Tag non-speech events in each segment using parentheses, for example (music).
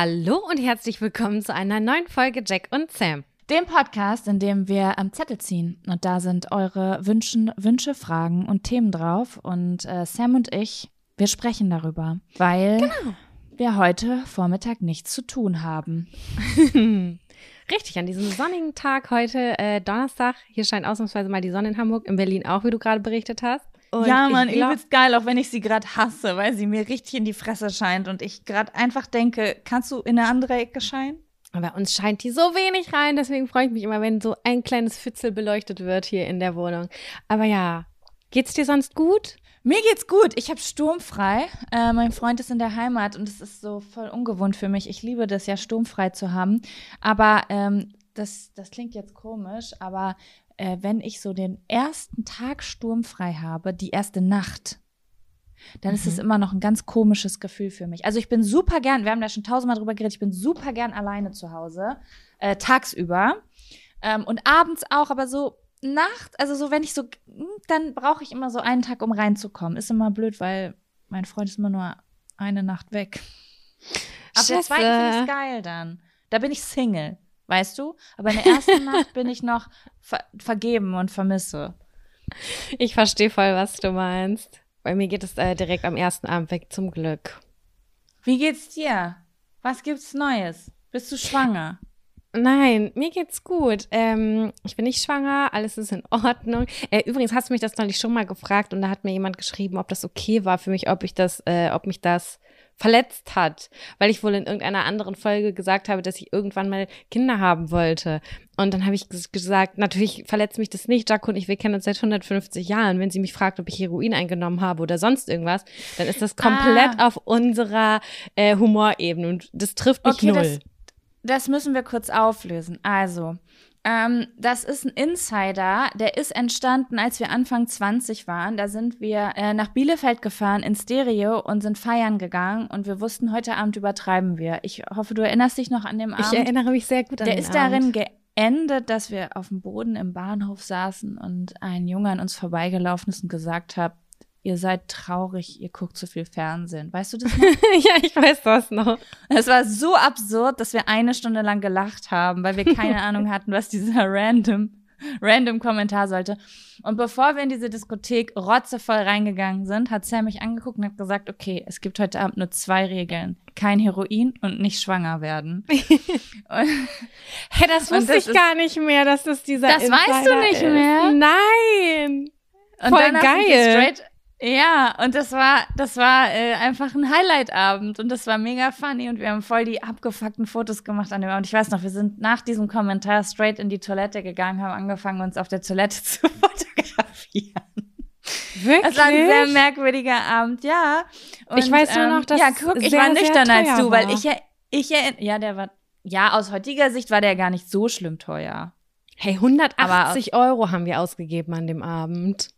Hallo und herzlich willkommen zu einer neuen Folge Jack und Sam. Dem Podcast, in dem wir am Zettel ziehen. Und da sind eure Wünschen, Wünsche, Fragen und Themen drauf. Und äh, Sam und ich, wir sprechen darüber, weil Genau. wir heute Vormittag nichts zu tun haben. (laughs) Richtig, an diesem sonnigen Tag heute, äh, Donnerstag, hier scheint ausnahmsweise mal die Sonne in Hamburg, in Berlin auch, wie du gerade berichtet hast. Und ja, ich Mann, glaub- übelst geil, auch wenn ich sie gerade hasse, weil sie mir richtig in die Fresse scheint und ich gerade einfach denke, kannst du in eine andere Ecke scheinen? Aber uns scheint die so wenig rein, deswegen freue ich mich immer, wenn so ein kleines Pfützel beleuchtet wird hier in der Wohnung. Aber ja, geht's dir sonst gut? Mir geht's gut. Ich habe sturmfrei. Äh, mein Freund ist in der Heimat und es ist so voll ungewohnt für mich. Ich liebe das ja, sturmfrei zu haben. Aber ähm, das, das klingt jetzt komisch, aber äh, wenn ich so den ersten Tag sturmfrei habe, die erste Nacht, dann ist es immer noch ein ganz komisches Gefühl für mich. Also ich bin super gern, wir haben da schon tausendmal drüber geredet, ich bin super gern alleine zu Hause, äh, tagsüber ähm, und abends auch, aber so nachts, also so wenn ich so, dann brauche ich immer so einen Tag, um reinzukommen. Ist immer blöd, weil mein Freund ist immer nur eine Nacht weg. Ab der zweiten finde ich geil dann. Da bin ich Single, weißt du? Aber in der (laughs) ersten Nacht bin ich noch ver vergeben und vermisse. Ich verstehe voll, was du meinst. Bei mir geht es äh, direkt am ersten Abend weg, zum Glück. Wie geht's dir? Was gibt's Neues? Bist du schwanger? Nein, mir geht's gut. Ähm, ich bin nicht schwanger, alles ist in Ordnung. Äh, übrigens hast du mich das neulich schon mal gefragt und da hat mir jemand geschrieben, ob das okay war für mich, ob ich das, äh, ob mich das verletzt hat, weil ich wohl in irgendeiner anderen Folge gesagt habe, dass ich irgendwann mal Kinder haben wollte. Und dann habe ich ges- gesagt, natürlich verletzt mich das nicht. Jaco und ich, wir kennen uns seit 150 Jahren. Wenn sie mich fragt, ob ich Heroin eingenommen habe oder sonst irgendwas, dann ist das komplett Ah. auf unserer äh, Humorebene und das trifft mich Okay, null. das, das müssen wir kurz auflösen. Also, ähm, das ist ein Insider, der ist entstanden, als wir Anfang 20 waren. Da sind wir äh, nach Bielefeld gefahren in Stereo und sind feiern gegangen und wir wussten, heute Abend übertreiben wir. Ich hoffe, du erinnerst dich noch an dem Abend. Ich erinnere mich sehr gut an Der den ist Abend. darin geendet, dass wir auf dem Boden im Bahnhof saßen und ein Junge an uns vorbeigelaufen ist und gesagt hat, ihr seid traurig, ihr guckt zu viel Fernsehen. Weißt du das noch? (laughs) ja, ich weiß das noch. Es war so absurd, dass wir eine Stunde lang gelacht haben, weil wir keine (laughs) Ahnung hatten, was dieser random, random Kommentar sollte. Und bevor wir in diese Diskothek rotzevoll reingegangen sind, hat Sam mich angeguckt und hat gesagt, okay, es gibt heute Abend nur zwei Regeln. Kein Heroin und nicht schwanger werden. (laughs) Hä, das wusste das ich ist- gar nicht mehr, dass das dieser Das weißt du Insider nicht ist. mehr? Nein. und Voll wir geil. straight, Ja, und das war, das war äh, einfach ein Highlight-Abend und das war mega funny und wir haben voll die abgefuckten Fotos gemacht an dem Abend. Ich weiß noch, wir sind nach diesem Kommentar straight in die Toilette gegangen, haben angefangen, uns auf der Toilette (laughs) zu fotografieren. Wirklich? Das war ein sehr merkwürdiger Abend, ja. Und, Ich weiß nur noch, dass Ja, guck, ich sehr, war nüchtern als du, weil war. ich, er- ich, er- ja, der war, ja, aus heutiger Sicht war der gar nicht so schlimm teuer. Hey, 180 Euro haben wir ausgegeben an dem Abend.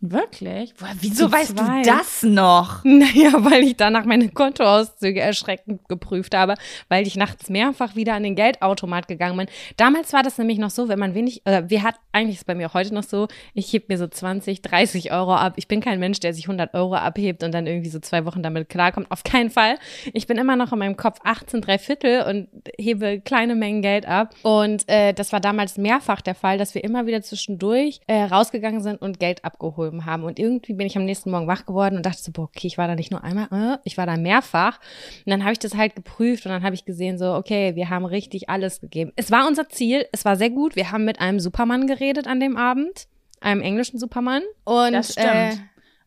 Wirklich? Woher, wieso Zu weißt zweit. du das noch? Naja, weil ich danach meine Kontoauszüge erschreckend geprüft habe, weil ich nachts mehrfach wieder an den Geldautomat gegangen bin. Damals war das nämlich noch so, wenn man wenig, äh, wir hat, eigentlich ist es bei mir auch heute noch so, ich heb mir so 20, 30 Euro ab. Ich bin kein Mensch, der sich 100 Euro abhebt und dann irgendwie so zwei Wochen damit klarkommt. Auf keinen Fall. Ich bin immer noch in meinem Kopf 18, drei Viertel und hebe kleine Mengen Geld ab. Und äh, das war damals mehrfach der Fall, dass wir immer wieder zwischendurch äh, rausgegangen sind und Geld abgehoben haben. Und irgendwie bin ich am nächsten Morgen wach geworden und dachte so, boah, okay, ich war da nicht nur einmal, äh, ich war da mehrfach. Und dann habe ich das halt geprüft und dann habe ich gesehen, so, okay, wir haben richtig alles gegeben. Es war unser Ziel, es war sehr gut. Wir haben mit einem Supermann geredet an dem Abend, einem englischen Supermann. Und Das stimmt. Äh,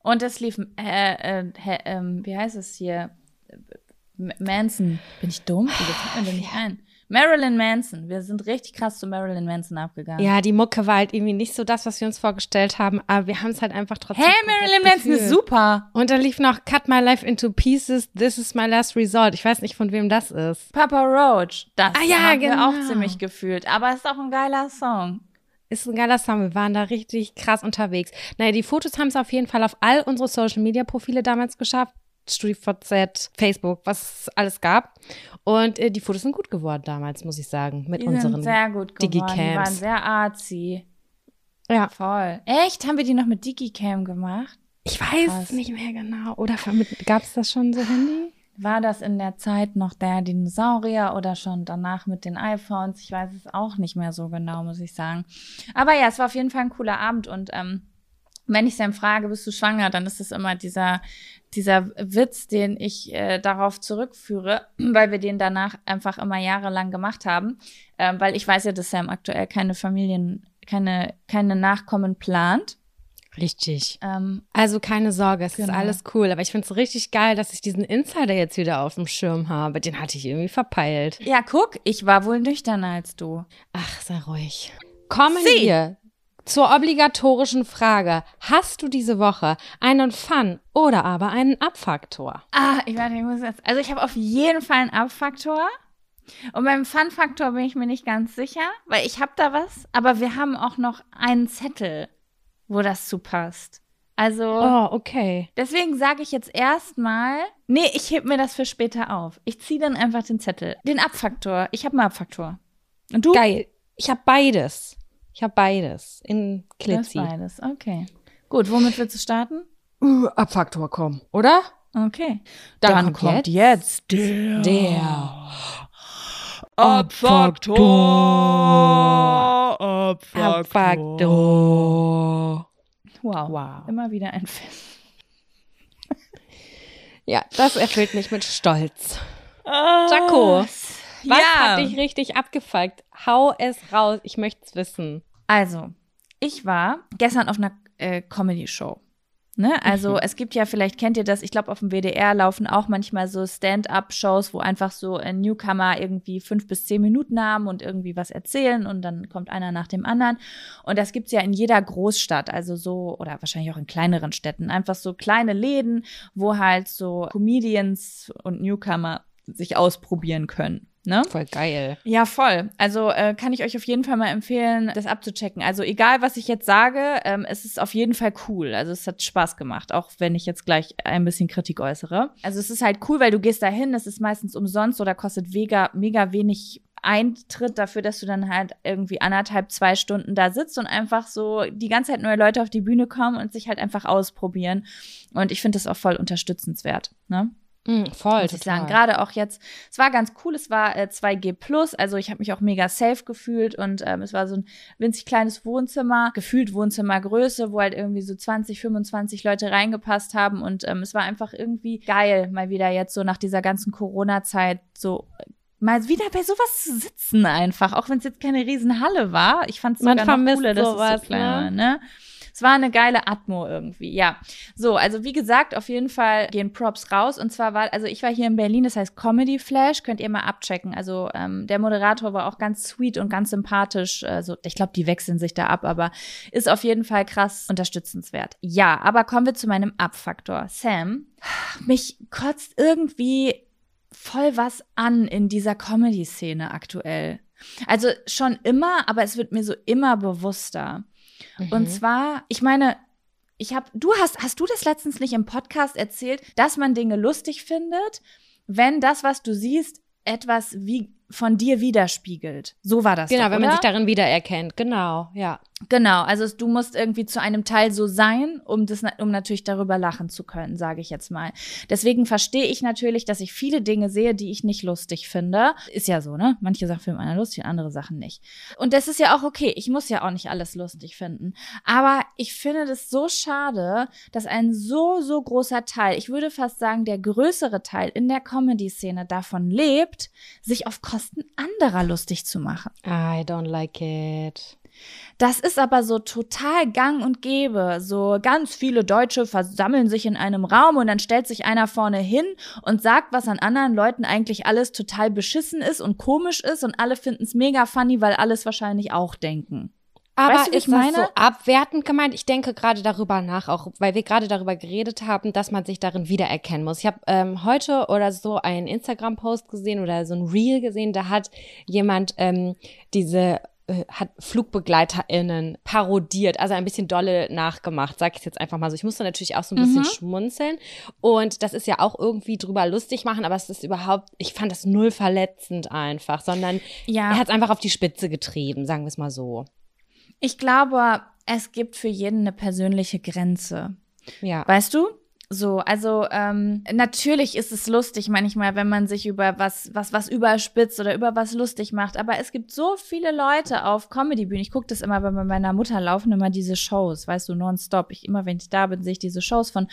Und es lief, äh, äh, ähm, wie heißt es hier? M- Manson. Bin ich dumm? Wie fällt mir denn nicht ein? Marilyn Manson. Wir sind richtig krass zu Marilyn Manson abgegangen. ja, die Mucke war halt irgendwie nicht so das, was wir uns vorgestellt haben, aber wir haben es halt einfach trotzdem. Hey, Marilyn Manson ist super. Und da lief noch Cut My Life into Pieces, This is my last resort. Ich weiß nicht, von wem das ist. Papa Roach. Das Ah ja, haben wir genau. auch ziemlich gefühlt. Aber ist auch ein geiler Song. Ist ein geiler Song. Wir waren da richtig krass unterwegs. Naja, die Fotos haben es auf jeden Fall auf all unsere Social Media Profile damals geschafft. StudiVZ, Facebook, was es alles gab. Und äh, die Fotos sind gut geworden damals, muss ich sagen, mit Die unseren sind sehr gut geworden. Die waren Digicams. sehr artsy. Ja. Voll. Echt? Haben wir die noch mit Digicam gemacht? Ich weiß Krass. nicht mehr genau. Oder gab es das schon so Handy? War das in der Zeit noch der Dinosaurier oder schon danach mit den iPhones? Ich weiß es auch nicht mehr so genau, muss ich sagen. Aber ja, es war auf jeden Fall ein cooler Abend und ähm, wenn ich Sam frage, bist du schwanger, dann ist es immer dieser, dieser Witz, den ich äh, darauf zurückführe, (clears throat) weil wir den danach einfach immer jahrelang gemacht haben. Ähm, weil ich weiß ja, dass Sam aktuell keine Familien, keine, keine Nachkommen plant. Richtig. Ähm, Also keine Sorge, es ist Genau. alles cool. Aber ich finde es richtig geil, dass ich diesen Insider jetzt wieder auf dem Schirm habe. Den hatte ich irgendwie verpeilt. ja, guck, ich war wohl nüchterner als du. Ach, sei ruhig. Kommen Sie. wir zur obligatorischen Frage. Hast du diese Woche einen Fun oder aber einen Abfaktor? Ah, ich warte, ich muss jetzt. Also ich habe auf jeden Fall einen Ab-Faktor. Und beim Fun-Faktor bin ich mir nicht ganz sicher, weil ich habe da was, aber wir haben auch noch einen Zettel, wo das zu passt. Also Oh, okay. deswegen sage ich jetzt erstmal, nee, ich heb mir das für später auf. Ich ziehe dann einfach den Zettel, den Abfaktor. Ich habe einen Abfaktor. Und du? Geil. Ich habe beides. Ich habe beides in Das Klitzi. beides. Okay. Gut, womit willst du starten? Uh, Abfaktor kommen, oder? Okay. Dann kommt jetzt der, Der Abfaktor. Abfaktor. Wow. Wow. Immer wieder ein Fest. Ja, das erfüllt mich mit Stolz. Jaco, Was ja. hat dich richtig abgefuckt? Hau es raus, ich möchte es wissen. Also, ich war gestern auf einer äh, Comedy-Show. Ne? Also es gibt ja, vielleicht kennt ihr das, ich glaube auf dem WDR laufen auch manchmal so Stand-up-Shows, wo einfach so ein Newcomer irgendwie fünf bis zehn Minuten haben und irgendwie was erzählen und dann kommt einer nach dem anderen. Und das gibt's ja in jeder Großstadt, also so, oder wahrscheinlich auch in kleineren Städten, einfach so kleine Läden, wo halt so Comedians und Newcomer sich ausprobieren können. Ne? Voll geil. Ja, voll. Also äh, kann ich euch auf jeden Fall mal empfehlen, das abzuchecken. Also egal, was ich jetzt sage, ähm, es ist auf jeden Fall cool. Also es hat Spaß gemacht, auch wenn ich jetzt gleich ein bisschen Kritik äußere. Also es ist halt cool, weil du gehst dahin, es ist meistens umsonst oder kostet mega, mega wenig Eintritt dafür, dass du dann halt irgendwie anderthalb, zwei Stunden da sitzt und einfach so die ganze Zeit neue Leute auf die Bühne kommen und sich halt einfach ausprobieren. Und ich finde das auch voll unterstützenswert. Ne? Mm, voll, muss ich sagen. total. Gerade auch jetzt, es war ganz cool, es war äh, 2G Plus, also ich habe mich auch mega safe gefühlt und ähm, es war so ein winzig kleines Wohnzimmer, gefühlt Wohnzimmergröße, wo halt irgendwie so 20, 25 Leute reingepasst haben und ähm, es war einfach irgendwie geil, mal wieder jetzt so nach dieser ganzen Corona-Zeit so äh, mal wieder bei sowas zu sitzen einfach, auch wenn es jetzt keine Riesenhalle war. Ich fand es sogar noch cooler, dass es sowas, so klein ne? war, ne? Es war eine geile Atmo irgendwie, ja. So, also wie gesagt, auf jeden Fall gehen Props raus. Und zwar war, also ich war hier in Berlin, das heißt Comedy Flash, könnt ihr mal abchecken. Also ähm, der Moderator war auch ganz sweet und ganz sympathisch. Also ich glaube, die wechseln sich da ab, aber ist auf jeden Fall krass unterstützenswert. Ja, aber kommen wir zu meinem Abfaktor. Sam, mich kotzt irgendwie voll was an in dieser Comedy-Szene aktuell. Also schon immer, aber es wird mir so immer bewusster. Mhm. Und zwar, ich meine, ich habe, du hast, hast du das letztens nicht im Podcast erzählt, dass man Dinge lustig findet, wenn das, was du siehst, etwas wie von dir widerspiegelt. So war das. Genau, doch, wenn oder? man sich darin wiedererkennt. Genau, ja. Genau, also du musst irgendwie zu einem Teil so sein, um das, um natürlich darüber lachen zu können, sage ich jetzt mal. Deswegen verstehe ich natürlich, dass ich viele Dinge sehe, die ich nicht lustig finde. Ist ja so, ne? Manche Sachen finden einer lustig, andere Sachen nicht. Und das ist ja auch okay. Ich muss ja auch nicht alles lustig finden. Aber ich finde das so schade, dass ein so, so großer Teil, ich würde fast sagen, der größere Teil in der Comedy-Szene davon lebt, sich auf Kosten anderer lustig zu machen. I don't like it. Das ist aber so total gang und gäbe. So ganz viele Deutsche versammeln sich in einem Raum und dann stellt sich einer vorne hin und sagt, was an anderen Leuten eigentlich alles total beschissen ist und komisch ist und alle finden es mega funny, weil alles wahrscheinlich auch denken. Aber Weißt du, ist ich meine? das so abwertend gemeint? Ich denke gerade darüber nach, auch weil wir gerade darüber geredet haben, dass man sich darin wiedererkennen muss. Ich habe ähm, heute oder so einen Instagram-Post gesehen oder so ein Reel gesehen, da hat jemand ähm, diese hat FlugbegleiterInnen parodiert, also ein bisschen dolle nachgemacht, sag ich jetzt einfach mal so. Ich musste natürlich auch so ein bisschen Mhm. schmunzeln. Und das ist ja auch irgendwie drüber lustig machen, aber es ist überhaupt, ich fand das null verletzend einfach, sondern Ja. er hat es einfach auf die Spitze getrieben, sagen wir es mal so. Ich glaube, es gibt für jeden eine persönliche Grenze. Ja. Weißt du? So, also ähm, natürlich ist es lustig manchmal, wenn man sich über was, was, was überspitzt oder über was lustig macht. Aber es gibt so viele Leute auf Comedy-Bühnen. Ich gucke das immer, wenn bei meiner Mutter laufen immer diese Shows, weißt du, nonstop. Ich immer, wenn ich da bin, sehe ich diese Shows von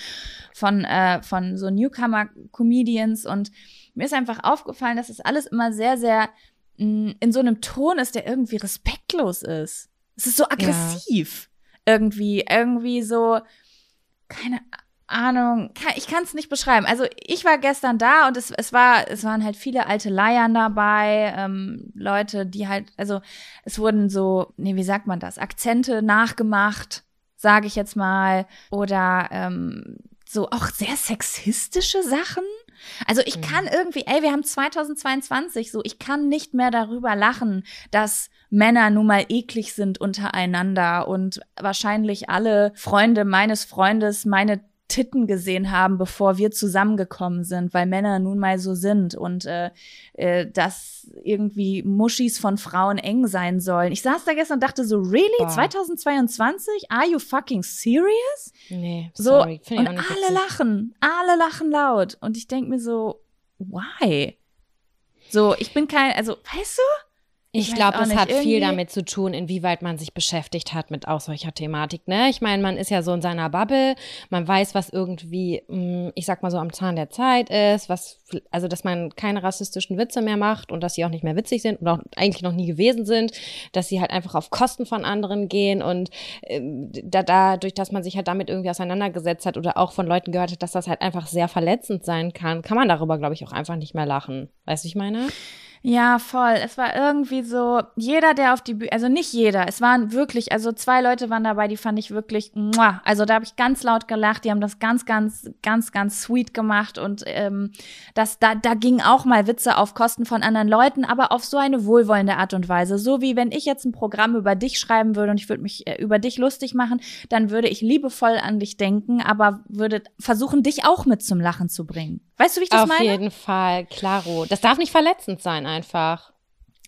von äh, von so Newcomer-Comedians und mir ist einfach aufgefallen, dass es alles immer sehr, sehr mh, in so einem Ton ist, der irgendwie respektlos ist. Es ist so aggressiv. Irgendwie, irgendwie so, keine Ahnung, kann, ich kann es nicht beschreiben. Also ich war gestern da und es, es war, es waren halt viele alte Leiern dabei, ähm, Leute, die halt, also es wurden so, nee, wie sagt man das, Akzente nachgemacht, sage ich jetzt mal, oder ähm, so auch sehr sexistische Sachen. Also ich Mhm. kann irgendwie, ey, wir haben 2022, so ich kann nicht mehr darüber lachen, dass Männer nun mal eklig sind untereinander und wahrscheinlich alle Freunde meines Freundes meine Titten gesehen haben, bevor wir zusammengekommen sind, weil Männer nun mal so sind und äh, äh, dass irgendwie Muschis von Frauen eng sein sollen. Ich saß da gestern und dachte so, really? Boah. 2022? Are you fucking serious? Nee, So, sorry. Find und alle witzig. lachen, alle lachen laut. Und ich denk mir so, why? So, ich bin kein, also, weißt du? Ich glaube, nicht, hat viel irgendwie- damit zu tun, inwieweit man sich beschäftigt hat mit auch solcher Thematik. Ne? Ich meine, man ist ja so in seiner Bubble, man weiß, was irgendwie, mh, ich sag mal so, am Zahn der Zeit ist, was, also dass man keine rassistischen Witze mehr macht und dass sie auch nicht mehr witzig sind und auch eigentlich noch nie gewesen sind, dass sie halt einfach auf Kosten von anderen gehen und da, dadurch, dass man sich halt damit irgendwie auseinandergesetzt hat oder auch von Leuten gehört hat, dass das halt einfach sehr verletzend sein kann, kann man darüber, glaube ich, auch einfach nicht mehr lachen. Weißt du, ich meine? Ja, voll. Es war irgendwie so, jeder, der auf die Bühne, also nicht jeder, es waren wirklich, also zwei Leute waren dabei, die fand ich wirklich, muah. also da habe ich ganz laut gelacht, die haben das ganz, ganz, ganz, ganz sweet gemacht und ähm, das, da, da ging auch mal Witze auf Kosten von anderen Leuten, aber auf so eine wohlwollende Art und Weise. So wie wenn ich jetzt ein Programm über dich schreiben würde und ich würde mich äh, über dich lustig machen, dann würde ich liebevoll an dich denken, aber würde versuchen, dich auch mit zum Lachen zu bringen. Weißt du, wie ich das Auf meine? jeden Fall, klaro. Das darf nicht verletzend sein einfach.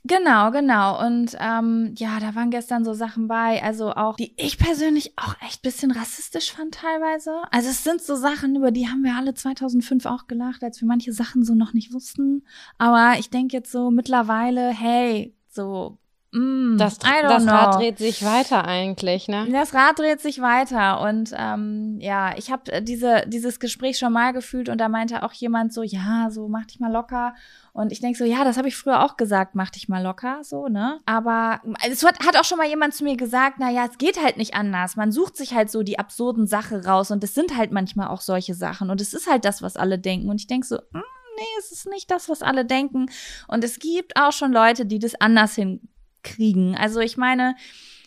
Genau, genau. Und ähm, ja, da waren gestern so Sachen bei, also auch, die ich persönlich auch echt bisschen rassistisch fand teilweise. Also es sind so Sachen, über die haben wir alle 2005 auch gelacht, als wir manche Sachen so noch nicht wussten. Aber ich denke jetzt so mittlerweile, hey, so Mm, Das, das. Rad dreht sich weiter eigentlich, ne? Das Rad dreht sich weiter und ähm, ja, ich habe diese, dieses Gespräch schon mal gefühlt und da meinte auch jemand so, ja, so mach dich mal locker und ich denk so, ja, das habe ich früher auch gesagt, mach dich mal locker, so, ne? Aber es hat, hat auch schon mal jemand zu mir gesagt, na ja, es geht halt nicht anders. Man sucht sich halt so die absurden Sachen raus und es sind halt manchmal auch solche Sachen und es ist halt das, was alle denken und ich denk so, mm, nee, es ist nicht das, was alle denken und es gibt auch schon Leute, die das anders hinkriegen. Also ich meine,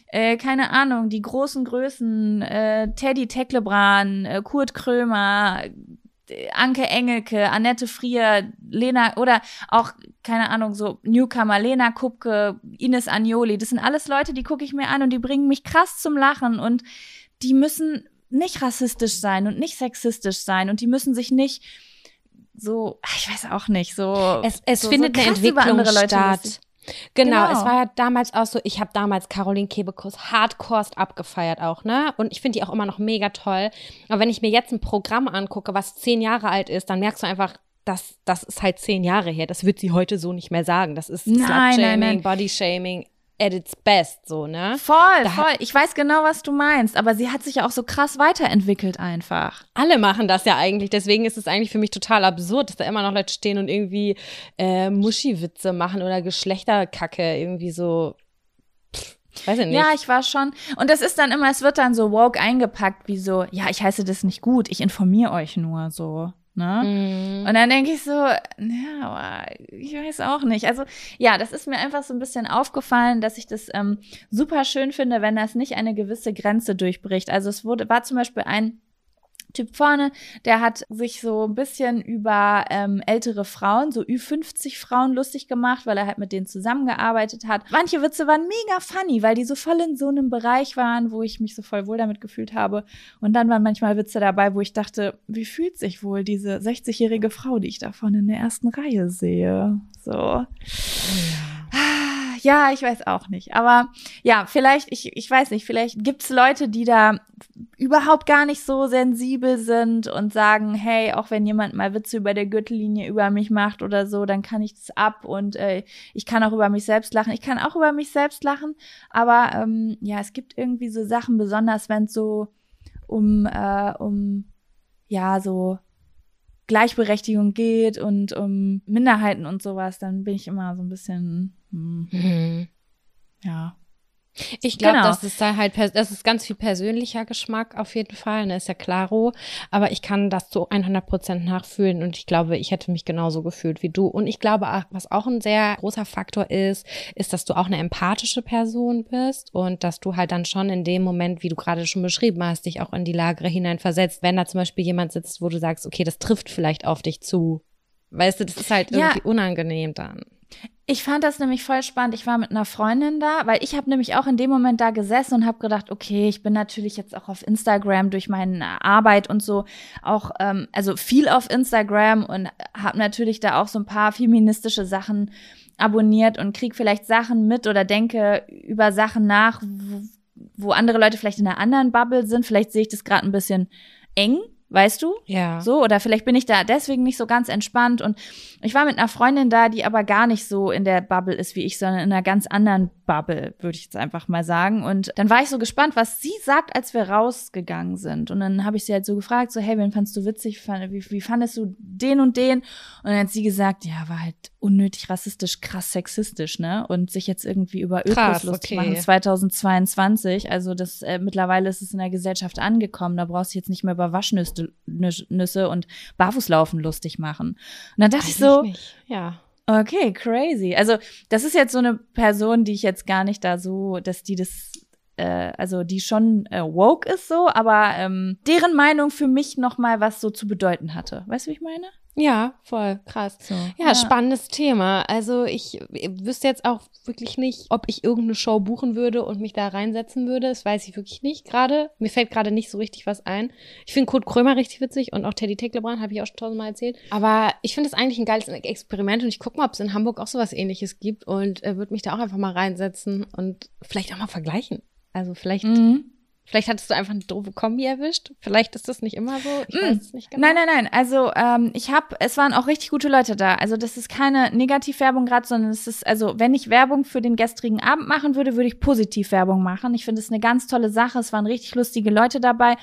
äh, keine Ahnung, die großen Größen, äh, Teddy Tecklebrand, äh, Kurt Krömer, äh, Anke Engelke, Annette Frier, Lena oder auch, keine Ahnung, so Newcomer, Lena Kupke, Ines Agnoli, das sind alles Leute, die gucke ich mir an und die bringen mich krass zum Lachen und die müssen nicht rassistisch sein und nicht sexistisch sein und die müssen sich nicht so, ich weiß auch nicht, so. Es, es so, findet so eine Entwicklung andere Leute statt. Genau, Genau. es war ja damals auch so, ich habe damals Caroline Kebekus hardcore abgefeiert auch, ne? Und ich finde die auch immer noch mega toll. Aber wenn ich mir jetzt ein Programm angucke, was zehn Jahre alt ist, dann merkst du einfach, das, das ist halt zehn Jahre her. Das wird sie heute so nicht mehr sagen. Das ist Slut-Shaming. Body-Shaming at its best, so, ne? Voll, Da voll. Ich weiß genau, was du meinst, aber sie hat sich ja auch so krass weiterentwickelt einfach. Alle machen das ja eigentlich. Deswegen ist es eigentlich für mich total absurd, dass da immer noch Leute stehen und irgendwie äh, Muschi-Witze machen oder Geschlechterkacke irgendwie so. Pff, weiß ich nicht. Ja, ich war schon. Und das ist dann immer, es wird dann so woke eingepackt, wie so, ja, ich heiße das nicht gut, ich informiere euch nur so. Ne? Mhm. Und dann denke ich so, ja, aber ich weiß auch nicht. Also ja, das ist mir einfach so ein bisschen aufgefallen, dass ich das ähm, super schön finde, wenn das nicht eine gewisse Grenze durchbricht. Also es wurde, war zum Beispiel ein Typ vorne, der hat sich so ein bisschen über ähm, ältere Frauen, so Ü50 Frauen lustig gemacht, weil er halt mit denen zusammengearbeitet hat. Manche Witze waren mega funny, weil die so voll in so einem Bereich waren, wo ich mich so voll wohl damit gefühlt habe. Und dann waren manchmal Witze dabei, wo ich dachte, wie fühlt sich wohl diese 60-jährige Frau, die ich da vorne in der ersten Reihe sehe? So. Ah, Ja, ich weiß auch nicht. Aber ja, vielleicht, ich, ich weiß nicht, vielleicht gibt's Leute, die da überhaupt gar nicht so sensibel sind und sagen, hey, auch wenn jemand mal Witze über der Gürtellinie über mich macht oder so, dann kann ich das ab und äh, ich kann auch über mich selbst lachen. Ich kann auch über mich selbst lachen, aber ähm, ja, es gibt irgendwie so Sachen, besonders wenn es so um, äh, um, ja, so Gleichberechtigung geht und um Minderheiten und sowas, dann bin ich immer so ein bisschen, hm, Mhm. ja. Ich glaube, Genau. das ist da halt, das ist ganz viel persönlicher Geschmack auf jeden Fall, ne, ist ja klaro. Aber ich kann das zu 100 Prozent nachfühlen und ich glaube, ich hätte mich genauso gefühlt wie du. Und ich glaube, was auch ein sehr großer Faktor ist, ist, dass du auch eine empathische Person bist und dass du halt dann schon in dem Moment, wie du gerade schon beschrieben hast, dich auch in die Lage hineinversetzt, wenn da zum Beispiel jemand sitzt, wo du sagst, okay, das trifft vielleicht auf dich zu. Weißt du, das ist halt Ja. irgendwie unangenehm dann. Ich fand das nämlich voll spannend. Ich war mit einer Freundin da, weil ich habe nämlich auch in dem Moment da gesessen und habe gedacht, okay, ich bin natürlich jetzt auch auf Instagram durch meine Arbeit und so auch, ähm, also viel auf Instagram und habe natürlich da auch so ein paar feministische Sachen abonniert und krieg vielleicht Sachen mit oder denke über Sachen nach, wo, wo andere Leute vielleicht in einer anderen Bubble sind. Vielleicht sehe ich das gerade ein bisschen eng, weißt du? Ja. So, oder vielleicht bin ich da deswegen nicht so ganz entspannt. Und ich war mit einer Freundin da, die aber gar nicht so in der Bubble ist wie ich, sondern in einer ganz anderen Bubble, würde ich jetzt einfach mal sagen. Und dann war ich so gespannt, was sie sagt, als wir rausgegangen sind. Und dann habe ich sie halt so gefragt, so, hey, wen fandst du witzig? Wie, wie fandest du den und den? Und dann hat sie gesagt, ja, war halt unnötig rassistisch, krass sexistisch, ne? Und sich jetzt irgendwie über Ökos Krass, lustig okay. machen, 2022. Also das äh, mittlerweile ist es in der Gesellschaft angekommen. Da brauchst du jetzt nicht mehr über Waschnüsse Nüsse- Nüsse und Barfußlaufen lustig machen. Und dann dachte ich so, nicht. Ja. okay, crazy. Also das ist jetzt so eine Person, die ich jetzt gar nicht da so, dass die das äh, also die schon äh, woke ist so, aber ähm, deren Meinung für mich noch mal was so zu bedeuten hatte. Weißt du, wie ich meine? Ja, voll krass. So. Ja, spannendes Thema. Also ich wüsste jetzt auch wirklich nicht, ob ich irgendeine Show buchen würde und mich da reinsetzen würde. Das weiß ich wirklich nicht gerade. Mir fällt gerade nicht so richtig was ein. Ich finde Kurt Krömer richtig witzig und auch Teddy Tecklebrand, habe ich auch schon tausendmal erzählt. Aber ich finde es eigentlich ein geiles Experiment und ich gucke mal, ob es in Hamburg auch sowas ähnliches gibt und äh, würde mich da auch einfach mal reinsetzen und vielleicht auch mal vergleichen. Also vielleicht Mhm. Vielleicht hattest du einfach eine doofe Kombi erwischt. Vielleicht ist das nicht immer so. Ich Mm. weiß es nicht genau. Nein, nein, nein. Also ähm, ich habe, es waren auch richtig gute Leute da. Also das ist keine Negativwerbung gerade, sondern es ist, also wenn ich Werbung für den gestrigen Abend machen würde, würde ich Positivwerbung machen. Ich finde es eine ganz tolle Sache. Es waren richtig lustige Leute dabei.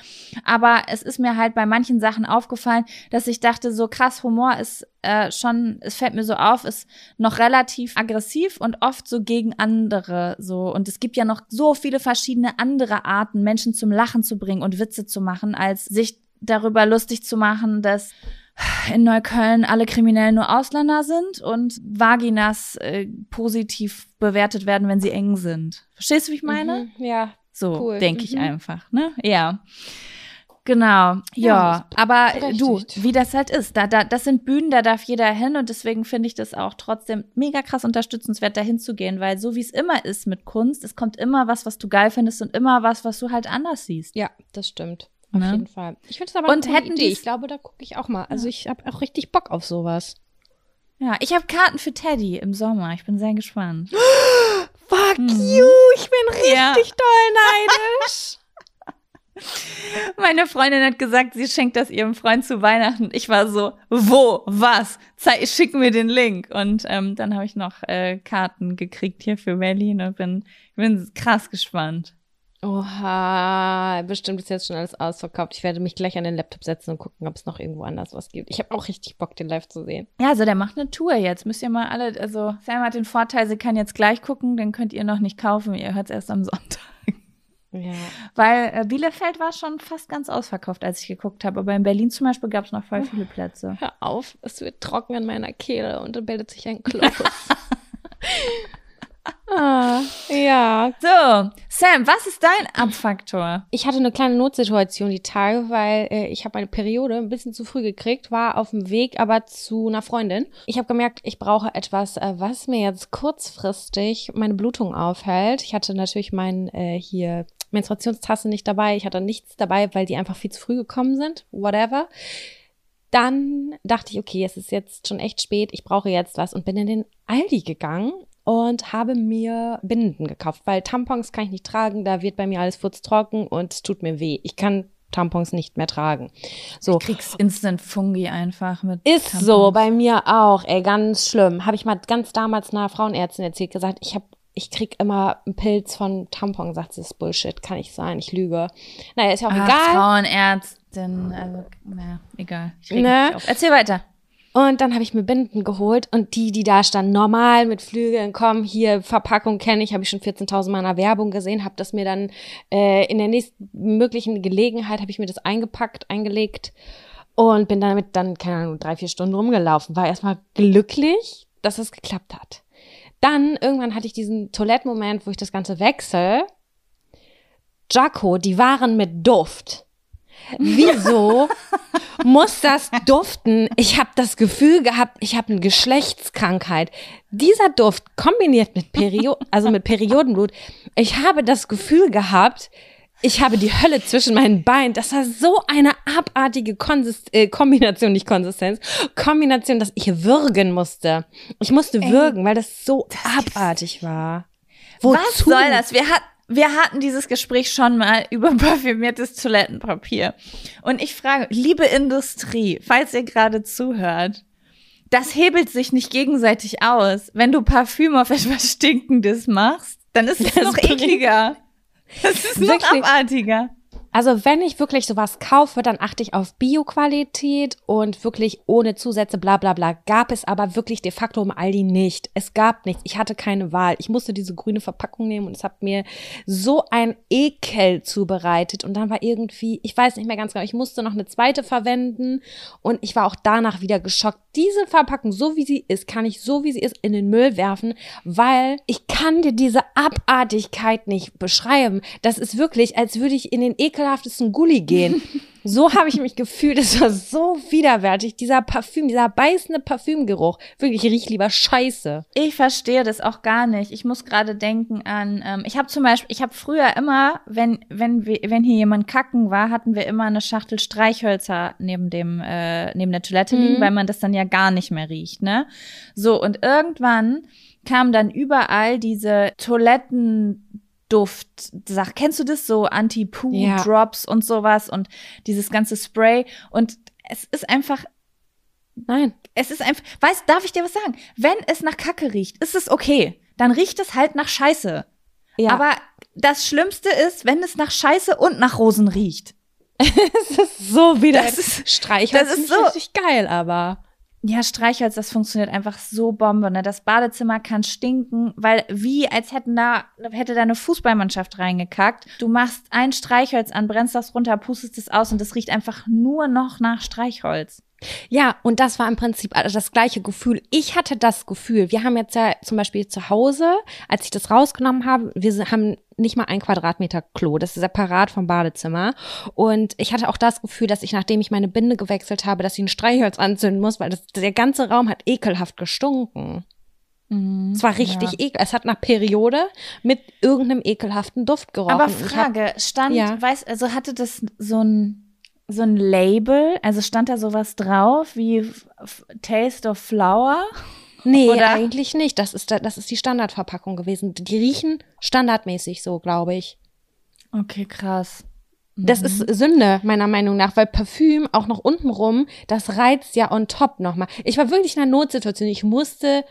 Aber es ist mir halt bei manchen Sachen aufgefallen, dass ich dachte, so krass, Humor ist äh, schon, es fällt mir so auf, ist noch relativ aggressiv und oft so gegen andere so. Und es gibt ja noch so viele verschiedene andere Arten, Menschen zum Lachen zu bringen und Witze zu machen, als sich darüber lustig zu machen, dass in Neukölln alle Kriminellen nur Ausländer sind und Vaginas äh, positiv bewertet werden, wenn sie eng sind. Verstehst du, wie ich meine? Mhm, ja. So Cool. denke ich Mhm. einfach, ne? Ja. Genau, ja, Ja, aber du, wie das halt ist, da, da, das sind Bühnen, da darf jeder hin und deswegen finde ich das auch trotzdem mega krass unterstützenswert, da hinzugehen, weil so wie es immer ist mit Kunst, es kommt immer was, was du geil findest und immer was, was du halt anders siehst. Ja, das stimmt. Auf Ne? jeden Fall. Ich finde es aber Und eine hätten Idee. Ich glaube, da gucke ich auch mal. Also ich habe auch richtig Bock auf sowas. Ja, ich habe Karten für Teddy im Sommer, ich bin sehr gespannt. (gasps) Fuck Mhm. you, ich bin richtig Ja. doll neidisch. (laughs) Meine Freundin hat gesagt, sie schenkt das ihrem Freund zu Weihnachten. Ich war so, wo, was? Zei schick mir den Link. Und ähm, dann habe ich noch äh, Karten gekriegt hier für Berlin und bin, bin krass gespannt. Oha, bestimmt ist jetzt schon alles ausverkauft. Ich werde mich gleich an den Laptop setzen und gucken, ob es noch irgendwo anders was gibt. Ich habe auch richtig Bock, den live zu sehen. Ja, also der macht eine Tour jetzt. Müsst ihr mal alle, also Sam hat den Vorteil, sie kann jetzt gleich gucken, den könnt ihr noch nicht kaufen. Ihr hört es erst am Sonntag. Ja. Weil äh, Bielefeld war schon fast ganz ausverkauft, als ich geguckt habe. Aber in Berlin zum Beispiel gab es noch voll viele Plätze. Hör auf, es wird trocken an meiner Kehle und dann bildet sich ein Kloß. (laughs) ah, ja. So, Sam, was ist dein Abfaktor? Ich hatte eine kleine Notsituation die Tage, weil äh, ich habe meine Periode ein bisschen zu früh gekriegt, war auf dem Weg aber zu einer Freundin. Ich habe gemerkt, ich brauche etwas, äh, was mir jetzt kurzfristig meine Blutung aufhält. Ich hatte natürlich mein äh, hier Menstruationstasse nicht dabei. Ich hatte nichts dabei, weil die einfach viel zu früh gekommen sind. Whatever. Dann dachte ich, okay, es ist jetzt schon echt spät, ich brauche jetzt was und bin in den Aldi gegangen und habe mir Binden gekauft, weil Tampons kann ich nicht tragen, da wird bei mir alles furztrocken und es tut mir weh. Ich kann Tampons nicht mehr tragen. So. Kriegst Instant Fungi einfach mit. Ist Tampons. so, bei mir auch, ey, ganz schlimm. Habe ich mal ganz damals einer Frauenärztin erzählt, gesagt, ich habe ich krieg immer einen Pilz von Tampon, sagt sie, das ist Bullshit, kann nicht sein, ich lüge. Naja, ist ja auch Ach, egal. Frauenärztin, also, naja, egal. Ich Ne? auf. Erzähl weiter. Und dann habe ich mir Binden geholt und die, die da standen, normal mit Flügeln, komm, hier, Verpackung kenne ich, habe ich schon 14.000 Mal in einer Werbung gesehen, habe das mir dann äh, in der nächsten möglichen Gelegenheit, habe ich mir das eingepackt, eingelegt und bin damit dann, keine Ahnung, drei, vier Stunden rumgelaufen. War erstmal glücklich, dass es geklappt hat. Dann irgendwann hatte ich diesen Toilettenmoment, wo ich das Ganze wechsel. Jaco, die waren mit Duft. Wieso (laughs) muss das duften? Ich habe das Gefühl gehabt, ich habe eine Geschlechtskrankheit. Dieser Duft kombiniert mit Perio also mit Periodenblut. Ich habe das Gefühl gehabt, ich habe die Hölle zwischen meinen Beinen. Das war so eine abartige Konsist äh, Kombination, nicht Konsistenz, Kombination, dass ich würgen musste. Ich musste würgen, weil das so abartig war. Was soll das? Wir, hat, wir hatten dieses Gespräch schon mal über (laughs) parfümiertes Toilettenpapier. Und ich frage, liebe Industrie, falls ihr gerade zuhört, das hebelt sich nicht gegenseitig aus. Wenn du Parfüm auf etwas Stinkendes machst, dann ist es Das noch ekliger. Das ist noch Wirklich. abartiger. Also wenn ich wirklich sowas kaufe, dann achte ich auf Bioqualität und wirklich ohne Zusätze, bla bla bla. Gab es aber wirklich de facto im Aldi nicht. Es gab nichts. Ich hatte keine Wahl. Ich musste diese grüne Verpackung nehmen und es hat mir so ein Ekel zubereitet. Und dann war irgendwie, ich weiß nicht mehr ganz genau, ich musste noch eine zweite verwenden und ich war auch danach wieder geschockt. Diese Verpackung, so wie sie ist, kann ich so wie sie ist in den Müll werfen, weil ich kann dir diese Abartigkeit nicht beschreiben. Das ist wirklich, als würde ich in den ekelhaftesten Gully gehen. (laughs) So habe ich mich gefühlt. Es war so widerwärtig. Dieser Parfüm, dieser beißende Parfümgeruch. Wirklich, ich riech lieber Scheiße. Ich verstehe das auch gar nicht. Ich muss gerade denken an, ähm, ich habe zum Beispiel, ich habe früher immer, wenn wenn wenn hier jemand kacken war, hatten wir immer eine Schachtel Streichhölzer neben dem äh, neben der Toilette liegen, Mhm. weil man das dann ja gar nicht mehr riecht, ne? So und irgendwann kamen dann überall diese Duft. Sag, kennst du das so Anti-Poo-Drops ja. und sowas und dieses ganze Spray und es ist einfach Nein. Es ist einfach, weißt, darf ich dir was sagen? Wenn es nach Kacke riecht, ist es okay. Dann riecht es halt nach Scheiße. Ja. Aber das Schlimmste ist, wenn es nach Scheiße und nach Rosen riecht. (laughs) es ist so wieder das ist, Streichholz. Das ist so richtig geil, aber. Ja, Streichholz, das funktioniert einfach so Bombe. Ne? Das Badezimmer kann stinken, weil wie als hätten da hätte da eine Fußballmannschaft reingekackt. Du machst ein Streichholz an, brennst das runter, pustest es aus und es riecht einfach nur noch nach Streichholz. Ja, und das war im Prinzip das gleiche Gefühl. Ich hatte das Gefühl, wir haben jetzt ja zum Beispiel zu Hause, als ich das rausgenommen habe, wir haben nicht mal ein Quadratmeter Klo, das ist separat vom Badezimmer. Und ich hatte auch das Gefühl, dass ich, nachdem ich meine Binde gewechselt habe, dass ich ein Streichholz anzünden muss, weil das, der ganze Raum hat ekelhaft gestunken. Mhm, es war richtig ja. ekel. Es hat nach Periode mit irgendeinem ekelhaften Duft gerochen. Aber Frage, hab, stand, ja. weiß, also hatte das so ein so ein Label? Also stand da sowas drauf wie Taste of Flower? Nee, Oder? eigentlich nicht. Das ist, das ist die Standardverpackung gewesen. Die riechen standardmäßig so, glaube ich. Okay, krass. Das mhm. ist Sünde, meiner Meinung nach, weil Parfüm auch noch untenrum, das reizt ja on top nochmal. Ich war wirklich in einer Notsituation. Ich musste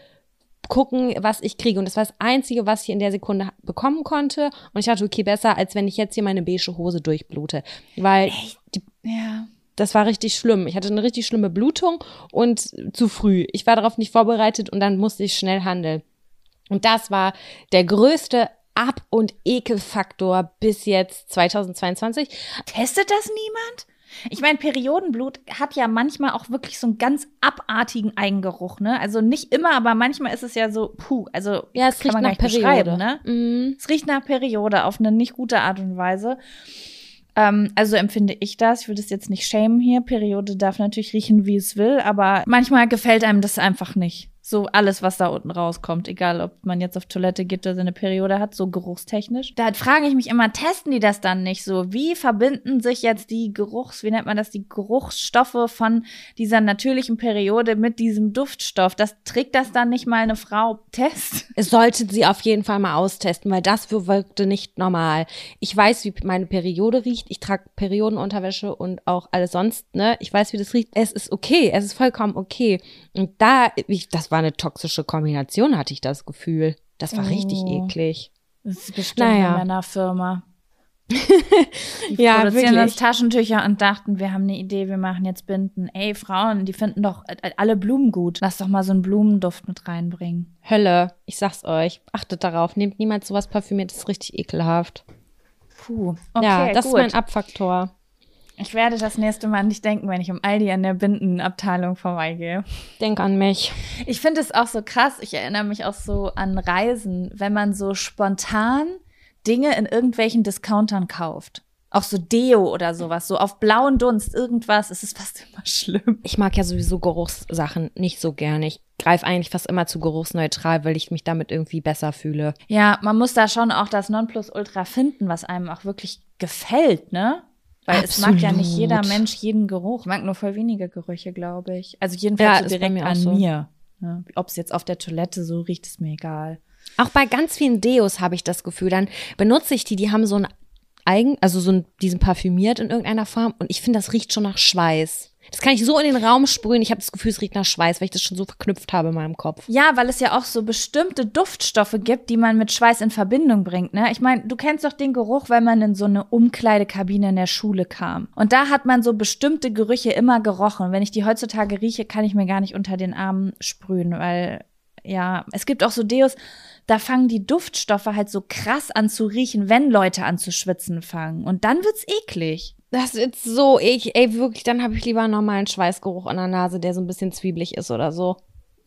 gucken, was ich kriege. Und das war das Einzige, was ich in der Sekunde bekommen konnte. Und ich dachte, okay, besser, als wenn ich jetzt hier meine beige Hose durchblute. Weil die, ja. Das war richtig schlimm. Ich hatte eine richtig schlimme Blutung und zu früh. Ich war darauf nicht vorbereitet und dann musste ich schnell handeln. Und das war der größte Ab- und Ekelfaktor bis jetzt 2022. Testet das niemand? Ich meine, Periodenblut hat ja manchmal auch wirklich so einen ganz abartigen Eigengeruch, ne? Also nicht immer, aber manchmal ist es ja so, puh, also ja, es riecht nach Periode, ne? Mm. Es riecht nach Periode auf eine nicht gute Art und Weise. Ähm, also empfinde ich das. Ich würde es jetzt nicht schämen hier. Periode darf natürlich riechen, wie es will, aber manchmal gefällt einem das einfach nicht. So alles, was da unten rauskommt, egal ob man jetzt auf Toilette geht oder seine Periode hat, so geruchstechnisch. Da frage ich mich immer, testen die das dann nicht so? Wie verbinden sich jetzt die Geruchs, wie nennt man das, die Geruchsstoffe von dieser natürlichen Periode mit diesem Duftstoff? Das trägt das dann nicht mal eine Frau Test? Es sollte sie auf jeden Fall mal austesten, weil das wirkte nicht normal. Ich weiß, wie meine Periode riecht. Ich trage Periodenunterwäsche und auch alles sonst, ne? Ich weiß, wie das riecht. Es ist okay. Es ist vollkommen okay. Und da, ich, das war eine toxische Kombination, hatte ich das Gefühl. Das war oh. richtig eklig. Das ist bestimmt naja. eine Männerfirma. (laughs) Die ja, produzieren wirklich. uns Taschentücher und dachten, wir haben eine Idee, wir machen jetzt Binden. Ey, Frauen, die finden doch alle Blumen gut. Lass doch mal so einen Blumenduft mit reinbringen. Hölle, ich sag's euch. Achtet darauf, nehmt niemals sowas parfümiert, das ist richtig ekelhaft. Puh. Okay, ja, das gut. ist mein Abfaktor. Ich werde das nächste Mal nicht denken, wenn ich um Aldi an der Bindenabteilung vorbeigehe. Denk an mich. Ich finde es auch so krass. Ich erinnere mich auch so an Reisen, wenn man so spontan Dinge in irgendwelchen Discountern kauft. Auch so Deo oder sowas, so auf blauen Dunst, irgendwas, es ist fast (laughs) immer schlimm. Ich mag ja sowieso Geruchssachen nicht so gerne. Ich greife eigentlich fast immer zu geruchsneutral, weil ich mich damit irgendwie besser fühle. Ja, man muss da schon auch das Nonplusultra finden, was einem auch wirklich gefällt, ne? Weil Absolut. es mag ja nicht jeder Mensch jeden Geruch. Mag nur voll wenige Gerüche, glaube ich. Also jedenfalls ja, so direkt an so. mir. Ne? Ob es jetzt auf der Toilette so riecht, ist mir egal. Auch bei ganz vielen Deos habe ich das Gefühl, dann benutze ich die, die haben so ein eigen, also so ein, diesen parfümiert in irgendeiner Form und ich finde, das riecht schon nach Schweiß. Das kann ich so in den Raum sprühen. Ich habe das Gefühl, es riecht nach Schweiß, weil ich das schon so verknüpft habe in meinem Kopf. Ja, weil es ja auch so bestimmte Duftstoffe gibt, die man mit Schweiß in Verbindung bringt. Ne? Ich meine, du kennst doch den Geruch, wenn man in so eine Umkleidekabine in der Schule kam. Und da hat man so bestimmte Gerüche immer gerochen. Wenn ich die heutzutage rieche, kann ich mir gar nicht unter den Armen sprühen, weil ja, es gibt auch so Deos, da fangen die Duftstoffe halt so krass an zu riechen, wenn Leute an zu schwitzen fangen. Und dann wird's eklig. Das ist so eklig. Ey, wirklich, dann habe ich lieber einen normalen Schweißgeruch an der Nase, der so ein bisschen zwiebelig ist oder so. (laughs)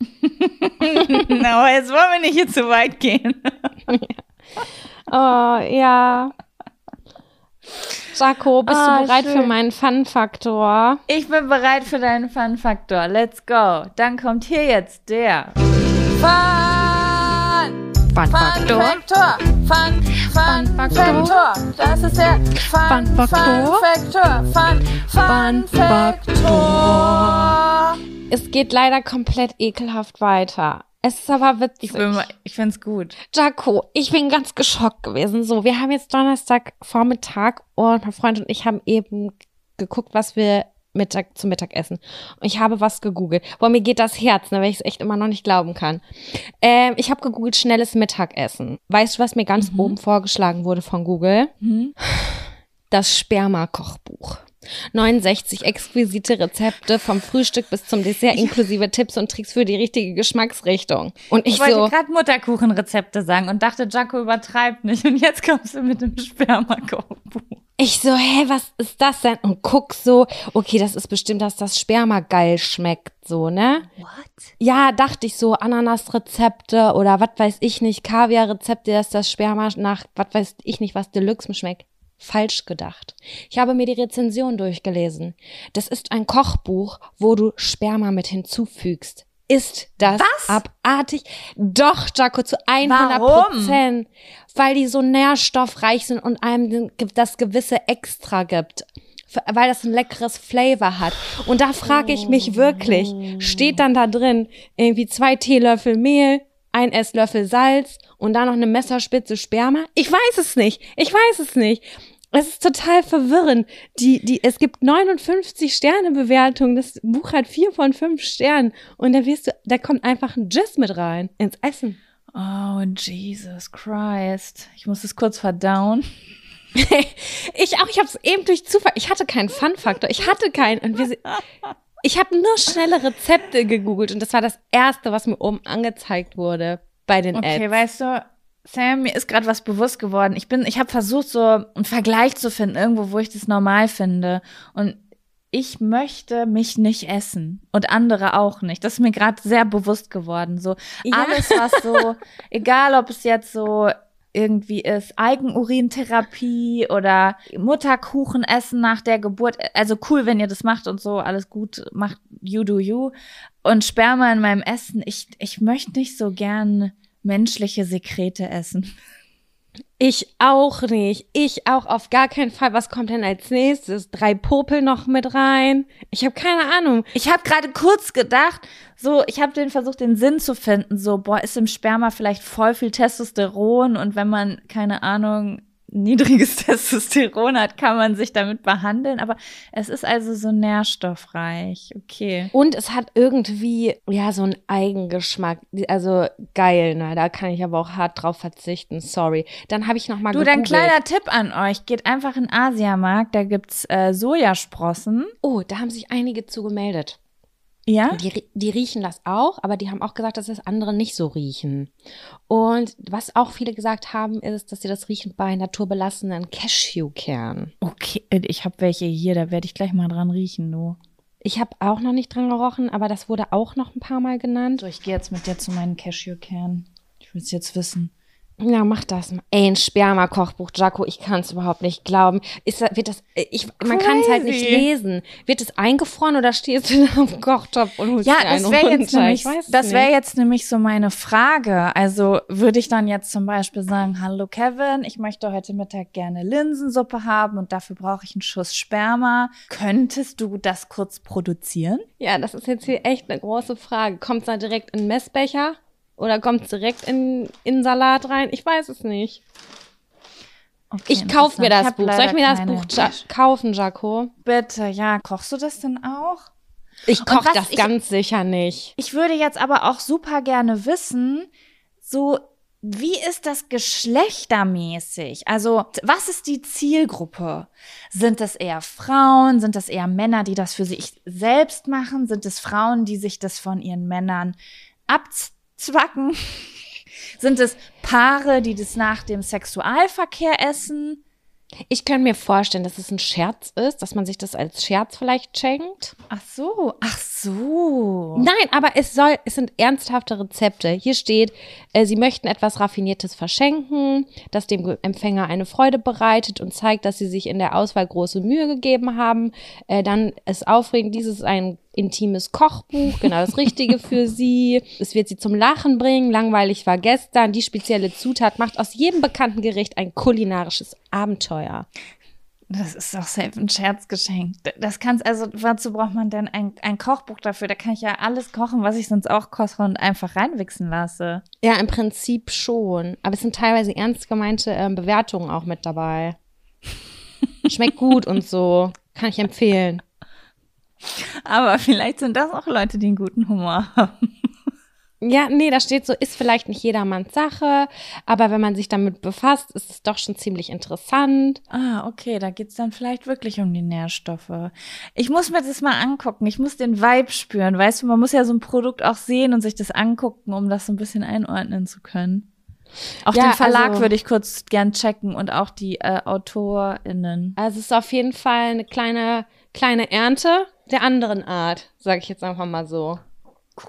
Na, jetzt wollen wir nicht hier zu weit gehen. (laughs) oh, ja. Jaco, bist ah, du bereit schön. für meinen Fun-Faktor? Ich bin bereit für deinen Fun-Faktor. Let's go. Dann kommt hier jetzt der Fun! Fun, Fun, Fun Faktor. Das ist der Fun, Fun Faktor. Fun, Fun, Fun Faktor. Es geht leider komplett ekelhaft weiter. Es ist aber witzig. Ich, bin ich find's gut. Jaco, ich bin ganz geschockt gewesen. So, wir haben jetzt Donnerstag Vormittag und mein Freund und ich haben eben geguckt, was wir Mittag zum Mittag essen. Und ich habe was gegoogelt. Boah, mir geht das Herz, ne, weil ich es echt immer noch nicht glauben kann. Ähm, ich habe gegoogelt schnelles Mittagessen. Weißt du, was mir ganz oben vorgeschlagen wurde von Google? Mhm. Das Sperma-Kochbuch. 69 exquisite Rezepte vom Frühstück bis zum Dessert inklusive Tipps und Tricks für die richtige Geschmacksrichtung. Und ich, Ich wollte so, gerade Mutterkuchenrezepte sagen und dachte, Jaco übertreibt nicht. Und jetzt kommst du mit dem Spermakochbuch. Ich so, hä, was ist das denn? Und guck so, okay, das ist bestimmt, dass das Sperma geil schmeckt, so, ne? What? Ja, dachte ich so, Ananasrezepte oder was weiß ich nicht, Kaviarrezepte, dass das Sperma nach, was weiß ich nicht, was Deluxe schmeckt. Falsch gedacht. Ich habe mir die Rezension durchgelesen. Das ist ein Kochbuch, wo du Sperma mit hinzufügst. Ist das Was? abartig? Doch, Jaco, zu 100 Prozent. Weil die so nährstoffreich sind und einem das gewisse Extra gibt. Weil das ein leckeres Flavor hat. Und da frage ich mich wirklich, steht dann da drin irgendwie zwei Teelöffel Mehl, ein Esslöffel Salz und dann noch eine Messerspitze Sperma? Ich weiß es nicht. Ich weiß es nicht. Es ist total verwirrend. Die, die, es gibt 59 Sterne Bewertungen. Das Buch hat vier von fünf Sternen. Und da wirst du, da kommt einfach ein Jizz mit rein ins Essen. Oh, Jesus Christ. Ich muss es kurz verdauen. (laughs) ich auch, ich habe es eben durch Zufall. Ich hatte keinen Fun-Faktor. Ich hatte keinen. Und wir, ich habe nur schnelle Rezepte gegoogelt und das war das erste, was mir oben angezeigt wurde bei den Okay, Ads. weißt du, Sam, mir ist gerade was bewusst geworden. Ich bin, ich habe versucht, so einen Vergleich zu finden, irgendwo, wo ich das normal finde. Und ich möchte mich nicht essen und andere auch nicht. Das ist mir gerade sehr bewusst geworden. So Ja. alles, was so, (laughs) egal ob es jetzt so irgendwie ist, Eigenurintherapie oder Mutterkuchen essen nach der Geburt. Also cool, wenn ihr das macht und so, alles gut, macht you do you. Und Sperma in meinem Essen. Ich, ich möchte nicht so gern menschliche Sekrete essen. Ich auch nicht. Ich auch auf gar keinen Fall. Was kommt denn als nächstes? Drei Popel noch mit rein? Ich habe keine Ahnung. Ich habe gerade kurz gedacht, so, ich habe den versucht, den Sinn zu finden. So, boah, ist im Sperma vielleicht voll viel Testosteron und wenn man, keine Ahnung, niedriges (laughs) Testosteron hat, kann man sich damit behandeln. Aber es ist also so nährstoffreich. Okay. Und es hat irgendwie, ja, so einen Eigengeschmack. Also geil, ne? Da kann ich aber auch hart drauf verzichten. Sorry. Dann habe ich noch mal Du, dann gegoogelt. kleiner Tipp an euch. Geht einfach in den Asiamarkt, da gibt's äh, Sojasprossen. Oh, da haben sich einige zu gemeldet. Ja? Die, die riechen das auch, aber die haben auch gesagt, dass das andere nicht so riechen. Und was auch viele gesagt haben, ist, dass sie das riechen bei naturbelassenen Cashewkernen. Okay, ich habe welche hier, da werde ich gleich mal dran riechen, du. Ich habe auch noch nicht dran gerochen, aber das wurde auch noch ein paar Mal genannt. So, ich gehe jetzt mit dir zu meinen Cashewkernen. Ich will es jetzt wissen. Ja, mach das mal. Ey, ein Sperma-Kochbuch, Jaco, ich kann es überhaupt nicht glauben. Ist das, wird das, äh, ich, man kann es halt nicht lesen. Wird es eingefroren oder stehst du (laughs) da am Kochtopf und holst Ja, dir einen das wäre jetzt nämlich, das wäre jetzt nämlich so meine Frage. Also würde ich dann jetzt zum Beispiel sagen, hallo Kevin, ich möchte heute Mittag gerne Linsensuppe haben und dafür brauche ich einen Schuss Sperma. Könntest du das kurz produzieren? Ja, das ist jetzt hier echt eine große Frage. Kommt es da direkt in den Messbecher? Oder kommt es direkt in, in Salat rein? Ich weiß es nicht. Okay, Ich kaufe mir das. Buch. Soll ich mir das Buch ja kaufen, Jaco? Bitte, ja. Kochst du das denn auch? Ich koche das ich- ganz sicher nicht. Ich würde jetzt aber auch super gerne wissen, so wie ist das geschlechtermäßig? Also, was ist die Zielgruppe? Sind das eher Frauen? Sind das eher Männer, die das für sich selbst machen? Sind es Frauen, die sich das von ihren Männern abzwacken? Sind es Paare, die das nach dem Sexualverkehr essen? Ich könnte mir vorstellen, dass es ein Scherz ist, dass man sich das als Scherz vielleicht schenkt. Ach so, ach so. Nein, aber es soll, es sind ernsthafte Rezepte. Hier steht, äh, Sie möchten etwas Raffiniertes verschenken, das dem Empfänger eine Freude bereitet und zeigt, dass Sie sich in der Auswahl große Mühe gegeben haben. Äh, dann ist aufregend, dieses ist ein intimes Kochbuch, genau das Richtige für (laughs) Sie. Es wird Sie zum Lachen bringen. Langweilig war gestern. Die spezielle Zutat macht aus jedem bekannten Gericht ein kulinarisches Abenteuer. Das ist doch safe ein Scherzgeschenk. Das kannst, also, wozu braucht man denn ein, ein Kochbuch dafür? Da kann ich ja alles kochen, was ich sonst auch koche und einfach reinwichsen lasse. Ja, im Prinzip schon. Aber es sind teilweise ernst gemeinte ähm, Bewertungen auch mit dabei. (laughs) Schmeckt gut und so. Kann ich empfehlen. Aber vielleicht sind das auch Leute, die einen guten Humor haben. Ja, nee, da steht so, ist vielleicht nicht jedermanns Sache, aber wenn man sich damit befasst, ist es doch schon ziemlich interessant. Ah, okay, da geht's dann vielleicht wirklich um die Nährstoffe. Ich muss mir das mal angucken, ich muss den Vibe spüren, weißt du, man muss ja so ein Produkt auch sehen und sich das angucken, um das so ein bisschen einordnen zu können. Auch Ja, den Verlag also- würde ich kurz gern checken und auch die äh, AutorInnen. Also es ist auf jeden Fall eine kleine, kleine Ernte der anderen Art, sage ich jetzt einfach mal so.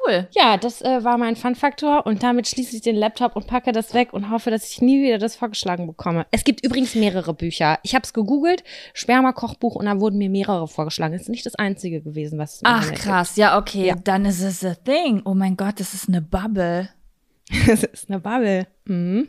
Cool. Ja, das äh, war mein Fun-Faktor und damit schließe ich den Laptop und packe das weg und hoffe, dass ich nie wieder das vorgeschlagen bekomme. Es gibt übrigens mehrere Bücher. Ich habe es gegoogelt, Sperma-Kochbuch und da wurden mir mehrere vorgeschlagen. Das ist nicht das einzige gewesen, was Ach krass, ja okay, Ja. dann ist es a thing. Oh mein Gott, das ist eine Bubble. gibt. (laughs) Das ist eine Bubble. Mhm.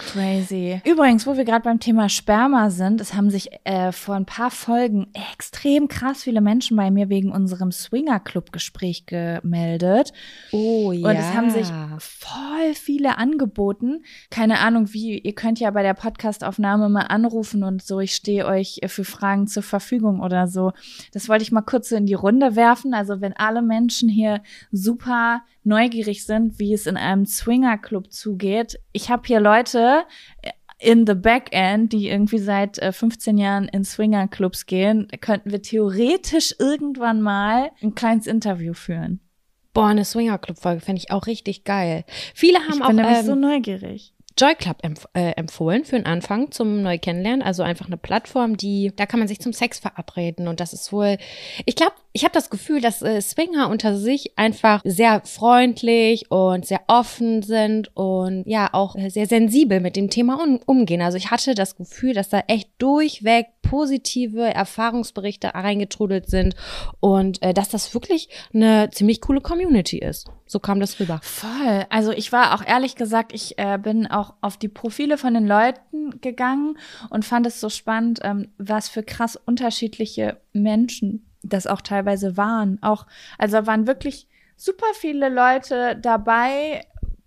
Crazy. Übrigens, wo wir gerade beim Thema Sperma sind, es haben sich äh, vor ein paar Folgen extrem krass viele Menschen bei mir wegen unserem Swinger-Club-Gespräch gemeldet. Oh ja. Und es haben sich voll viele angeboten. Keine Ahnung wie, ihr könnt ja bei der Podcastaufnahme mal anrufen und so, ich stehe euch für Fragen zur Verfügung oder so. Das wollte ich mal kurz so in die Runde werfen. Also wenn alle Menschen hier super neugierig sind, wie es in einem Swinger-Club zugeht. Ich habe hier Leute äh, in the Backend, die irgendwie seit äh, 15 Jahren in Swinger-Clubs gehen, könnten wir theoretisch irgendwann mal ein kleines Interview führen. Boah, eine Swinger-Club-Folge fände ich auch richtig geil. Viele haben Ich auch bin nämlich ähm, so neugierig. Joy Club empf äh, empfohlen für den Anfang zum neu kennenlernen. Also einfach eine Plattform, die, da kann man sich zum Sex verabreden. Und das ist wohl, ich glaube, ich habe das Gefühl, dass äh, Swinger unter sich einfach sehr freundlich und sehr offen sind und ja auch äh, sehr sensibel mit dem Thema um umgehen. Also ich hatte das Gefühl, dass da echt durchweg positive Erfahrungsberichte reingetrudelt sind und äh, dass das wirklich eine ziemlich coole Community ist. So kam das rüber. Voll. Also ich war auch ehrlich gesagt, ich äh, bin auch auf die Profile von den Leuten gegangen und fand es so spannend, ähm, was für krass unterschiedliche Menschen das auch teilweise waren. Auch, also waren wirklich super viele Leute dabei,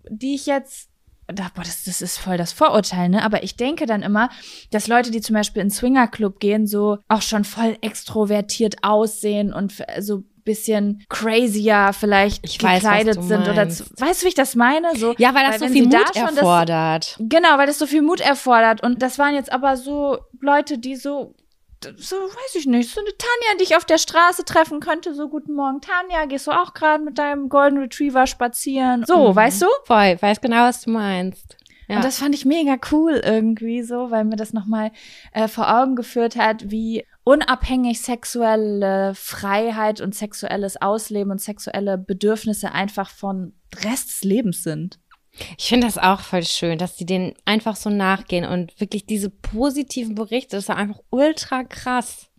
die ich jetzt da, boah, das, das ist voll das Vorurteil, ne? Aber ich denke dann immer, dass Leute, die zum Beispiel in Swingerclub gehen, so auch schon voll extrovertiert aussehen und so bisschen crazier vielleicht Ich weiß, gekleidet du sind oder zu, weißt du, wie ich das meine? So, Ja, weil das so wenn viel Mut schon das- erfordert. Genau, weil das so viel Mut erfordert. Und das waren jetzt aber so Leute, die so, so weiß ich nicht, so eine Tanja, die ich auf der Straße treffen könnte. So, guten Morgen, Tanja, gehst du auch gerade mit deinem Golden Retriever spazieren? So, Mhm. weißt du? Voll, weiß genau, was du meinst. Ja. Und das fand ich mega cool irgendwie so, weil mir das nochmal äh, vor Augen geführt hat, wie unabhängig sexuelle Freiheit und sexuelles Ausleben und sexuelle Bedürfnisse einfach von Rest des Lebens sind. Ich finde das auch voll schön, dass die denen einfach so nachgehen und wirklich diese positiven Berichte, das war einfach ultra krass.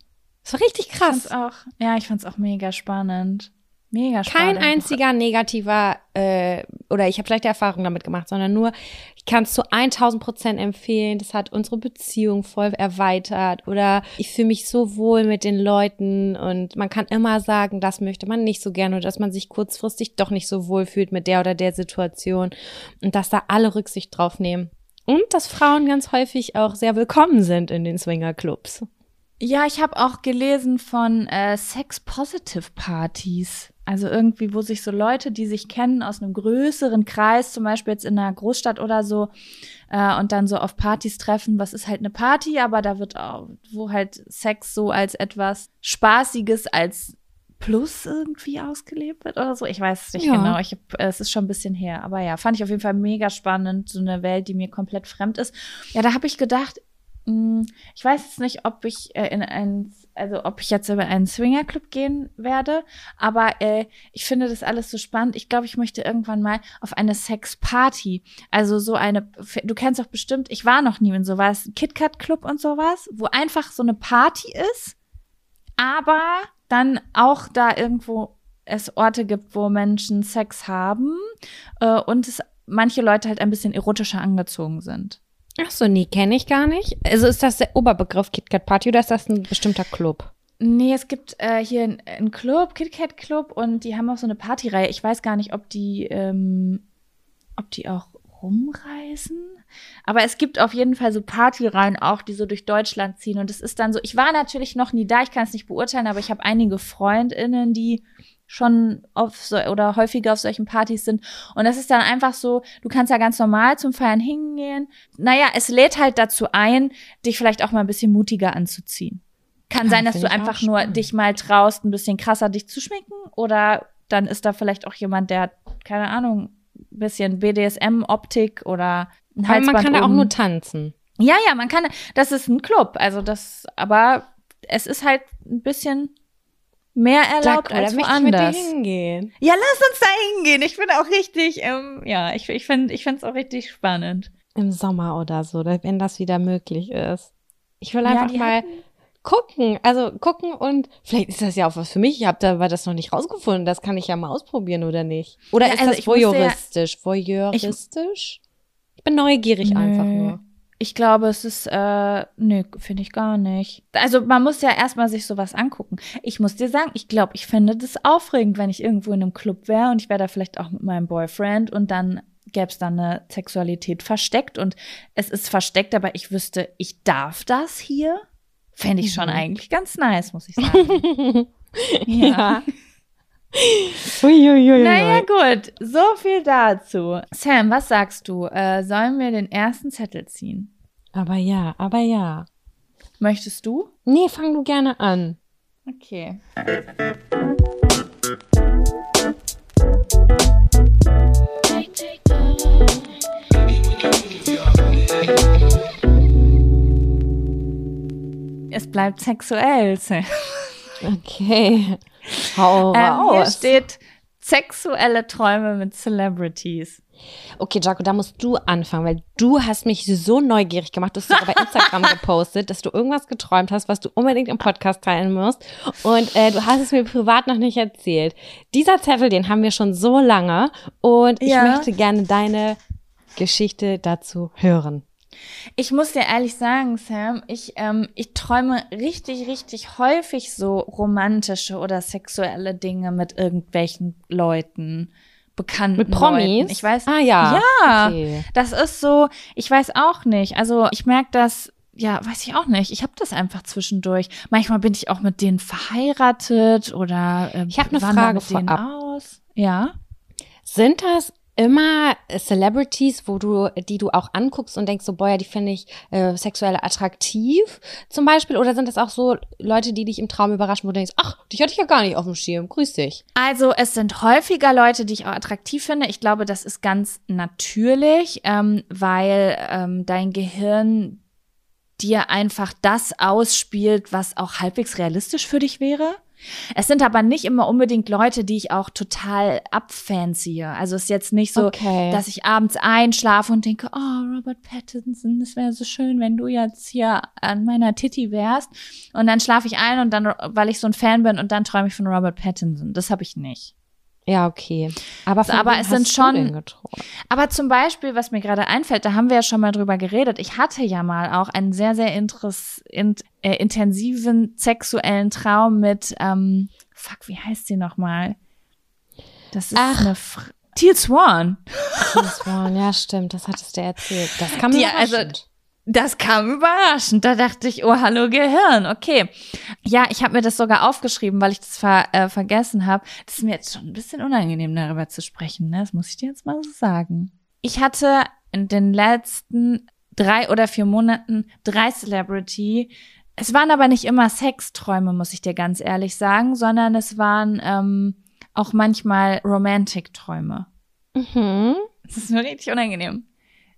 Das war richtig Ich fand's krass. auch, ja, ich fand's auch mega spannend. Mega Kein spannend. einziger negativer, äh, oder ich habe schlechte Erfahrungen damit gemacht, sondern nur, ich kann es zu 1000 Prozent empfehlen. Das hat unsere Beziehung voll erweitert. Oder ich fühle mich so wohl mit den Leuten und man kann immer sagen, das möchte man nicht so gerne oder dass man sich kurzfristig doch nicht so wohl fühlt mit der oder der Situation und dass da alle Rücksicht drauf nehmen. Und dass Frauen ganz häufig auch sehr willkommen sind in den Swingerclubs. Ja, ich habe auch gelesen von äh, Sex-Positive-Partys. Also irgendwie, wo sich so Leute, die sich kennen aus einem größeren Kreis, zum Beispiel jetzt in einer Großstadt oder so, äh, und dann so auf Partys treffen. Was ist halt eine Party, aber da wird auch, wo halt Sex so als etwas Spaßiges, als Plus irgendwie ausgelebt wird oder so. Ich weiß es nicht Ja. genau. Ich hab, äh, es ist schon ein bisschen her. Aber ja, fand ich auf jeden Fall mega spannend. So eine Welt, die mir komplett fremd ist. Ja, da habe ich gedacht, mh, ich weiß jetzt nicht, ob ich äh, in ein, also ob ich jetzt über einen Swingerclub gehen werde, aber äh, ich finde das alles so spannend. Ich glaube, ich möchte irgendwann mal auf eine Sexparty. Also so eine, du kennst doch bestimmt, ich war noch nie in sowas, KitKat Club und sowas, wo einfach so eine Party ist, aber dann auch da irgendwo es Orte gibt, wo Menschen Sex haben äh, und es manche Leute halt ein bisschen erotischer angezogen sind. Ach so, nee, kenne ich gar nicht. Also ist das der Oberbegriff KitKat Party oder ist das ein bestimmter Club? Nee, es gibt äh, hier einen Club, KitKat Club, und die haben auch so eine Partyreihe. Ich weiß gar nicht, ob die, ähm, ob die auch rumreisen. Aber es gibt auf jeden Fall so Partyreihen auch, die so durch Deutschland ziehen. Und es ist dann so, ich war natürlich noch nie da, ich kann es nicht beurteilen, aber ich habe einige FreundInnen, die schon auf so oder häufiger auf solchen Partys sind. Und das ist dann einfach so, du kannst ja ganz normal zum Feiern hingehen. Naja, es lädt halt dazu ein, dich vielleicht auch mal ein bisschen mutiger anzuziehen. Kann ja, sein, dass du einfach nur dich mal traust, ein bisschen krasser dich zu schminken. Oder dann ist da vielleicht auch jemand, der, keine Ahnung, ein bisschen BDSM-Optik oder ein Halsband. Aber man kann da auch nur tanzen. Ja, ja, man kann, das ist ein Club. Also das, aber es ist halt ein bisschen mehr erlaubt Sag, als woanders. Ja, lass uns da hingehen. Ich bin auch richtig, ähm, ja, ich, ich finde, es auch richtig spannend. Im Sommer oder so, wenn das wieder möglich ist. Ich will einfach ja, mal gucken, also gucken und vielleicht ist das ja auch was für mich. Ich habe da das noch nicht rausgefunden. Das kann ich ja mal ausprobieren oder nicht? Oder ja, ist also das voyeuristisch? Ja, voyeuristisch? Ich, ich, bin neugierig nö. einfach nur. Ich glaube, es ist, äh, nö, finde ich gar nicht. Also man muss ja erstmal sich sowas angucken. Ich muss dir sagen, ich glaube, ich finde das aufregend, wenn ich irgendwo in einem Club wäre und ich wäre da vielleicht auch mit meinem Boyfriend und dann gäbe es da eine Sexualität versteckt und es ist versteckt, aber ich wüsste, ich darf das hier. Fände ich schon mhm. eigentlich ganz nice, muss ich sagen. (laughs) ja. ja. Uiuiui. Naja, gut. So viel dazu. Sam, was sagst du? Äh, sollen wir den ersten Zettel ziehen? Aber ja, aber ja. Möchtest du? Nee, fang du gerne an. Okay. Es bleibt sexuell. Okay. Hau ähm, Hier steht sexuelle Träume mit Celebrities. Okay, Jaco, da musst du anfangen, weil du hast mich so neugierig gemacht. Du hast sogar bei Instagram (laughs) gepostet, dass du irgendwas geträumt hast, was du unbedingt im Podcast teilen musst. Und äh, du hast es mir privat noch nicht erzählt. Dieser Zettel, den haben wir schon so lange. Und ich ja. möchte gerne deine Geschichte dazu hören. Ich muss dir ehrlich sagen, Sam, ich, ähm, ich träume richtig, richtig häufig so romantische oder sexuelle Dinge mit irgendwelchen Leuten. Bekannten mit Promis? Leuten. Ich weiß. Ah ja. Ja. Okay. Das ist so, ich weiß auch nicht. Also ich merke das ja, weiß ich auch nicht. Ich habe das einfach zwischendurch. Manchmal bin ich auch mit denen verheiratet oder äh, ich habe eine Frage mit denen aus. Ja. Sind das immer Celebrities, wo du, die du auch anguckst und denkst so, boah, ja, die finde ich äh, sexuell attraktiv zum Beispiel? Oder sind das auch so Leute, die dich im Traum überraschen, wo du denkst, ach, dich hatte ich ja gar nicht auf dem Schirm, grüß dich? Also es sind häufiger Leute, die ich auch attraktiv finde. Ich glaube, das ist ganz natürlich, ähm, weil ähm, dein Gehirn dir einfach das ausspielt, was auch halbwegs realistisch für dich wäre. Es sind aber nicht immer unbedingt Leute, die ich auch total abfanziehe. Also es ist jetzt nicht so, okay. dass ich abends einschlafe und denke, oh, Robert Pattinson, das wäre so schön, wenn du jetzt hier an meiner Titty wärst. Und dann schlafe ich ein und dann, weil ich so ein Fan bin und dann träume ich von Robert Pattinson. Das habe ich nicht. Ja, okay. Aber, aber es sind schon. Aber zum Beispiel, was mir gerade einfällt, da haben wir ja schon mal drüber geredet. Ich hatte ja mal auch einen sehr, sehr interess in, äh, intensiven sexuellen Traum mit, ähm, fuck, wie heißt sie nochmal? Das ist Ach. eine Fr Teal Swan. Teal Swan, ja, stimmt. Das hattest du erzählt. Das kann man also das kam überraschend. Da dachte ich, oh, hallo Gehirn. Okay. Ja, ich habe mir das sogar aufgeschrieben, weil ich das ver äh, vergessen habe. Das ist mir jetzt schon ein bisschen unangenehm, darüber zu sprechen. Ne? Das muss ich dir jetzt mal so sagen. Ich hatte in den letzten drei oder vier Monaten drei Celebrity. Es waren aber nicht immer Sexträume, muss ich dir ganz ehrlich sagen, sondern es waren ähm, auch manchmal Romantic-Träume. Mhm. Das ist nur richtig unangenehm.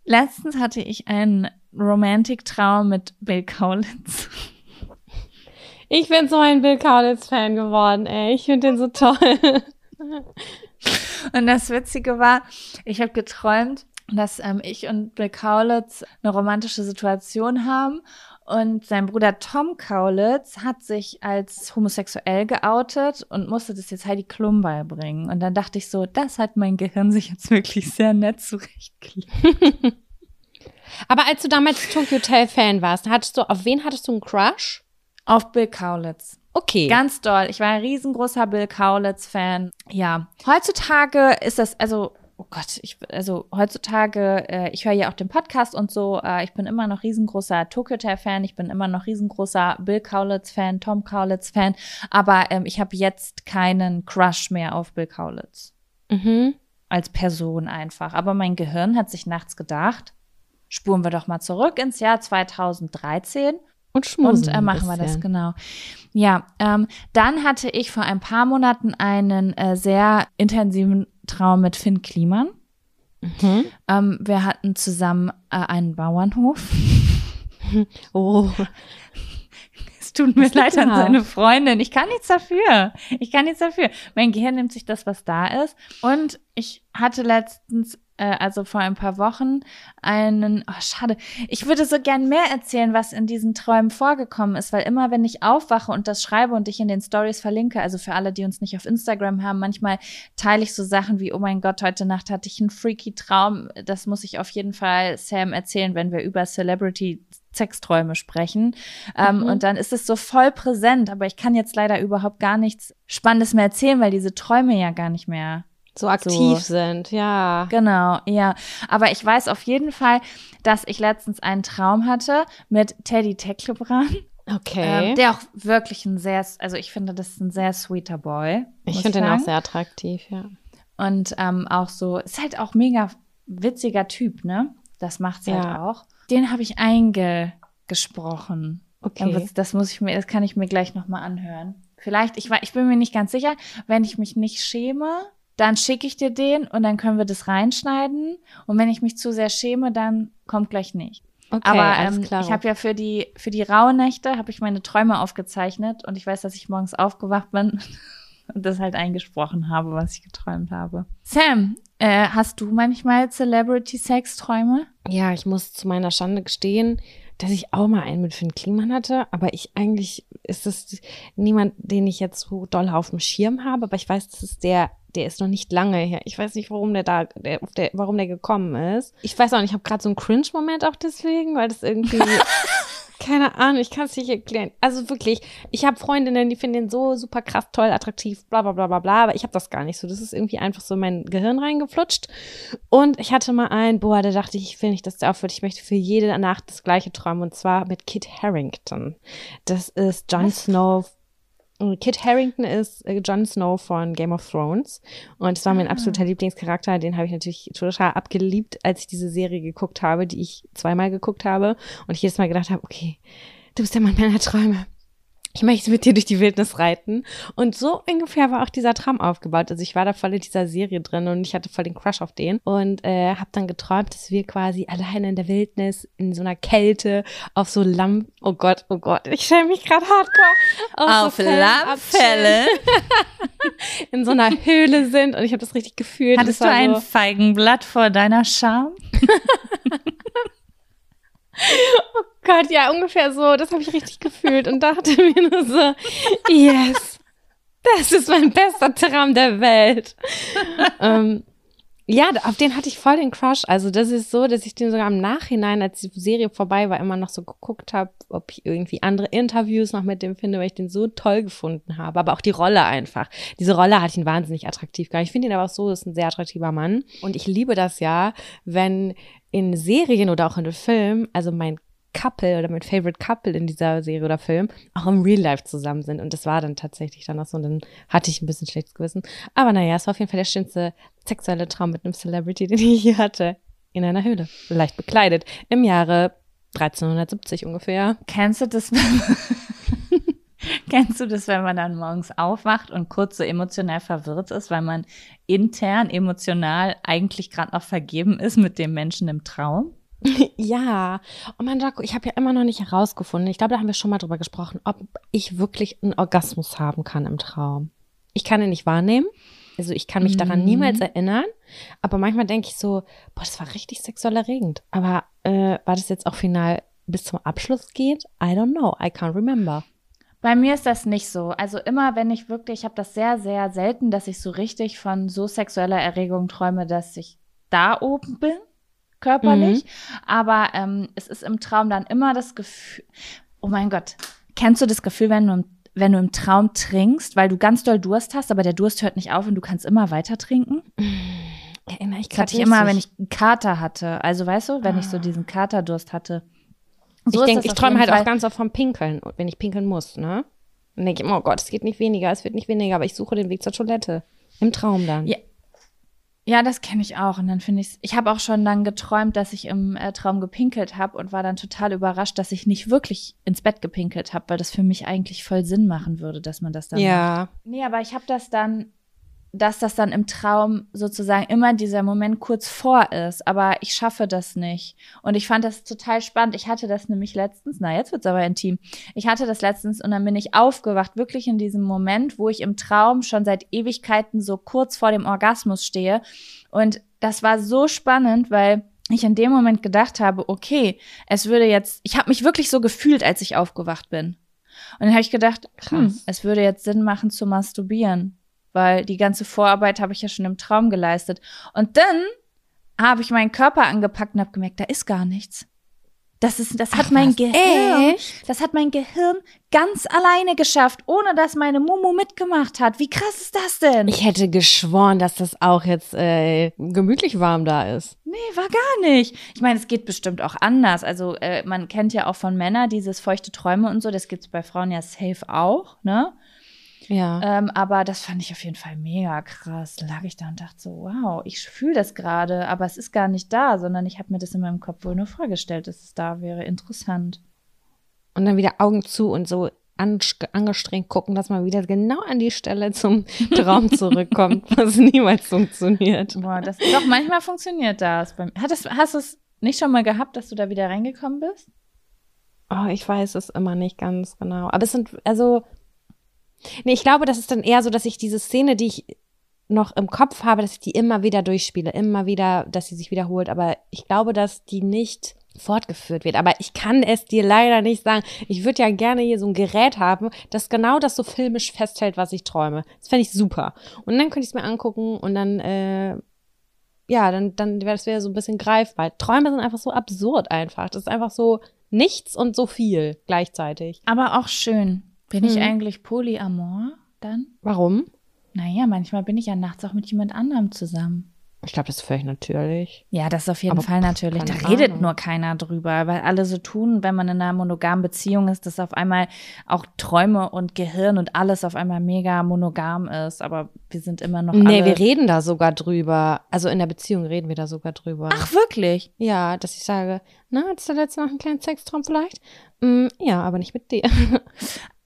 Letztens hatte ich einen Romantic-Traum mit Bill Kaulitz. Ich bin so ein Bill Kaulitz-Fan geworden, ey. Ich finde den so toll. Und das Witzige war, ich habe geträumt, dass ähm, ich und Bill Kaulitz eine romantische Situation haben und sein Bruder Tom Kaulitz hat sich als homosexuell geoutet und musste das jetzt Heidi Klum beibringen. Und dann dachte ich so, das hat mein Gehirn sich jetzt wirklich sehr nett zurechtgelegt. (laughs) Aber als du damals Tokyo Hotel Fan warst, hattest du, auf wen hattest du einen Crush? Auf Bill Kaulitz. Okay. Ganz doll. Ich war ein riesengroßer Bill Kaulitz-Fan. Ja. Heutzutage ist das, also, oh Gott, ich, also heutzutage, äh, ich höre ja auch den Podcast und so, äh, ich bin immer noch riesengroßer Tokyo Hotel-Fan, ich bin immer noch riesengroßer Bill Kaulitz-Fan, Tom Kaulitz-Fan, aber ähm, ich habe jetzt keinen Crush mehr auf Bill Kaulitz. Mhm. Als Person einfach. Aber mein Gehirn hat sich nachts gedacht, spuren wir doch mal zurück ins Jahr 2013 Und schmusen. und äh, machen wir das genau. Ja, ähm, dann hatte ich vor ein paar Monaten einen äh, sehr intensiven Traum mit Finn Kliman. Mhm. Ähm, wir hatten zusammen äh, einen Bauernhof. (laughs) Oh. Es tut mir leid an seine Freundin. Ich kann nichts dafür. Ich kann nichts dafür. Mein Gehirn nimmt sich das, was da ist. Und ich hatte letztens, also vor ein paar Wochen, einen, oh schade, ich würde so gern mehr erzählen, was in diesen Träumen vorgekommen ist, weil immer, wenn ich aufwache und das schreibe und ich in den Stories verlinke, also für alle, die uns nicht auf Instagram haben, manchmal teile ich so Sachen wie, oh mein Gott, heute Nacht hatte ich einen freaky Traum. Das muss ich auf jeden Fall Sam erzählen, wenn wir über Celebrity Sexträume sprechen. Ähm, Mhm. Und dann ist es so voll präsent, aber ich kann jetzt leider überhaupt gar nichts Spannendes mehr erzählen, weil diese Träume ja gar nicht mehr. So aktiv So. sind, ja. Genau, ja. Aber ich weiß auf jeden Fall, dass ich letztens einen Traum hatte mit Teddy Teklebran, Okay. ähm, der auch wirklich ein sehr, also ich finde, das ist ein sehr sweeter Boy. ich finde den auch sehr attraktiv, ja. Und ähm, auch so, ist halt auch mega witziger Typ, ne? Das macht's halt Ja. auch. Den habe ich eingesprochen. Okay. Das, das muss ich mir, das kann ich mir gleich nochmal anhören. Vielleicht, ich, ich bin mir nicht ganz sicher, wenn ich mich nicht schäme, dann schicke ich dir den und dann können wir das reinschneiden. Und wenn ich mich zu sehr schäme, dann kommt gleich nicht. Okay, Aber alles ähm, ich habe ja für die für die Rauhnächte habe ich meine Träume aufgezeichnet und ich weiß, dass ich morgens aufgewacht bin (laughs) und das halt eingesprochen habe, was ich geträumt habe. Sam, äh, hast du manchmal Celebrity Sex Träume? Ja, ich muss zu meiner Schande gestehen, dass ich auch mal einen mit Finn Kliman hatte, aber ich eigentlich ist es niemand, den ich jetzt so doll auf dem Schirm habe, aber ich weiß, das ist der, der ist noch nicht lange her. Ich weiß nicht, warum der da, der, der, warum der gekommen ist. Ich weiß auch nicht, ich habe gerade so einen Cringe-Moment auch deswegen, weil das irgendwie, (laughs) keine Ahnung, ich kann es nicht erklären. Also wirklich, ich habe Freundinnen, die finden den so super krass, toll, attraktiv, bla bla bla bla bla, aber ich habe das gar nicht so. Das ist irgendwie einfach so in mein Gehirn reingeflutscht. Und ich hatte mal einen, boah, da dachte ich, ich will nicht, dass der aufhört. Ich möchte für jede Nacht das gleiche träumen und zwar mit Kit Harrington. Das ist Jon Snow. Kit Harrington ist äh, Jon Snow von Game of Thrones und es war mein Ah. absoluter Lieblingscharakter. Den habe ich natürlich total abgeliebt, als ich diese Serie geguckt habe, die ich zweimal geguckt habe und ich jedes Mal gedacht habe, okay, du bist der Mann meiner Träume. Ich möchte mit dir durch die Wildnis reiten. Und so ungefähr war auch dieser Traum aufgebaut. Also ich war da voll in dieser Serie drin und ich hatte voll den Crush auf den und äh, habe dann geträumt, dass wir quasi alleine in der Wildnis in so einer Kälte auf so Lamm, oh Gott, oh Gott, ich stelle mich gerade hardcore so Felsen abchillen, (laughs) in so einer Höhle sind und ich habe das richtig gefühlt. Hattest du ein so, Feigenblatt vor deiner Scham? (laughs) Gott, ja, ungefähr so. Das habe ich richtig gefühlt und dachte (laughs) mir nur so, yes, das ist mein bester Traum der Welt. ähm, ja, auf den hatte ich voll den Crush. Also das ist so, dass ich den sogar im Nachhinein, als die Serie vorbei war, immer noch so geguckt habe, ob ich irgendwie andere Interviews noch mit dem finde, weil ich den so toll gefunden habe. Aber auch die Rolle einfach. Diese Rolle ich ihn wahnsinnig attraktiv gemacht. Ich finde ihn aber auch so, ist ein sehr attraktiver Mann. Und ich liebe das ja, wenn in Serien oder auch in Filmen, also mein Couple oder mein Favorite Couple in dieser Serie oder Film auch im Real Life zusammen sind. Und das war dann tatsächlich dann auch so. Und dann hatte ich ein bisschen schlechtes Gewissen. Aber naja, es war auf jeden Fall der schönste sexuelle Traum mit einem Celebrity, (laughs) den ich je hatte. In einer Höhle. Leicht bekleidet. Im Jahre 1370 ungefähr. Kennst du das? (laughs) wenn- (laughs) Kennst du das, wenn man dann morgens aufwacht und kurz so emotional verwirrt ist, weil man intern emotional eigentlich gerade noch vergeben ist mit dem Menschen im Traum? Ja, und mein Jaco, ich habe ja immer noch nicht herausgefunden, ich glaube, da haben wir schon mal drüber gesprochen, ob ich wirklich einen Orgasmus haben kann im Traum. Ich kann ihn nicht wahrnehmen, also ich kann mich daran Mhm. niemals erinnern, aber manchmal denke ich so, boah, das war richtig sexuell erregend. Aber äh, war das jetzt auch final bis zum Abschluss geht? I don't know, I can't remember. Bei mir ist das nicht so. Also immer, wenn ich wirklich, ich habe das sehr, sehr selten, dass ich so richtig von so sexueller Erregung träume, dass ich da oben bin, körperlich. Aber ähm, es ist im Traum dann immer das Gefühl, oh mein Gott, kennst du das Gefühl, wenn du im wenn du im Traum trinkst, weil du ganz doll Durst hast, aber der Durst hört nicht auf und du kannst immer weiter trinken? Erinnere ich Das hatte ich immer, wenn ich einen Kater hatte. Also weißt du, wenn ich so diesen Katerdurst hatte. So ich denke, ich träume halt Fall. auch ganz oft vom Pinkeln, wenn ich pinkeln muss, ne? Dann denke ich oh Gott, es geht nicht weniger, es wird nicht weniger, aber ich suche den Weg zur Toilette. Im Traum dann. Ja. Ja, das kenne ich auch. Und dann finde ich Ich habe auch schon dann geträumt, dass ich im äh, Traum gepinkelt habe und war dann total überrascht, dass ich nicht wirklich ins Bett gepinkelt habe, weil das für mich eigentlich voll Sinn machen würde, dass man das dann macht. Ja. Nee, aber ich habe das dann, dass das dann im Traum sozusagen immer dieser Moment kurz vor ist, aber ich schaffe das nicht. Und ich fand das total spannend. Ich hatte das nämlich letztens, na, jetzt wird's aber intim. Ich hatte das letztens und dann bin ich aufgewacht, wirklich in diesem Moment, wo ich im Traum schon seit Ewigkeiten so kurz vor dem Orgasmus stehe. Und das war so spannend, weil ich in dem Moment gedacht habe, okay, es würde jetzt, ich habe mich wirklich so gefühlt, als ich aufgewacht bin. Und dann habe ich gedacht, hm, es würde jetzt Sinn machen zu masturbieren, weil die ganze Vorarbeit habe ich ja schon im Traum geleistet. Und dann habe ich meinen Körper angepackt und habe gemerkt, da ist gar nichts. Das ist, das hat Ach, mein? Gehirn, Echt? das hat mein Gehirn ganz alleine geschafft, ohne dass meine Mumu mitgemacht hat. Wie krass ist das denn? Ich hätte geschworen, dass das auch jetzt äh, gemütlich warm da ist. Nee, war gar nicht. Ich meine, es geht bestimmt auch anders. Also äh, man kennt ja auch von Männern dieses feuchte Träume und so. Das gibt's bei Frauen ja safe auch, ne? Ja. Ähm, aber das fand ich auf jeden Fall mega krass. Da lag ich da und dachte so, wow, ich fühle das gerade, aber es ist gar nicht da, sondern ich habe mir das in meinem Kopf wohl nur vorgestellt, dass es da wäre. Interessant. Und dann wieder Augen zu und so an, angestrengt gucken, dass man wieder genau an die Stelle zum (laughs) Traum zurückkommt, was niemals funktioniert. Boah, das doch manchmal funktioniert das. Beim, hat das hast du es nicht schon mal gehabt, dass du da wieder reingekommen bist? Oh, ich weiß es immer nicht ganz genau. Aber es sind, also, nee, ich glaube, das ist dann eher so, dass ich diese Szene, die ich noch im Kopf habe, dass ich die immer wieder durchspiele, immer wieder, dass sie sich wiederholt. Aber ich glaube, dass die nicht fortgeführt wird. Aber ich kann es dir leider nicht sagen. Ich würde ja gerne hier so ein Gerät haben, das genau das so filmisch festhält, was ich träume. Das fände ich super. Und dann könnte ich es mir angucken und dann, äh, ja, dann, dann wäre das wieder so ein bisschen greifbar. Träume sind einfach so absurd einfach. Das ist einfach so nichts und so viel gleichzeitig. Aber auch schön. Bin ich Hm. eigentlich polyamor dann? Warum? Naja, manchmal bin ich ja nachts auch mit jemand anderem zusammen. Ich glaube, das ist völlig natürlich. Ja, das auf jeden Aber Fall natürlich. Da redet Ahnung. nur keiner drüber, weil alle so tun, wenn man in einer monogamen Beziehung ist, dass auf einmal auch Träume und Gehirn und alles auf einmal mega monogam ist. Aber wir sind immer noch Nee, wir reden da sogar drüber. Also in der Beziehung reden wir da sogar drüber. Ach, wirklich? Ja, dass ich sage, na, hattest du letzte Nacht einen kleinen Sextraum vielleicht? Mm, ja, aber nicht mit dir. (laughs)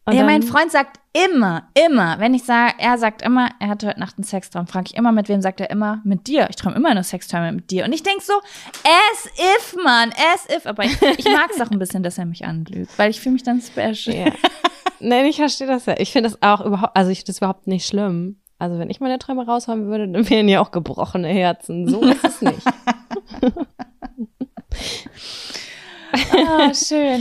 Und ja, mein Freund sagt immer, immer, wenn ich sage, er sagt immer, er hatte heute Nacht einen Sextraum, frage ich immer, mit wem sagt er immer? Mit dir. Ich träume immer nur Sexträume mit dir. Und ich denk so, as if, Mann, as if. Aber ich, ich mag es auch ein bisschen, dass er mich anlügt, weil ich fühle mich dann special. Ja. Nein, ich verstehe das ja. Ich finde das auch überhaupt, also ich finde das überhaupt nicht schlimm. Also wenn ich meine Träume raushauen würde, dann wären ja auch gebrochene Herzen. So ist es nicht. (laughs) Ah, schön.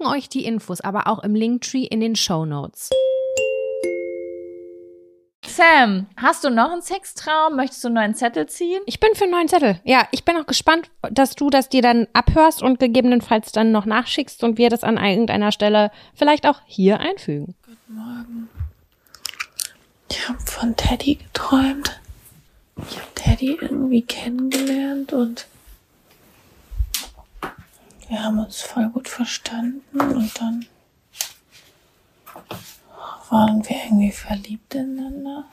euch die Infos aber auch im Linktree in den Show Notes. Sam, hast du noch einen Sextraum? Möchtest du einen neuen Zettel ziehen? Ich bin für einen neuen Zettel. Ja, ich bin auch gespannt, dass du das dir dann abhörst und gegebenenfalls dann noch nachschickst und wir das an irgendeiner Stelle vielleicht auch hier einfügen. Guten Morgen. Ich habe von Teddy geträumt. Ich habe Teddy irgendwie kennengelernt und wir haben uns voll gut verstanden und dann waren wir irgendwie verliebt ineinander.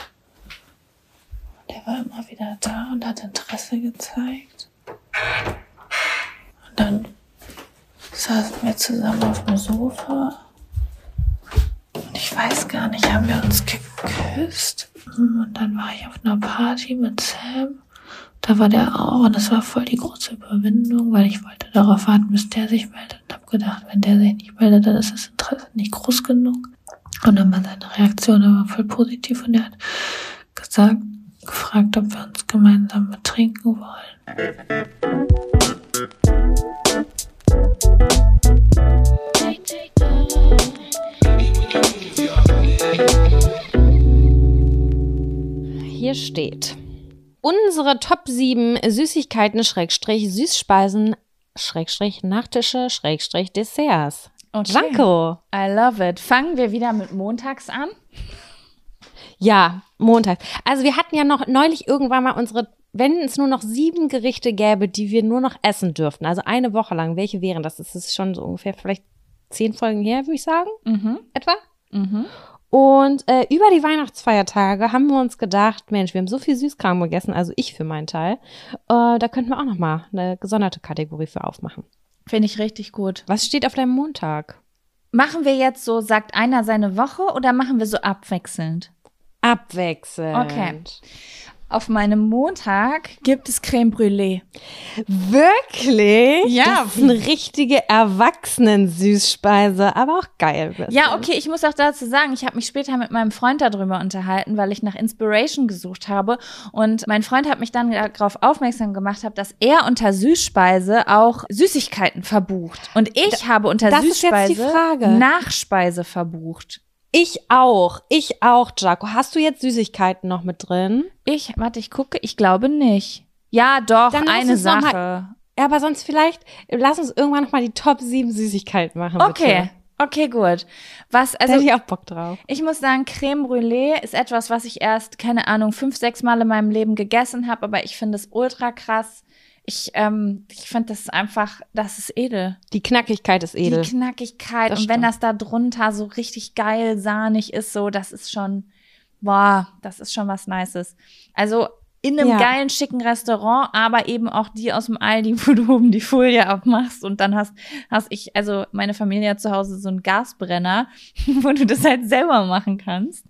Und er war immer wieder da und hat Interesse gezeigt. Und dann saßen wir zusammen auf dem Sofa. Und ich weiß gar nicht, haben wir uns geküsst? Und dann war ich auf einer Party mit Sam. Da war der auch und das war voll die große Überwindung, weil ich wollte darauf warten, bis der sich meldet und habe gedacht, wenn der sich nicht meldet, dann ist das Interesse nicht groß genug. Und dann war seine Reaktion aber voll positiv und er hat gesagt, gefragt, ob wir uns gemeinsam betrinken wollen. Hier steht. Unsere Top 7 Süßigkeiten, Schrägstrich, Süßspeisen, Schrägstrich, Nachtische, Schrägstrich, Desserts. Okay. Janko. I love it. Fangen wir wieder mit montags an. Ja, Montag. Also wir hatten ja noch neulich irgendwann mal unsere, wenn es nur noch sieben Gerichte gäbe, die wir nur noch essen dürften, also eine Woche lang, welche wären das? Das ist schon so ungefähr vielleicht zehn Folgen her, würde ich sagen, Mhm. etwa. Mhm. Und äh, über die Weihnachtsfeiertage haben wir uns gedacht, Mensch, wir haben so viel Süßkram gegessen, also ich für meinen Teil, äh, da könnten wir auch noch mal eine gesonderte Kategorie für aufmachen. Finde ich richtig gut. Was steht auf deinem Montag? Machen wir jetzt so, sagt einer seine Woche oder machen wir so abwechselnd? Abwechselnd. Okay. Auf meinem Montag gibt es Creme Brûlée. Wirklich? Ja. Das ist eine richtige Erwachsenen-Süßspeise, aber auch geil. Ja, okay, ich muss auch dazu sagen, ich habe mich später mit meinem Freund darüber unterhalten, weil ich nach Inspiration gesucht habe. Und mein Freund hat mich dann darauf aufmerksam gemacht, dass er unter Süßspeise auch Süßigkeiten verbucht. Und ich habe unter das ist jetzt Süßspeise. Nachspeise verbucht. Ich auch. Ich auch, Jaco. Hast du jetzt Süßigkeiten noch mit drin? Ich, warte, ich gucke, ich glaube nicht. Ja, doch, Dann eine noch mal- Sache. Ja, aber sonst vielleicht, lass uns irgendwann noch mal die Top 7 Süßigkeiten machen. Okay, Bitte. okay, gut. Was, Da also hätte ich auch Bock drauf. Ich muss sagen, Creme Brûlée ist etwas, was ich erst, keine Ahnung, fünf, sechs Mal in meinem Leben gegessen habe, aber ich finde es ultra krass. Ich, ähm, ich finde das einfach, das ist edel. Die Knackigkeit ist edel. Die Knackigkeit. Das und wenn stimmt. das da drunter so richtig geil sahnig ist, so, das ist schon, boah, das ist schon was Nices. Also in einem Ja. geilen, schicken Restaurant, aber eben auch die aus dem Aldi, (laughs) wo du oben die Folie abmachst und dann hast, hast ich, also meine Familie hat zu Hause so einen Gasbrenner, (laughs) wo du das halt selber machen kannst.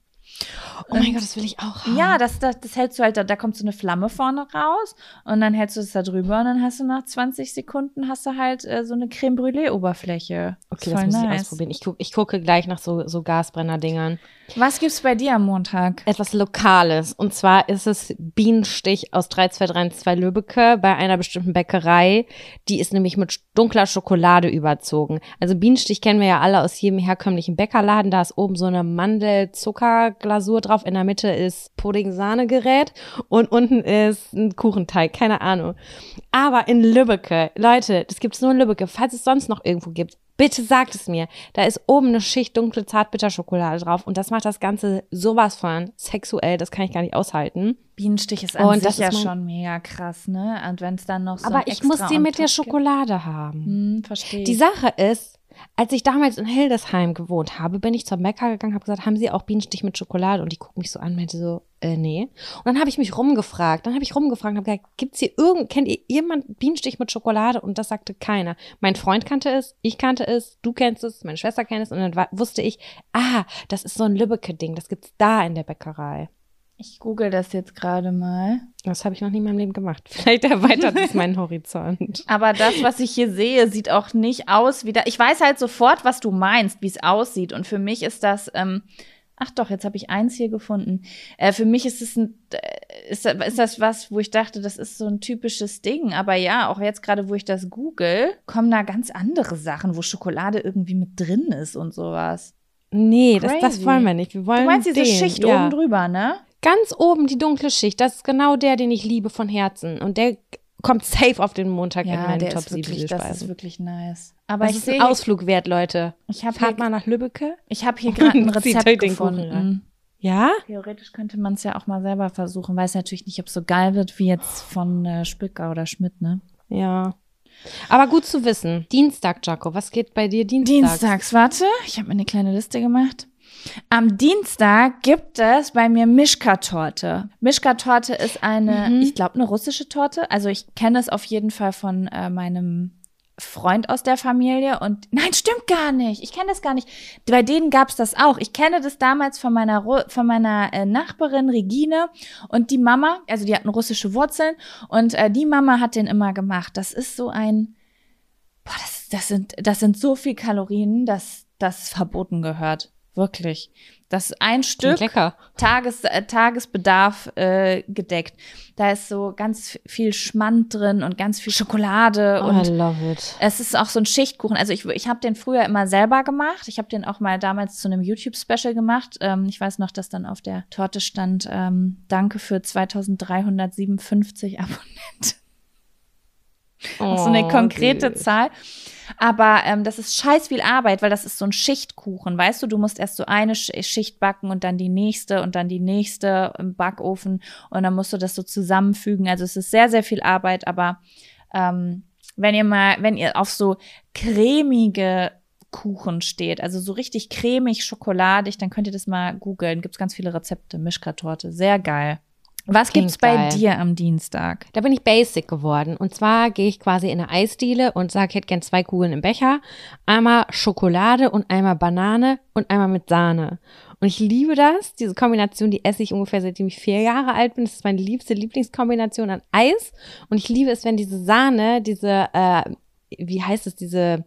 Oh mein Gott, das will ich auch haben. Ja, das, das, das hältst du halt, da, da kommt so eine Flamme vorne raus und dann hältst du das da drüber und dann hast du nach 20 Sekunden hast du halt äh, so eine Creme Brûlée Oberfläche. Okay, das muss ich nice. ausprobieren. Ich, guck, ich gucke gleich nach so, so Gasbrenner-Dingern. Was gibt's bei dir am Montag? Etwas Lokales. Und zwar ist es Bienenstich aus 3232 Lübbecke bei einer bestimmten Bäckerei. Die ist nämlich mit dunkler Schokolade überzogen. Also Bienenstich kennen wir ja alle aus jedem herkömmlichen Bäckerladen. Da ist oben so eine Mandel-Zuckerglasur drauf. In der Mitte ist Pudding-Sahne-Gerät und unten ist ein Kuchenteig. Keine Ahnung. Aber in Lübbecke, Leute, das gibt's nur in Lübbecke. Falls es sonst noch irgendwo gibt, bitte sagt es mir. Da ist oben eine Schicht dunkle Zartbitterschokolade drauf und das macht das Ganze sowas von sexuell. Das kann ich gar nicht aushalten. Bienenstich ist an Und sich das ja schon mega krass, ne? Und wenn es dann noch so Aber ich muss die mit der top gibt. Schokolade haben. Hm, verstehe. Die Sache ist, als ich damals in Hildesheim gewohnt habe, bin ich zur Bäcker gegangen, habe gesagt, haben Sie auch Bienenstich mit Schokolade? Und die guckt mich so an, meinte so, äh, nee. Und dann habe ich mich rumgefragt. Dann habe ich rumgefragt habe gesagt, gibt's hier irgend, kennt ihr jemand Bienenstich mit Schokolade? Und das sagte keiner. Mein Freund kannte es, ich kannte es, du kennst es, meine Schwester kennt es. Und dann wusste ich, ah, das ist so ein Lübbecke-Ding, das gibt's da in der Bäckerei. Ich google das jetzt gerade mal. Das habe ich noch nie in meinem Leben gemacht. (laughs) Vielleicht erweitert es meinen Horizont. (laughs) Aber das, was ich hier sehe, sieht auch nicht aus wie da. Ich weiß halt sofort, was du meinst, wie es aussieht. Und für mich ist das. Ähm, ach doch, jetzt habe ich eins hier gefunden. Äh, für mich ist es ein, äh, ist, ist das was, wo ich dachte, das ist so ein typisches Ding. Aber ja, auch jetzt gerade, wo ich das google, kommen da ganz andere Sachen, wo Schokolade irgendwie mit drin ist und sowas. Nee, das, das wollen wir nicht. Wir wollen Du meinst diese den, Schicht ja. oben drüber, ne? Ganz oben die dunkle Schicht, das ist genau der, den ich liebe von Herzen. Und der kommt safe auf den Montag in Ja, meinen der Top ist 7 wirklich, das ist wirklich nice. Aber Das ich ist ein Ausflug wert, Leute. ich habe Fahrt mal nach Lübbecke. ich hab hier gerade (laughs) ein Rezept gefunden. Ja? Theoretisch könnte man es ja auch mal selber versuchen. Weiß natürlich nicht, ob es so geil wird wie jetzt von äh, Spücker oder Schmidt, ne? Ja. Aber gut zu wissen. Dienstag, Jaco, was geht bei dir Dienstag? Dienstags, warte, ich habe mir eine kleine Liste gemacht. Am Dienstag gibt es bei mir Mischka-Torte. Mischka-Torte ist eine, Mhm. ich glaube, eine russische Torte. Also ich kenne es auf jeden Fall von äh, meinem Freund aus der Familie und (laughs) nein, stimmt gar nicht. Ich kenne das gar nicht. Bei denen gab's das auch. Ich kenne das damals von meiner von meiner äh, Nachbarin Regine und die Mama, also die hatten russische Wurzeln und äh, die Mama hat den immer gemacht. Das ist so ein boah, das, das sind das sind so viel Kalorien, dass das verboten gehört. Wirklich. Das ist ein Stück. Tages, äh, Tagesbedarf äh, gedeckt. Da ist so ganz viel Schmand drin und ganz viel Schokolade Oh, und I love it. es ist auch so ein Schichtkuchen. Also ich, ich habe den früher immer selber gemacht. Ich habe den auch mal damals zu einem YouTube-Special gemacht. Ähm, ich weiß noch, dass dann auf der Torte stand, ähm, danke für 2357 Abonnenten. Auch so eine Oh, konkrete süß. Zahl. Aber ähm, das ist scheiß viel Arbeit, weil das ist so ein Schichtkuchen, weißt du? Du musst erst so eine Sch- Schicht backen und dann die nächste und dann die nächste im Backofen und dann musst du das so zusammenfügen. Also es ist sehr, sehr viel Arbeit, aber ähm, wenn ihr mal, wenn ihr auf so cremige Kuchen steht, also so richtig cremig, schokoladig, dann könnt ihr das mal googeln. Gibt's ganz viele Rezepte, Mischka-Torte, sehr geil. Was Klingt gibt's bei geil. dir am Dienstag? Da bin ich basic geworden. Und zwar gehe ich quasi in eine Eisdiele und sage, ich hätte gern zwei Kugeln im Becher. Einmal Schokolade und einmal Banane und einmal mit Sahne. Und ich liebe das. Diese Kombination, die esse ich ungefähr seitdem ich vier Jahre alt bin. Das ist meine liebste Lieblingskombination an Eis. Und ich liebe es, wenn diese Sahne, diese, äh, wie heißt es, diese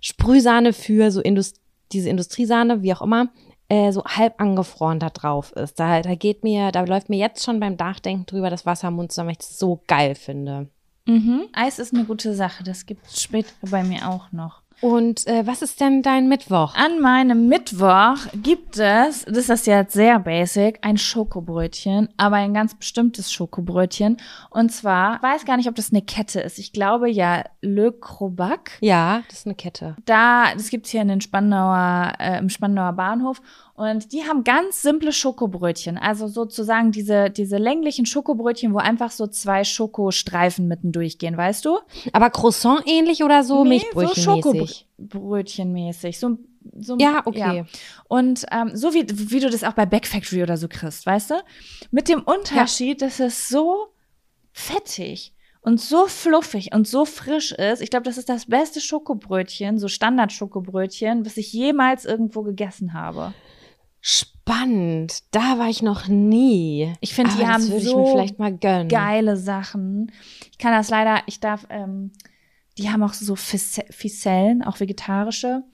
Sprühsahne für so Indust diese Industriesahne, wie auch immer, äh, so halb angefroren da drauf ist. Da, da geht mir, da läuft mir jetzt schon beim Nachdenken drüber das Wasser im Mund zusammen, weil ich das so geil finde. Mhm. Eis ist eine gute Sache. Das gibt's später bei mir auch noch. Und äh, was ist denn dein Mittwoch? An meinem Mittwoch gibt es, das ist jetzt sehr basic, ein Schokobrötchen, aber ein ganz bestimmtes Schokobrötchen. Und zwar, weiß gar nicht, ob das eine Kette ist. Ich glaube ja, Le Crobac. Ja, das ist eine Kette. Da, das gibt's hier in den Spandauer, äh, im Spandauer Bahnhof. Und die haben ganz simple Schokobrötchen. Also sozusagen diese, diese länglichen Schokobrötchen, wo einfach so zwei Schokostreifen mitten durchgehen, weißt du? Aber Croissant ähnlich oder so Nee, Milchbrötchen-mäßig? Schokobrötchenmäßig. So, so, Ja, okay. Und ähm, so wie, wie du das auch bei Back Factory oder so kriegst, weißt du? Mit dem Unterschied, dass es so fettig und so fluffig und so frisch ist. Ich glaube, das ist das beste Schokobrötchen, so Standard-Schokobrötchen, was ich jemals irgendwo gegessen habe. Spannend. Da war ich noch nie. Ich finde, die haben so geile Sachen. Ich kann das leider, ich darf, ähm, die haben auch so Ficellen, auch vegetarische,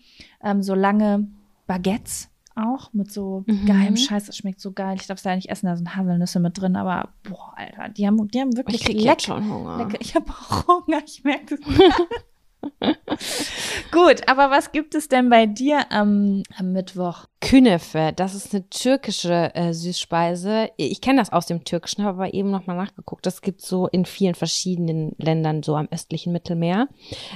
ähm, so lange Baguettes auch mit so Mhm. geilem Scheiß. Das schmeckt so geil. Ich darf es leider nicht essen, da sind Haselnüsse mit drin, aber boah, Alter, die haben, die haben wirklich Ich krieg jetzt schon Hunger. lecker. Ich habe auch Hunger, ich merke das. (laughs) (laughs) (laughs) Gut, aber was gibt es denn bei dir am, am Mittwoch? Künefe, das ist eine türkische äh, Süßspeise. Ich kenne das aus dem Türkischen, habe aber eben nochmal nachgeguckt. Das gibt so in vielen verschiedenen Ländern, so am östlichen Mittelmeer.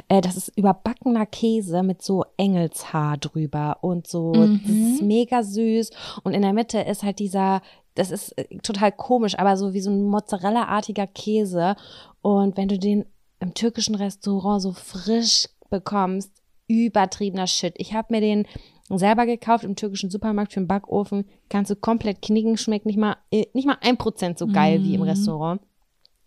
Äh, das ist überbackener Käse mit so Engelshaar drüber und so. Mhm. Das ist mega süß. Und in der Mitte ist halt dieser, das ist äh, total komisch, aber so wie so ein Mozzarella-artiger Käse. Und wenn du den im türkischen Restaurant so frisch bekommst, übertriebener Shit. Ich habe mir den selber gekauft im türkischen Supermarkt für den Backofen. Kannst du komplett knicken, schmeckt nicht mal, äh, nicht mal ein Prozent so geil wie im Mhm. Restaurant.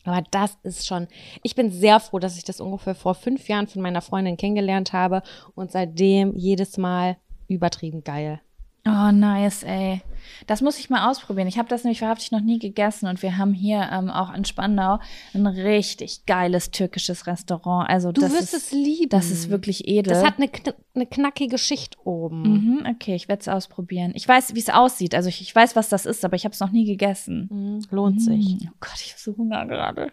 Aber das ist schon, ich bin sehr froh, dass ich das ungefähr vor fünf Jahren von meiner Freundin kennengelernt habe und seitdem jedes Mal übertrieben geil. Oh, nice, ey. Das muss ich mal ausprobieren. Ich habe das nämlich wahrhaftig noch nie gegessen und wir haben hier ähm, auch in Spandau ein richtig geiles türkisches Restaurant. Also Du das wirst ist, es lieben. das ist wirklich edel. Das hat eine, kn eine knackige Schicht oben. mhm, okay, ich werde es ausprobieren. Ich weiß, wie es aussieht. Also ich, ich weiß, was das ist, aber ich habe es noch nie gegessen. Mhm, Lohnt sich. Mm, Oh Gott, ich habe so Hunger gerade.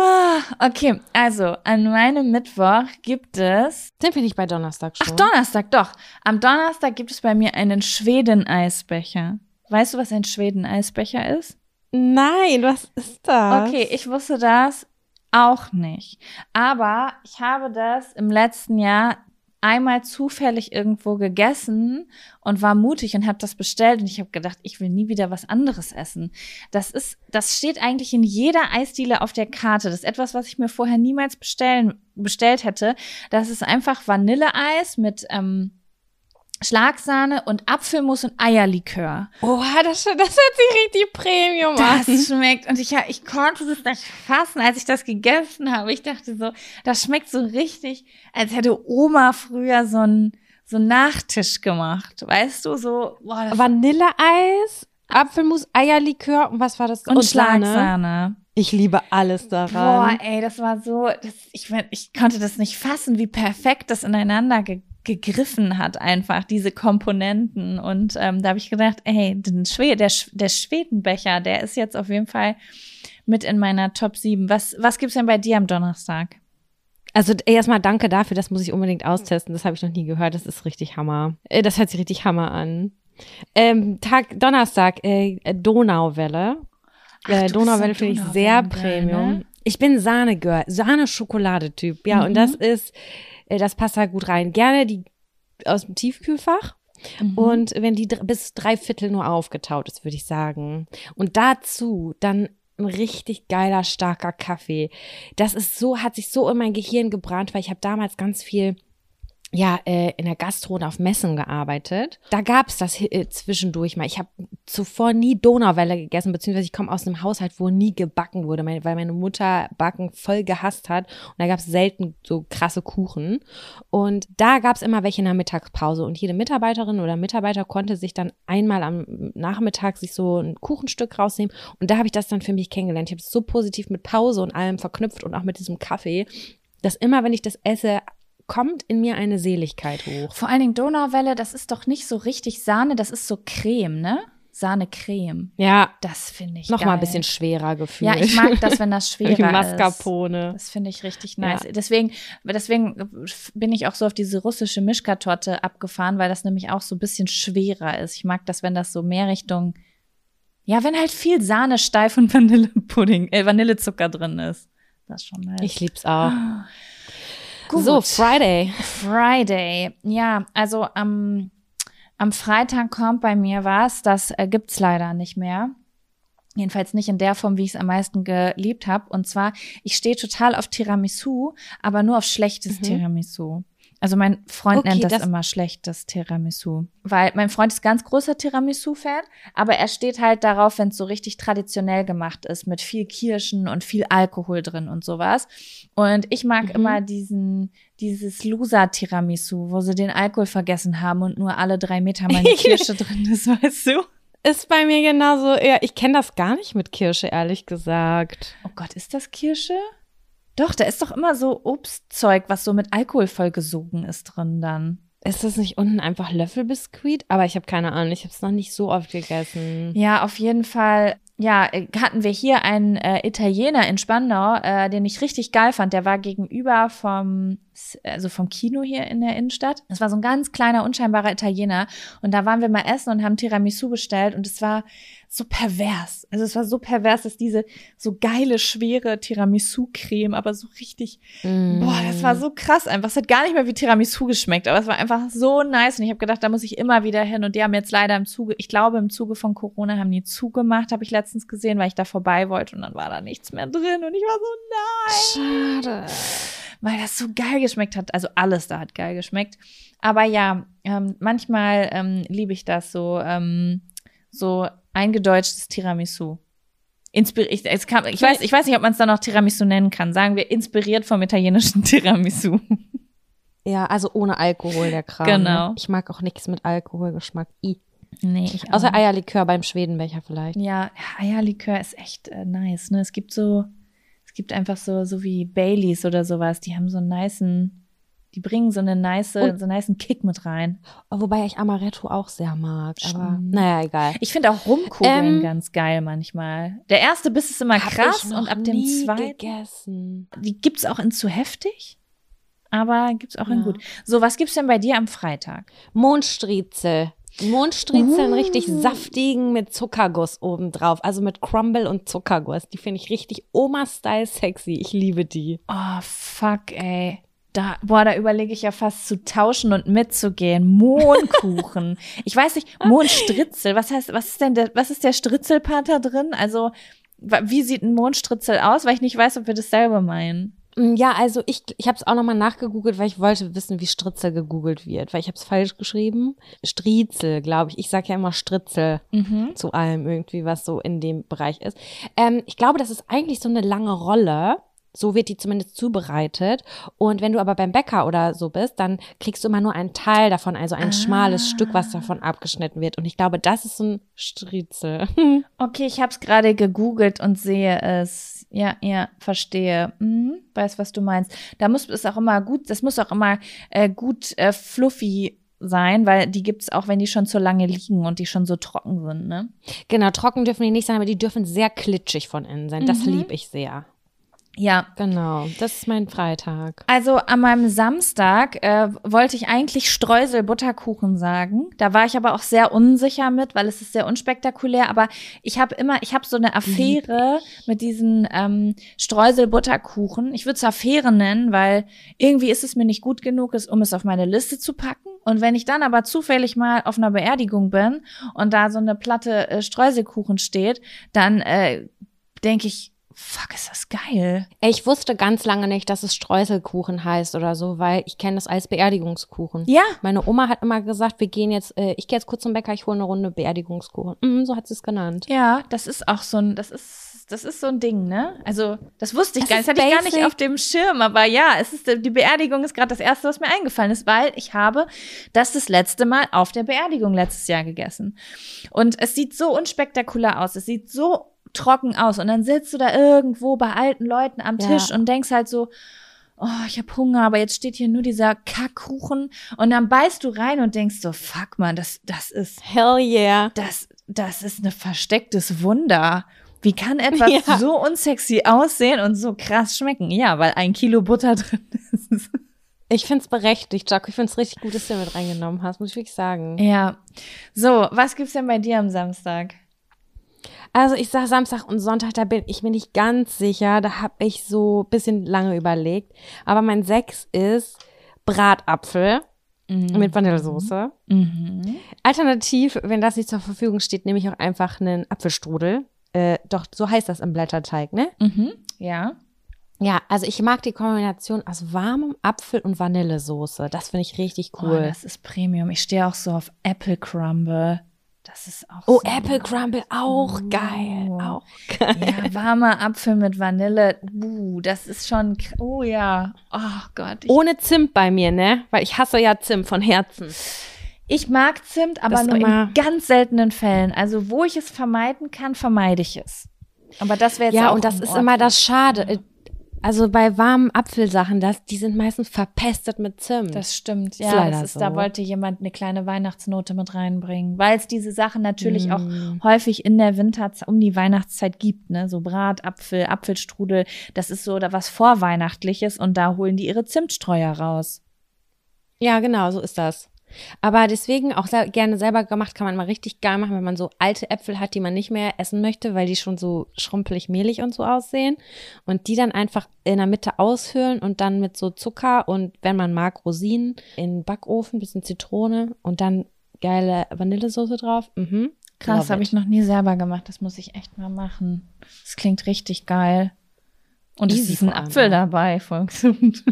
Ah, okay, also an meinem Mittwoch gibt es Sind wir nicht bei Donnerstag schon? Ach, Donnerstag, doch. Am Donnerstag gibt es bei mir einen Schweden-Eisbecher. Weißt du, was ein Schweden-Eisbecher ist? Nein, was ist das? Okay, ich wusste das auch nicht. Aber ich habe das im letzten Jahr einmal zufällig irgendwo gegessen und war mutig und habe das bestellt und ich habe gedacht, ich will nie wieder was anderes essen. Das ist, das steht eigentlich in jeder Eisdiele auf der Karte. Das ist etwas, was ich mir vorher niemals bestellen, bestellt hätte. Das ist einfach Vanilleeis mit ähm, Schlagsahne und Apfelmus und Eierlikör. Oha, das, das hört sich richtig Premium an. Das schmeckt und ich, ich konnte das nicht fassen, als ich das gegessen habe. Ich dachte so, das schmeckt so richtig, als hätte Oma früher so einen so einen Nachtisch gemacht. Weißt du, so boah, Vanilleeis, Apfelmus, Eierlikör und was war das? und, Sahne. Schlagsahne. Ich liebe alles Boah, daran. ey, das war so, das, ich, ich konnte das nicht fassen, wie perfekt das ineinander ge gegriffen hat, einfach diese Komponenten. Und ähm, da habe ich gedacht, ey, den Schwe der, Sch der Schwedenbecher, der ist jetzt auf jeden Fall mit in meiner Top 7. Was, was gibt's denn bei dir am Donnerstag? Also erstmal danke dafür, das muss ich unbedingt austesten. Das habe ich noch nie gehört. Das ist richtig Hammer. Äh, Das hört sich richtig Hammer an. Ähm, Tag Donnerstag, äh, Donauwelle. Ach, äh, Donauwelle finde ich sehr Donauwellen-Girl, Premium. ne? Ich bin Sahne-Girl, Sahne-Schokolade-Typ. Ja, und Mhm. das ist, äh, das passt da gut rein. Gerne die aus dem Tiefkühlfach. Mhm. Und wenn die bis drei Viertel nur aufgetaut ist, würde ich sagen. Und dazu dann ein richtig geiler, starker Kaffee. Das ist so, hat sich so in mein Gehirn gebrannt, weil ich habe damals ganz viel ja, äh, in der Gastro und auf Messen gearbeitet. Da gab's das äh, zwischendurch mal. Ich habe zuvor nie Donauwelle gegessen, beziehungsweise ich komme aus einem Haushalt, wo nie gebacken wurde, mein, weil meine Mutter Backen voll gehasst hat. Und da gab's selten so krasse Kuchen. Und da gab's immer welche in der Mittagspause. Und jede Mitarbeiterin oder Mitarbeiter konnte sich dann einmal am Nachmittag sich so ein Kuchenstück rausnehmen. Und da habe ich das dann für mich kennengelernt. Ich habe es so positiv mit Pause und allem verknüpft und auch mit diesem Kaffee, dass immer, wenn ich das esse, kommt in mir eine Seligkeit hoch. Vor allen Dingen Donauwelle, das ist doch nicht so richtig Sahne, das ist so Creme, ne? Sahne-Creme. Ja, Das finde ich noch geil. mal ein bisschen schwerer gefühlt. Ja, ich mag das, (laughs) wenn das schwerer ist. Mascarpone. Das finde ich richtig nice. Ja. Deswegen, deswegen bin ich auch so auf diese russische Mischkartotte abgefahren, weil das nämlich auch so ein bisschen schwerer ist. Ich mag das, wenn das so mehr Richtung, ja, wenn halt viel Sahne, Steif und Vanillepudding, äh, Vanillezucker drin ist. Das ist schon nice. Ich lieb's auch. Gut. So, Friday. Friday. Ja, also am, am Freitag kommt bei mir was, das äh, gibt's leider nicht mehr. Jedenfalls nicht in der Form, wie ich es am meisten geliebt habe. Und zwar, ich stehe total auf Tiramisu, aber nur auf schlechtes Mhm. Tiramisu. Also mein Freund Okay, nennt das, das- immer schlechtes Tiramisu. Weil mein Freund ist ganz großer Tiramisu-Fan, aber er steht halt darauf, wenn es so richtig traditionell gemacht ist, mit viel Kirschen und viel Alkohol drin und sowas. Und ich mag Mhm. immer diesen, dieses Loser-Tiramisu, wo sie den Alkohol vergessen haben und nur alle drei Meter meine (laughs) Kirsche drin ist, weißt du? Ist bei mir genauso. Ja, ich kenne das gar nicht mit Kirsche, ehrlich gesagt. Oh Gott, ist das Kirsche? Doch, da ist doch immer so Obstzeug, was so mit Alkohol vollgesogen ist drin dann. Ist das nicht unten einfach Löffelbiskuit? Aber ich habe keine Ahnung. Ich habe es noch nicht so oft gegessen. Ja, auf jeden Fall. Ja, äh, hatten wir hier einen äh, Italiener in Spandau, äh, den ich richtig geil fand. Der war gegenüber vom, also vom Kino hier in der Innenstadt. Das war so ein ganz kleiner, unscheinbarer Italiener. Und da waren wir mal essen und haben Tiramisu bestellt. Und es war so pervers. Also es war so pervers, dass diese so geile, schwere Tiramisu-Creme, aber so richtig Mm. Boah, das war so krass einfach. Es hat gar nicht mehr wie Tiramisu geschmeckt, aber es war einfach so nice. Und ich habe gedacht, da muss ich immer wieder hin. Und die haben jetzt leider im Zuge, ich glaube, im Zuge von Corona haben die zugemacht, habe ich letztens gesehen, weil ich da vorbei wollte und dann war da nichts mehr drin. Und ich war so, nein. Schade. weil das so geil geschmeckt hat. Also alles da hat geil geschmeckt. Aber ja, ähm, manchmal ähm, liebe ich das so, ähm, so eingedeutschtes Tiramisu. Inspir ich, es kam, ich, weiß, ich weiß nicht, ob man es dann noch Tiramisu nennen kann. Sagen wir inspiriert vom italienischen (laughs) Tiramisu. Ja, also ohne Alkohol, der Kram. Genau. Ne? Ich mag auch nichts mit Alkoholgeschmack. I. Nee, ich auch Außer nicht. Eierlikör beim Schwedenbecher vielleicht. Ja, Eierlikör ist echt äh, nice. Ne? Es gibt so, es gibt einfach so, so wie Baileys oder sowas. Die haben so einen nicen, die bringen so eine nice, Und- so einen nicen Kick mit rein. Wobei ich Amaretto auch sehr mag. Aber Stimmt. naja, egal. Ich finde auch Rumkugeln Ähm, ganz geil manchmal. Der erste Biss ist immer krass und ab dem zweiten, gegessen. die gibt's auch in zu heftig, aber gibt's auch in Ja. gut. So, was gibt's denn bei dir am Freitag? Mondstriezel. Mondstriezeln Uh. richtig saftigen mit Zuckerguss obendrauf. Also mit Crumble und Zuckerguss. Die finde ich richtig Oma-Style sexy. Ich liebe die. Oh, fuck, ey. Da, boah, da überlege ich ja fast zu tauschen und mitzugehen. Mohnkuchen. (laughs) ich weiß nicht, Mohnstritzel. Was heißt, was ist denn der, was ist der Stritzelpart da drin? Also, wie sieht ein Mohnstritzel aus? Weil ich nicht weiß, ob wir dasselbe meinen. Mm, Ja, also ich, ich habe es auch nochmal nachgegoogelt, weil ich wollte wissen, wie Stritzel gegoogelt wird, weil ich habe es falsch geschrieben. Striezel, glaube ich. Ich sage ja immer Stritzel Mhm. zu allem irgendwie, was so in dem Bereich ist. Ähm, ich glaube, das ist eigentlich so eine lange Rolle. So wird die zumindest zubereitet. Und wenn du aber beim Bäcker oder so bist, dann kriegst du immer nur einen Teil davon, also ein schmales Stück, was davon abgeschnitten wird. Und ich glaube, das ist ein Striezel. (laughs) Okay, ich habe es gerade gegoogelt und sehe es. Ja, ja, verstehe. Mhm, weiß, was du meinst. Da muss es auch immer gut, das muss auch immer äh, gut äh, fluffy sein, weil die gibt's auch, wenn die schon zu lange liegen und die schon so trocken sind, ne? genau, trocken dürfen die nicht sein, aber die dürfen sehr klitschig von innen sein. Das Mhm. liebe ich sehr. Ja, Genau, das ist mein Freitag. Also an meinem Samstag äh, wollte ich eigentlich Streusel-Butterkuchen sagen. Da war ich aber auch sehr unsicher mit, weil es ist sehr unspektakulär. Aber ich habe immer, ich habe so eine Affäre mit diesen ähm, Streusel-Butterkuchen. Ich würde es Affäre nennen, weil irgendwie ist es mir nicht gut genug, es, um es auf meine Liste zu packen. Und wenn ich dann aber zufällig mal auf einer Beerdigung bin und da so eine Platte äh, Streuselkuchen steht, dann äh, denke ich, fuck, ist das geil. Ich wusste ganz lange nicht, dass es Streuselkuchen heißt oder so, weil ich kenne das als Beerdigungskuchen. Ja, Meine Oma hat immer gesagt, wir gehen jetzt, äh, ich gehe jetzt kurz zum Bäcker, ich hole eine Runde Beerdigungskuchen. Mhm, so hat sie es genannt. Ja, das ist auch so ein, das ist, das ist so ein Ding, ne? Also, das wusste ich Das gar nicht, das hatte ich gar nicht auf dem Schirm, aber ja, es ist, die Beerdigung ist gerade das erste, was mir eingefallen ist, weil ich habe das das letzte Mal auf der Beerdigung letztes Jahr gegessen. Und es sieht so unspektakulär aus, es sieht so trocken aus und dann sitzt du da irgendwo bei alten Leuten am Ja. Tisch und denkst halt so, oh, ich habe Hunger, aber jetzt steht hier nur dieser Kackkuchen und dann beißt du rein und denkst so, fuck man, das, das ist Hell yeah. das, das ist ein verstecktes Wunder. Wie kann etwas (laughs) Ja. so unsexy aussehen und so krass schmecken? Ja, weil ein Kilo Butter (laughs) drin ist. Ich find's berechtigt, Jaco. Ich find's richtig gut, dass du mit reingenommen hast, muss ich wirklich sagen. Ja. So, was gibt's denn bei dir am Samstag? Also ich sag Samstag und Sonntag, da bin ich mir nicht ganz sicher. Da habe ich so ein bisschen lange überlegt. Aber mein Sechs ist Bratapfel mit Vanillesoße. Mhm. Alternativ, wenn das nicht zur Verfügung steht, nehme ich auch einfach einen Apfelstrudel. Äh, doch, so heißt das im Blätterteig, ne? Mhm. Ja. Ja, also ich mag die Kombination aus warmem Apfel und Vanillesoße. Das finde ich richtig Oh, cool. das ist Premium. Ich stehe auch so auf Apple Crumble. Das ist auch Oh, so. Apple Crumble, auch geil. Oh. Auch geil. Ja, warmer Apfel mit Vanille. Uh, das ist schon. Oh ja. Oh Gott. Ohne Zimt bei mir, ne? Weil ich hasse ja Zimt von Herzen. Ich mag Zimt, aber Das nur in ganz seltenen Fällen. Also wo ich es vermeiden kann, vermeide ich es. Aber das wäre jetzt Ja, auch und das ist immer das Schade. Also bei warmen Apfelsachen, das, die sind meistens verpestet mit Zimt. Das stimmt. Ja, das ist, da so. wollte jemand eine kleine Weihnachtsnote mit reinbringen, weil es diese Sachen natürlich auch Mm. häufig in der Winterzeit, um die Weihnachtszeit gibt, ne? So Bratapfel, Apfelstrudel, das ist so da was Vorweihnachtliches und da holen die ihre Zimtstreuer raus. Ja, genau, so ist das. Aber deswegen auch sehr, gerne selber gemacht kann man mal richtig geil machen, wenn man so alte Äpfel hat, die man nicht mehr essen möchte, weil die schon so schrumpelig, mehlig und so aussehen. Und die dann einfach in der Mitte aushöhlen und dann mit so Zucker und wenn man mag, Rosinen in den Backofen, bisschen Zitrone und dann geile Vanillesoße drauf. Mhm. Krass, habe ich noch nie selber gemacht. Das muss ich echt mal machen. Das klingt richtig geil. Und es Easy ist ein Apfel auch. dabei, voll (laughs) gesund.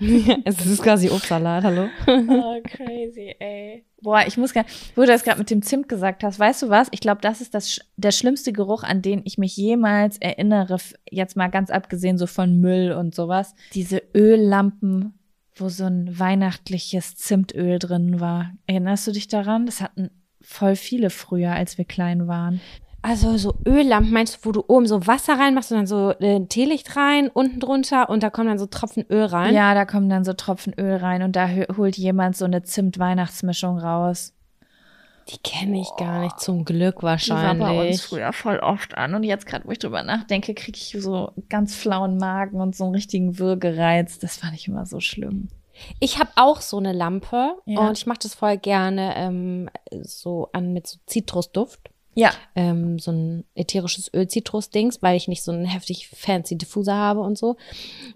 (laughs) es ist quasi Obstsalat, hallo? Oh, crazy, ey. Boah, ich muss gar, wo du das gerade mit dem Zimt gesagt hast, weißt du was? Ich glaube, das ist das, der schlimmste Geruch, an den ich mich jemals erinnere, jetzt mal ganz abgesehen so von Müll und sowas. Diese Öllampen, wo so ein weihnachtliches Zimtöl drin war. Erinnerst du dich daran? Das hatten voll viele früher, als wir klein waren. Also so Öllampen, meinst du, wo du oben so Wasser reinmachst und dann so äh, Teelicht rein, unten drunter und da kommen dann so Tropfen Öl rein? Ja, da kommen dann so Tropfen Öl rein und da holt jemand so eine Zimt-Weihnachtsmischung raus. Die kenne ich gar nicht, zum Glück wahrscheinlich. Die war bei uns früher voll oft an und jetzt gerade, wo ich drüber nachdenke, kriege ich so ganz flauen Magen und so einen richtigen Würgereiz. Das fand ich immer so schlimm. Ich habe auch so eine Lampe Ja. und ich mache das voll gerne ähm, so an mit so Zitrusduft. Ja. ähm, so ein ätherisches Öl-Zitrus-Dings, weil ich nicht so einen heftig fancy Diffuser habe und so.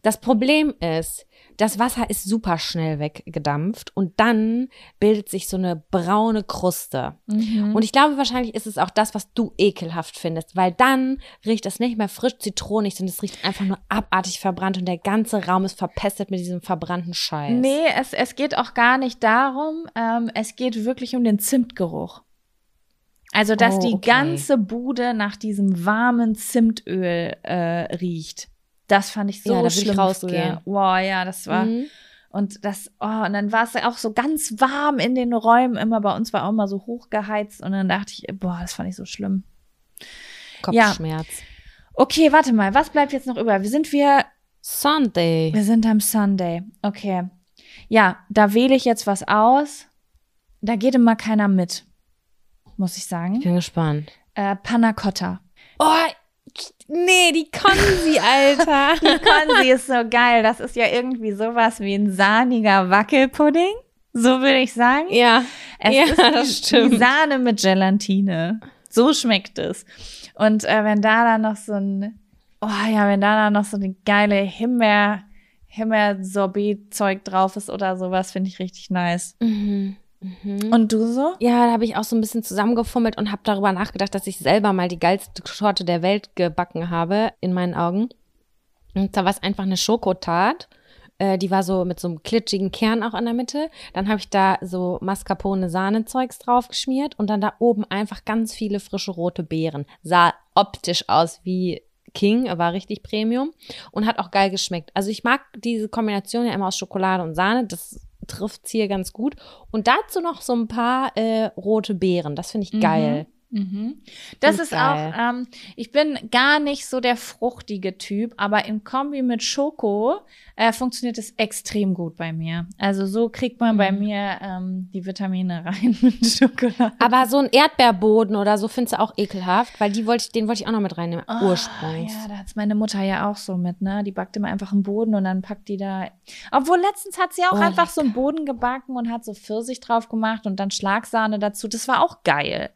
Das Problem ist, das Wasser ist super schnell weggedampft und dann bildet sich so eine braune Kruste. Mhm. Und ich glaube, wahrscheinlich ist es auch das, was du ekelhaft findest, weil dann riecht das nicht mehr frisch zitronig, sondern es riecht einfach nur abartig verbrannt und der ganze Raum ist verpestet mit diesem verbrannten Scheiß. Nee, es, es geht auch gar nicht darum. Ähm, es geht wirklich um den Zimtgeruch. Also, dass Oh, die okay. ganze Bude nach diesem warmen Zimtöl äh, riecht. Das fand ich so Ja, will ich schlimm rausgehen. Wow, ja, das war. Mhm. Und das, oh, und dann war es auch so ganz warm in den Räumen. Immer bei uns war auch mal so hochgeheizt. Und dann dachte ich, boah, das fand ich so schlimm. Kopfschmerz. Okay, warte mal, was bleibt jetzt noch über? Wir sind wir, Sunday. wir sind am Sunday. Okay. Ja, da wähle ich jetzt was aus. Da geht immer keiner mit, muss ich sagen. Ich bin gespannt. Äh, Panna Cotta. Oh, nee, die Konsi, Alter. (laughs) Konsi ist so geil. Das ist ja irgendwie sowas wie ein sahniger Wackelpudding. So würde ich sagen. ja, Es ja, ist die, das stimmt. die Sahne mit Gelatine. So schmeckt es. Und äh, wenn da dann noch so ein, oh ja, wenn da dann noch so eine geile Himbeer, Himbeer-Sorbet-Zeug drauf ist oder sowas, finde ich richtig nice. Mhm. Mhm. Und du so? Ja, da habe ich auch so ein bisschen zusammengefummelt und habe darüber nachgedacht, dass ich selber mal die geilste Torte der Welt gebacken habe, in meinen Augen. Und da war es einfach eine Schokotat. Äh, die war so mit so einem klitschigen Kern auch an der Mitte. Dann habe ich da so Mascarpone-Sahnezeugs drauf geschmiert und dann da oben einfach ganz viele frische rote Beeren. Sah optisch aus wie King, war richtig Premium und hat auch geil geschmeckt. Also ich mag diese Kombination ja immer aus Schokolade und Sahne. Das trifft's hier ganz gut. Und dazu noch so ein paar äh, rote Beeren. Das finde ich geil. Mhm. Das ist geil. auch, ähm, ich bin gar nicht so der fruchtige Typ, aber in Kombi mit Schoko äh, funktioniert es extrem gut bei mir. Also so kriegt man bei Mhm. mir ähm, die Vitamine (laughs) rein mit Schokolade. Aber so ein Erdbeerboden oder so findest du auch ekelhaft, weil die wollte ich, den wollte ich auch noch mit reinnehmen. Ah, Ursprungs. Ja, da hat's meine Mutter ja auch so mit, ne? Die backt immer einfach einen Boden und dann packt die da. Obwohl letztens hat sie auch Oh, einfach so einen Boden gebacken und hat so Pfirsich drauf gemacht und dann Schlagsahne dazu. Das war auch geil.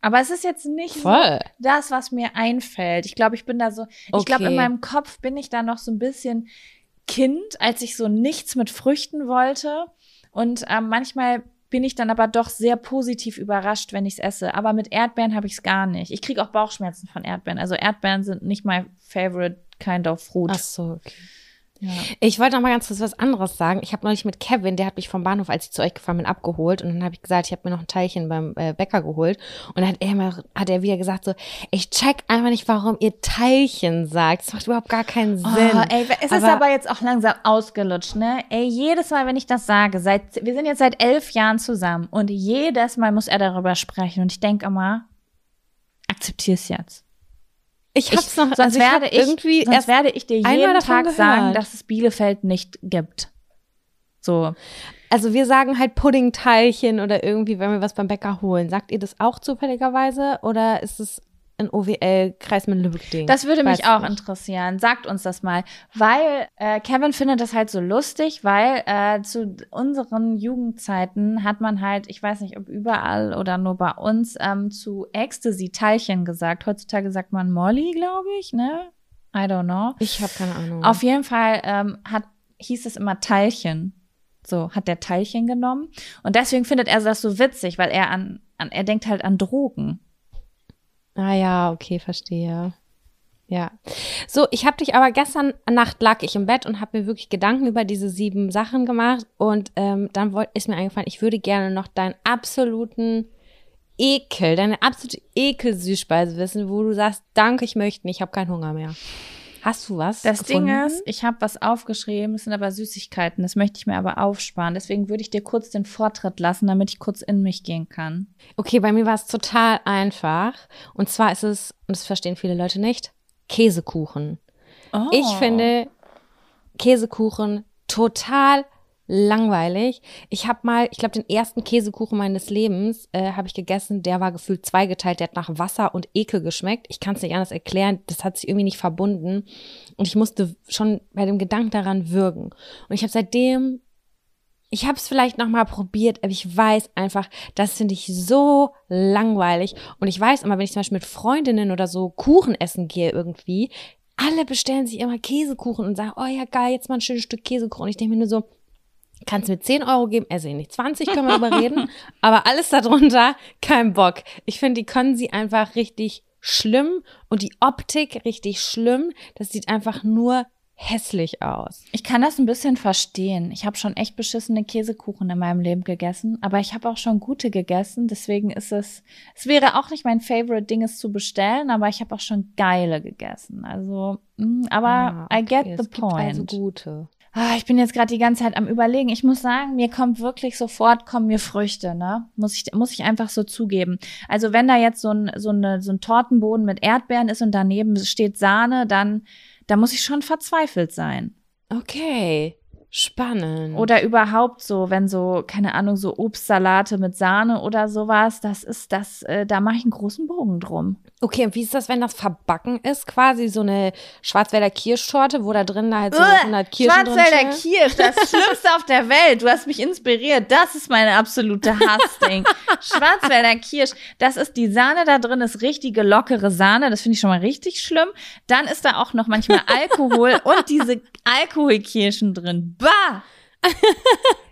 Aber es ist jetzt nicht so Voll. das, was mir einfällt. Ich glaube, ich bin da so, ich glaube, in Okay. meinem Kopf bin ich da noch so ein bisschen Kind, als ich so nichts mit Früchten wollte. Und ähm, manchmal bin ich dann aber doch sehr positiv überrascht, wenn ich es esse. Aber mit Erdbeeren habe ich es gar nicht. Ich kriege auch Bauchschmerzen von Erdbeeren. Also Erdbeeren sind nicht mein favorite kind of fruit. Ach so, okay. Ja. Ich wollte noch mal ganz kurz was anderes sagen. Ich habe neulich mit Kevin, der hat mich vom Bahnhof, als ich zu euch gefahren bin, abgeholt. Und dann habe ich gesagt, ich habe mir noch ein Teilchen beim äh, Bäcker geholt. Und dann hat er, mal, hat er wieder gesagt so, ich check einfach nicht, warum ihr Teilchen sagt. Das macht überhaupt gar keinen Sinn. Oh, ey, es ist Aber- aber jetzt auch langsam ausgelutscht, ne? Ey, jedes Mal, wenn ich das sage, seit, wir sind jetzt seit elf Jahren zusammen und jedes Mal muss er darüber sprechen und ich denke immer, akzeptier's jetzt. Ich hab's noch, sonst also ich werde hab ich, irgendwie sonst erst werde ich dir jeden Tag gehört. sagen, dass es Bielefeld nicht gibt. So. Also wir sagen halt Puddingteilchen oder irgendwie, wenn wir was beim Bäcker holen. Sagt ihr das auch zufälligerweise oder ist es ein OWL Kreismann-Lübeck-Ding? Das würde mich auch nicht. interessieren. Sagt uns das mal. Weil äh, Kevin findet das halt so lustig, weil äh, zu unseren Jugendzeiten hat man halt, ich weiß nicht, ob überall oder nur bei uns, ähm, zu Ecstasy Teilchen gesagt. Heutzutage sagt man Molly, glaube ich, ne? I don't know. Ich habe keine Ahnung. Auf jeden Fall ähm, hat, hieß es immer Teilchen. So, hat der Teilchen genommen. Und deswegen findet er das so witzig, weil er an, an er denkt halt an Drogen. Ah ja, okay, verstehe. Ja. So, ich habe dich aber gestern Nacht lag ich im Bett und habe mir wirklich Gedanken über diese sieben Sachen gemacht und ähm, dann wollt, ist mir eingefallen, ich würde gerne noch deinen absoluten Ekel, deine absolute Ekel-Süßspeise wissen, wo du sagst, danke, ich möchte nicht, ich habe keinen Hunger mehr. Hast du was? Das gefunden? Ding ist, ich habe was aufgeschrieben, das sind aber Süßigkeiten, das möchte ich mir aber aufsparen. Deswegen würde ich dir kurz den Vortritt lassen, damit ich kurz in mich gehen kann. Okay, bei mir war es total einfach. Und zwar ist es, und das verstehen viele Leute nicht, Käsekuchen. Oh. Ich finde Käsekuchen total langweilig. Ich habe mal, ich glaube, den ersten Käsekuchen meines Lebens äh, habe ich gegessen. Der war gefühlt zweigeteilt. Der hat nach Wasser und Ekel geschmeckt. Ich kann es nicht anders erklären. Das hat sich irgendwie nicht verbunden. Und ich musste schon bei dem Gedanken daran würgen. Und ich habe seitdem ich habe es vielleicht noch mal probiert, aber ich weiß einfach, das finde ich so langweilig. Und ich weiß immer, wenn ich zum Beispiel mit Freundinnen oder so Kuchen essen gehe irgendwie, alle bestellen sich immer Käsekuchen und sagen, oh ja geil, jetzt mal ein schönes Stück Käsekuchen. Und ich denke mir nur so, kannst mir 10 Euro geben, esse ich nicht. 20 können wir überreden, (laughs) aber alles darunter, kein Bock. Ich finde, die können sie einfach richtig schlimm und die Optik richtig schlimm. Das sieht einfach nur hässlich aus. Ich kann das ein bisschen verstehen. Ich habe schon echt beschissene Käsekuchen in meinem Leben gegessen, aber ich habe auch schon gute gegessen. Deswegen ist es, es wäre auch nicht mein Favorite Ding, es zu bestellen, aber ich habe auch schon geile gegessen. Also, mh, aber Ah, I get okay, the es gibt point. Also gute. Ah, ich bin jetzt gerade die ganze Zeit am überlegen. Ich muss sagen, mir kommt wirklich sofort kommen mir Früchte, ne? Muss ich muss ich einfach so zugeben. Also wenn da jetzt so ein so eine so ein Tortenboden mit Erdbeeren ist und daneben steht Sahne, dann da muss ich schon verzweifelt sein. Okay, spannend. Oder überhaupt so, wenn so keine Ahnung so Obstsalate mit Sahne oder sowas, das ist das äh, da mache ich einen großen Bogen drum. Okay, und wie ist das, wenn das verbacken ist? Quasi so eine Schwarzwälder Kirschtorte, wo da drin da halt so 100 Kirschen Schwarzwälder? Kirsch, das (laughs) Schlimmste auf der Welt. Du hast mich inspiriert. Das ist meine absolute Hassding. (laughs) Schwarzwälder Kirsch, das ist die Sahne da drin, ist richtige lockere Sahne. Das finde ich schon mal richtig schlimm. Dann ist da auch noch manchmal Alkohol und diese Alkoholkirschen drin. Bah! (laughs)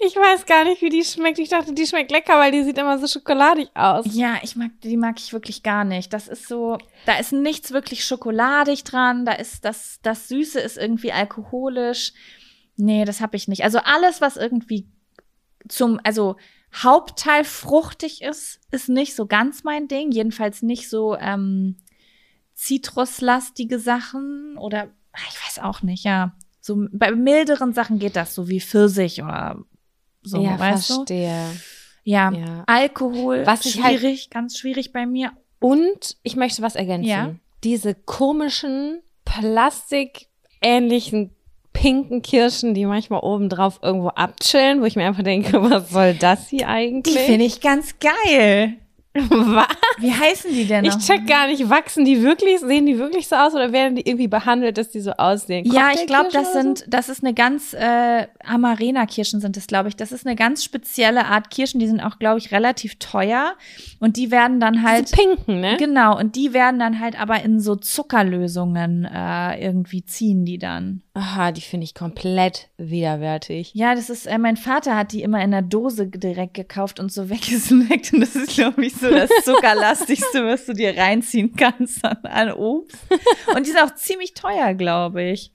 Ich weiß gar nicht, wie die schmeckt. Ich dachte, die schmeckt lecker, weil die sieht immer so schokoladig aus. Ja, ich mag, die mag ich wirklich gar nicht. Das ist so, da ist nichts wirklich schokoladig dran. Da ist das, das Süße ist irgendwie alkoholisch. Nee, das habe ich nicht. Also alles, was irgendwie zum, also Hauptteil fruchtig ist, ist nicht so ganz mein Ding. Jedenfalls nicht so ähm, zitruslastige Sachen oder ah, ich weiß auch nicht, ja. So bei milderen Sachen geht das, so wie Pfirsich oder so, ja, weißt du? verstehe. Ja, Ja. Alkohol, Was halt- schwierig, ganz schwierig bei mir. Und ich möchte was ergänzen. Ja. Diese komischen, plastikähnlichen pinken Kirschen, die manchmal oben drauf irgendwo abchillen, wo ich mir einfach denke, (laughs) was soll das hier Die eigentlich? finde ich ganz geil. Was? Wie heißen die denn Ich noch? check gar nicht, wachsen die wirklich, sehen die wirklich so aus oder werden die irgendwie behandelt, dass die so aussehen? Ja, ich glaube, das sind, das ist eine ganz, äh, Amarena-Kirschen sind es, glaube ich. Das ist eine ganz spezielle Art Kirschen, die sind auch, glaube ich, relativ teuer. Und die werden dann halt, Diese pinken, ne? genau, und die werden dann halt aber in so Zuckerlösungen äh, irgendwie ziehen die dann. Aha, die finde ich komplett widerwärtig. Ja, das ist, äh, mein Vater hat die immer in der Dose direkt gekauft und so (laughs) weggesnackt. Und das ist, glaube ich, so das Zuckerlastigste, was du dir reinziehen kannst an, an Obst. Und die sind auch ziemlich teuer, glaube ich.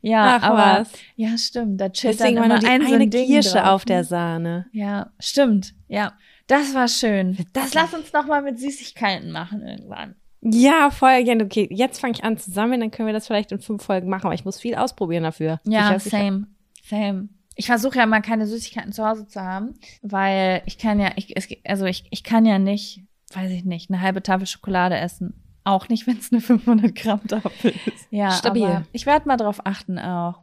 Ja, Ach, aber was. ja, stimmt. Da chillt Deswegen dann immer nur ein, so eine ein Ding Kirsche drauf, auf der ne? Sahne. Ja, stimmt. Ja, das war schön. Das lass uns noch mal mit Süßigkeiten machen irgendwann. Ja, voll gerne. Okay, jetzt fange ich an zu sammeln, dann können wir das vielleicht in fünf Folgen machen, aber ich muss viel ausprobieren dafür. Ja, same, same. Ich versuche ja mal keine Süßigkeiten zu Hause zu haben, weil ich kann ja, ich, es, also ich, ich kann ja nicht, weiß ich nicht, eine halbe Tafel Schokolade essen. Auch nicht, wenn es eine 500 Gramm Tafel ist. Ja, Stabil. ich werde mal drauf achten auch.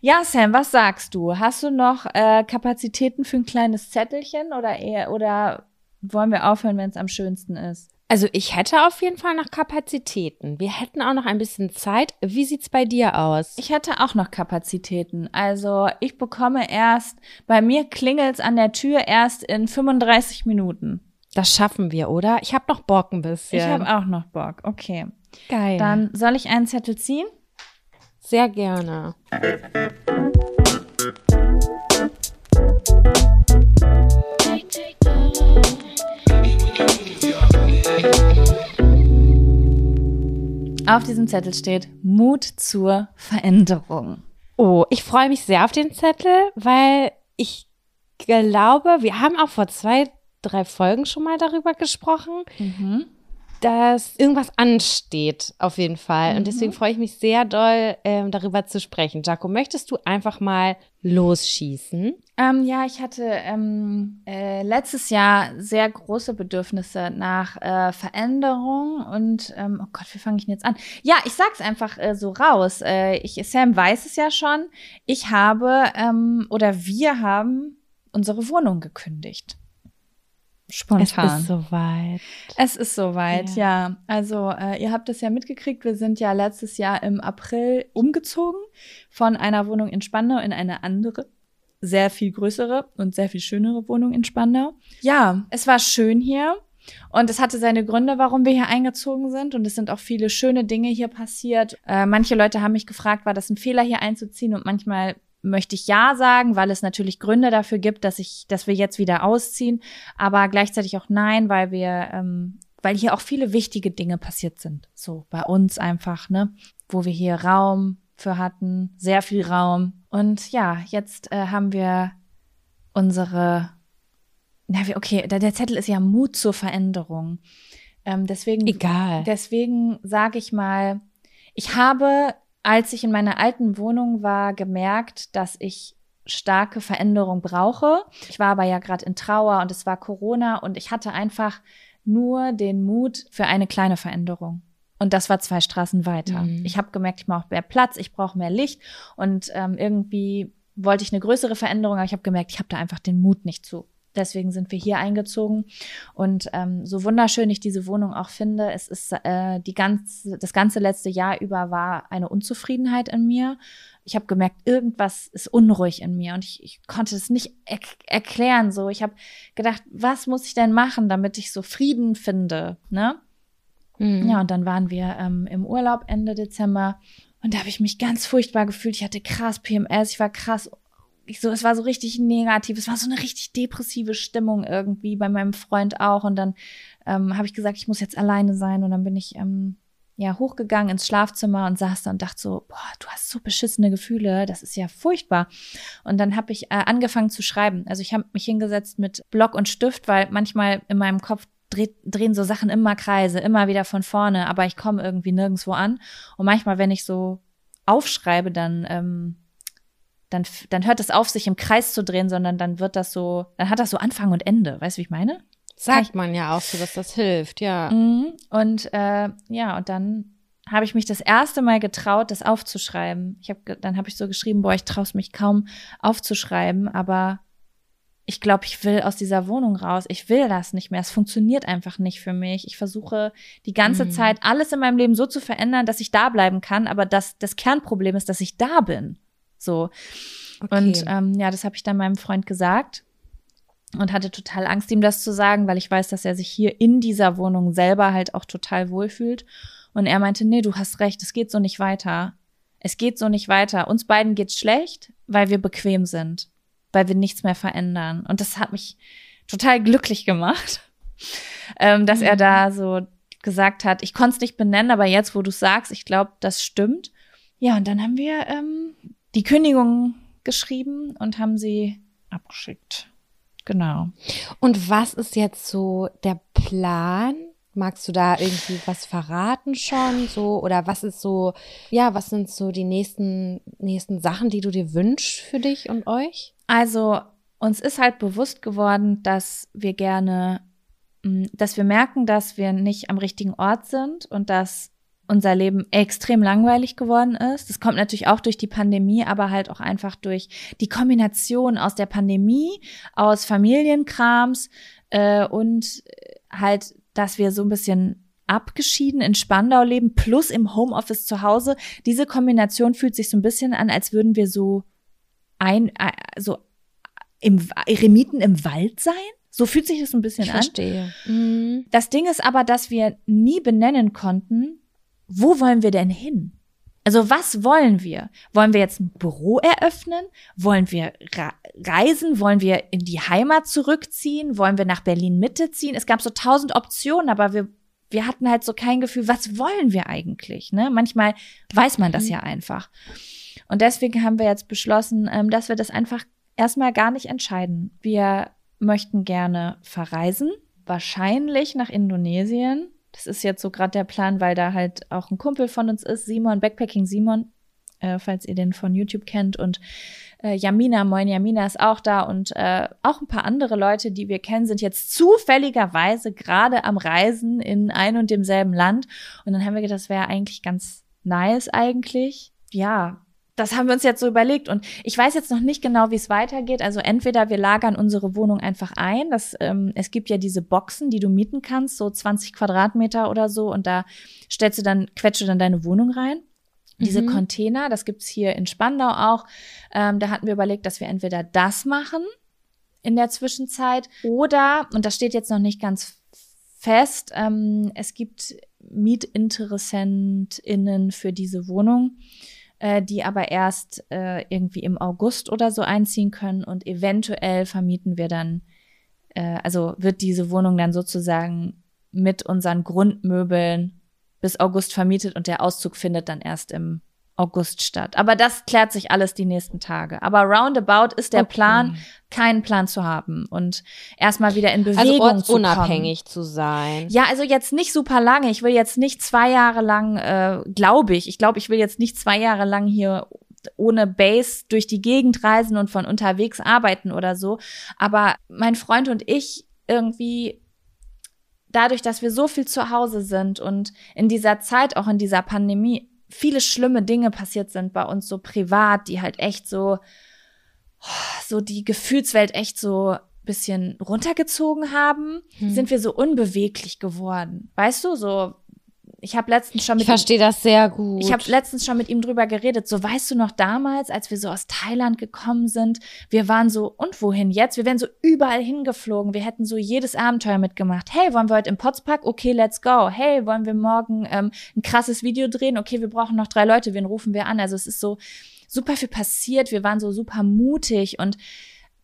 Ja, Sam, was sagst du? Hast du noch äh, Kapazitäten für ein kleines Zettelchen oder eher oder wollen wir aufhören, wenn es am schönsten ist? Also ich hätte auf jeden Fall noch Kapazitäten. Wir hätten auch noch ein bisschen Zeit. Wie sieht's bei dir aus? Ich hätte auch noch Kapazitäten. Also ich bekomme erst, bei mir klingelt's an der Tür erst in 35 Minuten. das schaffen wir, oder? Ich habe noch Bock ein bisschen. Ich habe auch noch Bock. Okay. Geil. Dann soll ich einen Zettel ziehen? sehr gerne. Auf diesem Zettel steht Mut zur Veränderung. Oh, ich freue mich sehr auf den Zettel, weil ich glaube, wir haben auch vor zwei, drei Folgen schon mal darüber gesprochen, Mhm. dass irgendwas ansteht, auf jeden Fall. Mhm. Und deswegen freue ich mich sehr doll, ähm, darüber zu sprechen. Jaco, möchtest du einfach mal losschießen? Ähm, ja, ich hatte ähm, äh, letztes Jahr sehr große Bedürfnisse nach äh, Veränderung und ähm, oh Gott, wie fange ich denn jetzt an? Ja, ich sag's einfach äh, so raus. Äh, ich, Sam weiß es ja schon. Ich habe ähm, oder wir haben unsere Wohnung gekündigt. Spontan. Es ist soweit. Es ist soweit, ja. Also äh, ihr habt es ja mitgekriegt, wir sind ja letztes Jahr im April umgezogen von einer Wohnung in Spandau in eine andere, sehr viel größere und sehr viel schönere Wohnung in Spandau. Ja, es war schön hier und es hatte seine Gründe, warum wir hier eingezogen sind und es sind auch viele schöne Dinge hier passiert. Äh, manche Leute haben mich gefragt, war das ein Fehler hier einzuziehen und manchmal möchte ich ja sagen, weil es natürlich Gründe dafür gibt, dass ich, dass wir jetzt wieder ausziehen, aber gleichzeitig auch nein, weil wir, ähm, weil hier auch viele wichtige Dinge passiert sind. So bei uns einfach, ne, wo wir hier Raum für hatten, sehr viel Raum. Und ja, jetzt äh, haben wir unsere, na, okay, der, der Zettel ist ja Mut zur Veränderung. Ähm, deswegen Egal. Deswegen sage ich mal, ich habe, als ich in meiner alten Wohnung war, gemerkt, dass ich starke Veränderung brauche. Ich war aber ja gerade in Trauer und es war Corona und ich hatte einfach nur den Mut für eine kleine Veränderung. Und das war zwei Straßen weiter. Mhm. Ich habe gemerkt, ich brauche mehr Platz, ich brauche mehr Licht und ähm, irgendwie wollte ich eine größere Veränderung, aber ich habe gemerkt, ich habe da einfach den Mut nicht zu. Deswegen sind wir hier eingezogen. Und ähm, so wunderschön ich diese Wohnung auch finde, es ist äh, die ganze, das ganze letzte Jahr über war eine Unzufriedenheit in mir. Ich habe gemerkt, irgendwas ist unruhig in mir und ich, ich konnte es nicht er erklären. So, ich habe gedacht, was muss ich denn machen, damit ich so Frieden finde, ne? Mhm. Ja, und dann waren wir ähm, im Urlaub Ende Dezember und da habe ich mich ganz furchtbar gefühlt. Ich hatte krass PMS, ich war krass, ich so, es war so richtig negativ, es war so eine richtig depressive Stimmung irgendwie bei meinem Freund auch. Und dann ähm, habe ich gesagt, ich muss jetzt alleine sein und dann bin ich ähm, ja hochgegangen ins Schlafzimmer und saß da und dachte so, boah, du hast so beschissene Gefühle, das ist ja furchtbar. Und dann habe ich äh, angefangen zu schreiben. Also ich habe mich hingesetzt mit Block und Stift, weil manchmal in meinem Kopf dreht, drehen so Sachen immer Kreise, immer wieder von vorne, aber ich komme irgendwie nirgendwo an. Und manchmal, wenn ich so aufschreibe, dann ähm, dann, dann hört es auf, sich im Kreis zu drehen, sondern dann wird das so, dann hat das so Anfang und Ende. Weißt du, wie ich meine? Sagt man ja auch so, dass das hilft, ja. Mhm. Und äh, ja, und dann habe ich mich das erste Mal getraut, das aufzuschreiben. Ich habe, dann habe ich so geschrieben, boah, ich traue mich kaum aufzuschreiben, aber ich glaube, ich will aus dieser Wohnung raus. Ich will das nicht mehr. Es funktioniert einfach nicht für mich. Ich versuche die ganze Mhm. Zeit alles in meinem Leben so zu verändern, dass ich da bleiben kann. Aber das, das Kernproblem ist, dass ich da bin. So. Okay. Und ähm, ja, das habe ich dann meinem Freund gesagt und hatte total Angst, ihm das zu sagen, weil ich weiß, dass er sich hier in dieser Wohnung selber halt auch total wohlfühlt. Und er meinte, nee, du hast recht, es geht so nicht weiter. Es geht so nicht weiter. Uns beiden geht's schlecht, weil wir bequem sind, weil wir nichts mehr verändern. Und das hat mich total glücklich gemacht, (laughs) ähm, dass er da so gesagt hat, ich konnte es nicht benennen, aber jetzt, wo du sagst, ich glaube, das stimmt. Ja, und dann haben wir ähm, die Kündigung geschrieben und haben sie abgeschickt. Genau. Und was ist jetzt so der Plan? Magst du da irgendwie was verraten schon? So, oder was ist so, ja, was sind so die nächsten, nächsten Sachen, die du dir wünschst für dich und euch? Also uns ist halt bewusst geworden, dass wir gerne, mh, dass wir merken, dass wir nicht am richtigen Ort sind und dass unser Leben extrem langweilig geworden ist. Das kommt natürlich auch durch die Pandemie, aber halt auch einfach durch die Kombination aus der Pandemie, aus Familienkrams äh, und halt, dass wir so ein bisschen abgeschieden in Spandau leben, plus im Homeoffice zu Hause. Diese Kombination fühlt sich so ein bisschen an, als würden wir so ein, äh, so im Eremiten im Wald sein. So fühlt sich das ein bisschen Ich an. verstehe. Das Ding ist aber, dass wir nie benennen konnten, wo wollen wir denn hin? Also was wollen wir? Wollen wir jetzt ein Büro eröffnen? Wollen wir reisen? Wollen wir in die Heimat zurückziehen? Wollen wir nach Berlin Mitte ziehen? Es gab so tausend Optionen, aber wir, wir hatten halt so kein Gefühl, was wollen wir eigentlich? Ne? Manchmal weiß man das mhm. ja einfach. Und deswegen haben wir jetzt beschlossen, ähm, dass wir das einfach erstmal gar nicht entscheiden. Wir möchten gerne verreisen, wahrscheinlich nach Indonesien. Das ist jetzt so gerade der Plan, weil da halt auch ein Kumpel von uns ist, Simon, Backpacking Simon, äh, falls ihr den von YouTube kennt. Und äh, Jamina, moin Jamina ist auch da und äh, auch ein paar andere Leute, die wir kennen, sind jetzt zufälligerweise gerade am Reisen in ein und demselben Land. Und dann haben wir gedacht, das wäre eigentlich ganz nice eigentlich. Ja, das haben wir uns jetzt so überlegt und ich weiß jetzt noch nicht genau, wie es weitergeht. Also entweder wir lagern unsere Wohnung einfach ein. Das, ähm, es gibt ja diese Boxen, die du mieten kannst, so 20 Quadratmeter oder so, und da stellst du dann, quetscht du dann deine Wohnung rein. Diese mhm. Container, das gibt's hier in Spandau auch. Ähm, da hatten wir überlegt, dass wir entweder das machen in der Zwischenzeit oder, und das steht jetzt noch nicht ganz fest, ähm, es gibt MietinteressentInnen für diese Wohnung äh, die aber erst äh, irgendwie im August oder so einziehen können und eventuell vermieten wir dann, äh, also wird diese Wohnung dann sozusagen mit unseren Grundmöbeln bis August vermietet und der Auszug findet dann erst im August statt. Aber das klärt sich alles die nächsten Tage. Aber roundabout ist der okay. Plan, keinen Plan zu haben und erstmal wieder in also Bewegung also zu kommen. unabhängig zu sein. Ja, also jetzt nicht super lange. Ich will jetzt nicht zwei Jahre lang, äh, glaube ich. Ich glaube, ich will jetzt nicht zwei Jahre lang hier ohne Base durch die Gegend reisen und von unterwegs arbeiten oder so. Aber mein Freund und ich irgendwie dadurch, dass wir so viel zu Hause sind und in dieser Zeit, auch in dieser Pandemie, viele schlimme Dinge passiert sind bei uns so privat, die halt echt so, so die Gefühlswelt echt so bisschen runtergezogen haben, hm. sind wir so unbeweglich geworden. Weißt du, so ich habe letztens schon mit Ich verstehe das sehr gut. Ich habe letztens schon mit ihm drüber geredet. So weißt du noch damals, als wir so aus Thailand gekommen sind, wir waren so und wohin jetzt? Wir wären so überall hingeflogen. Wir hätten so jedes Abenteuer mitgemacht. Hey, wollen wir heute im Potspark? Okay, let's go. Hey, wollen wir morgen ähm, ein krasses Video drehen? Okay, wir brauchen noch drei Leute. Wen rufen wir an? Also es ist so super viel passiert. Wir waren so super mutig und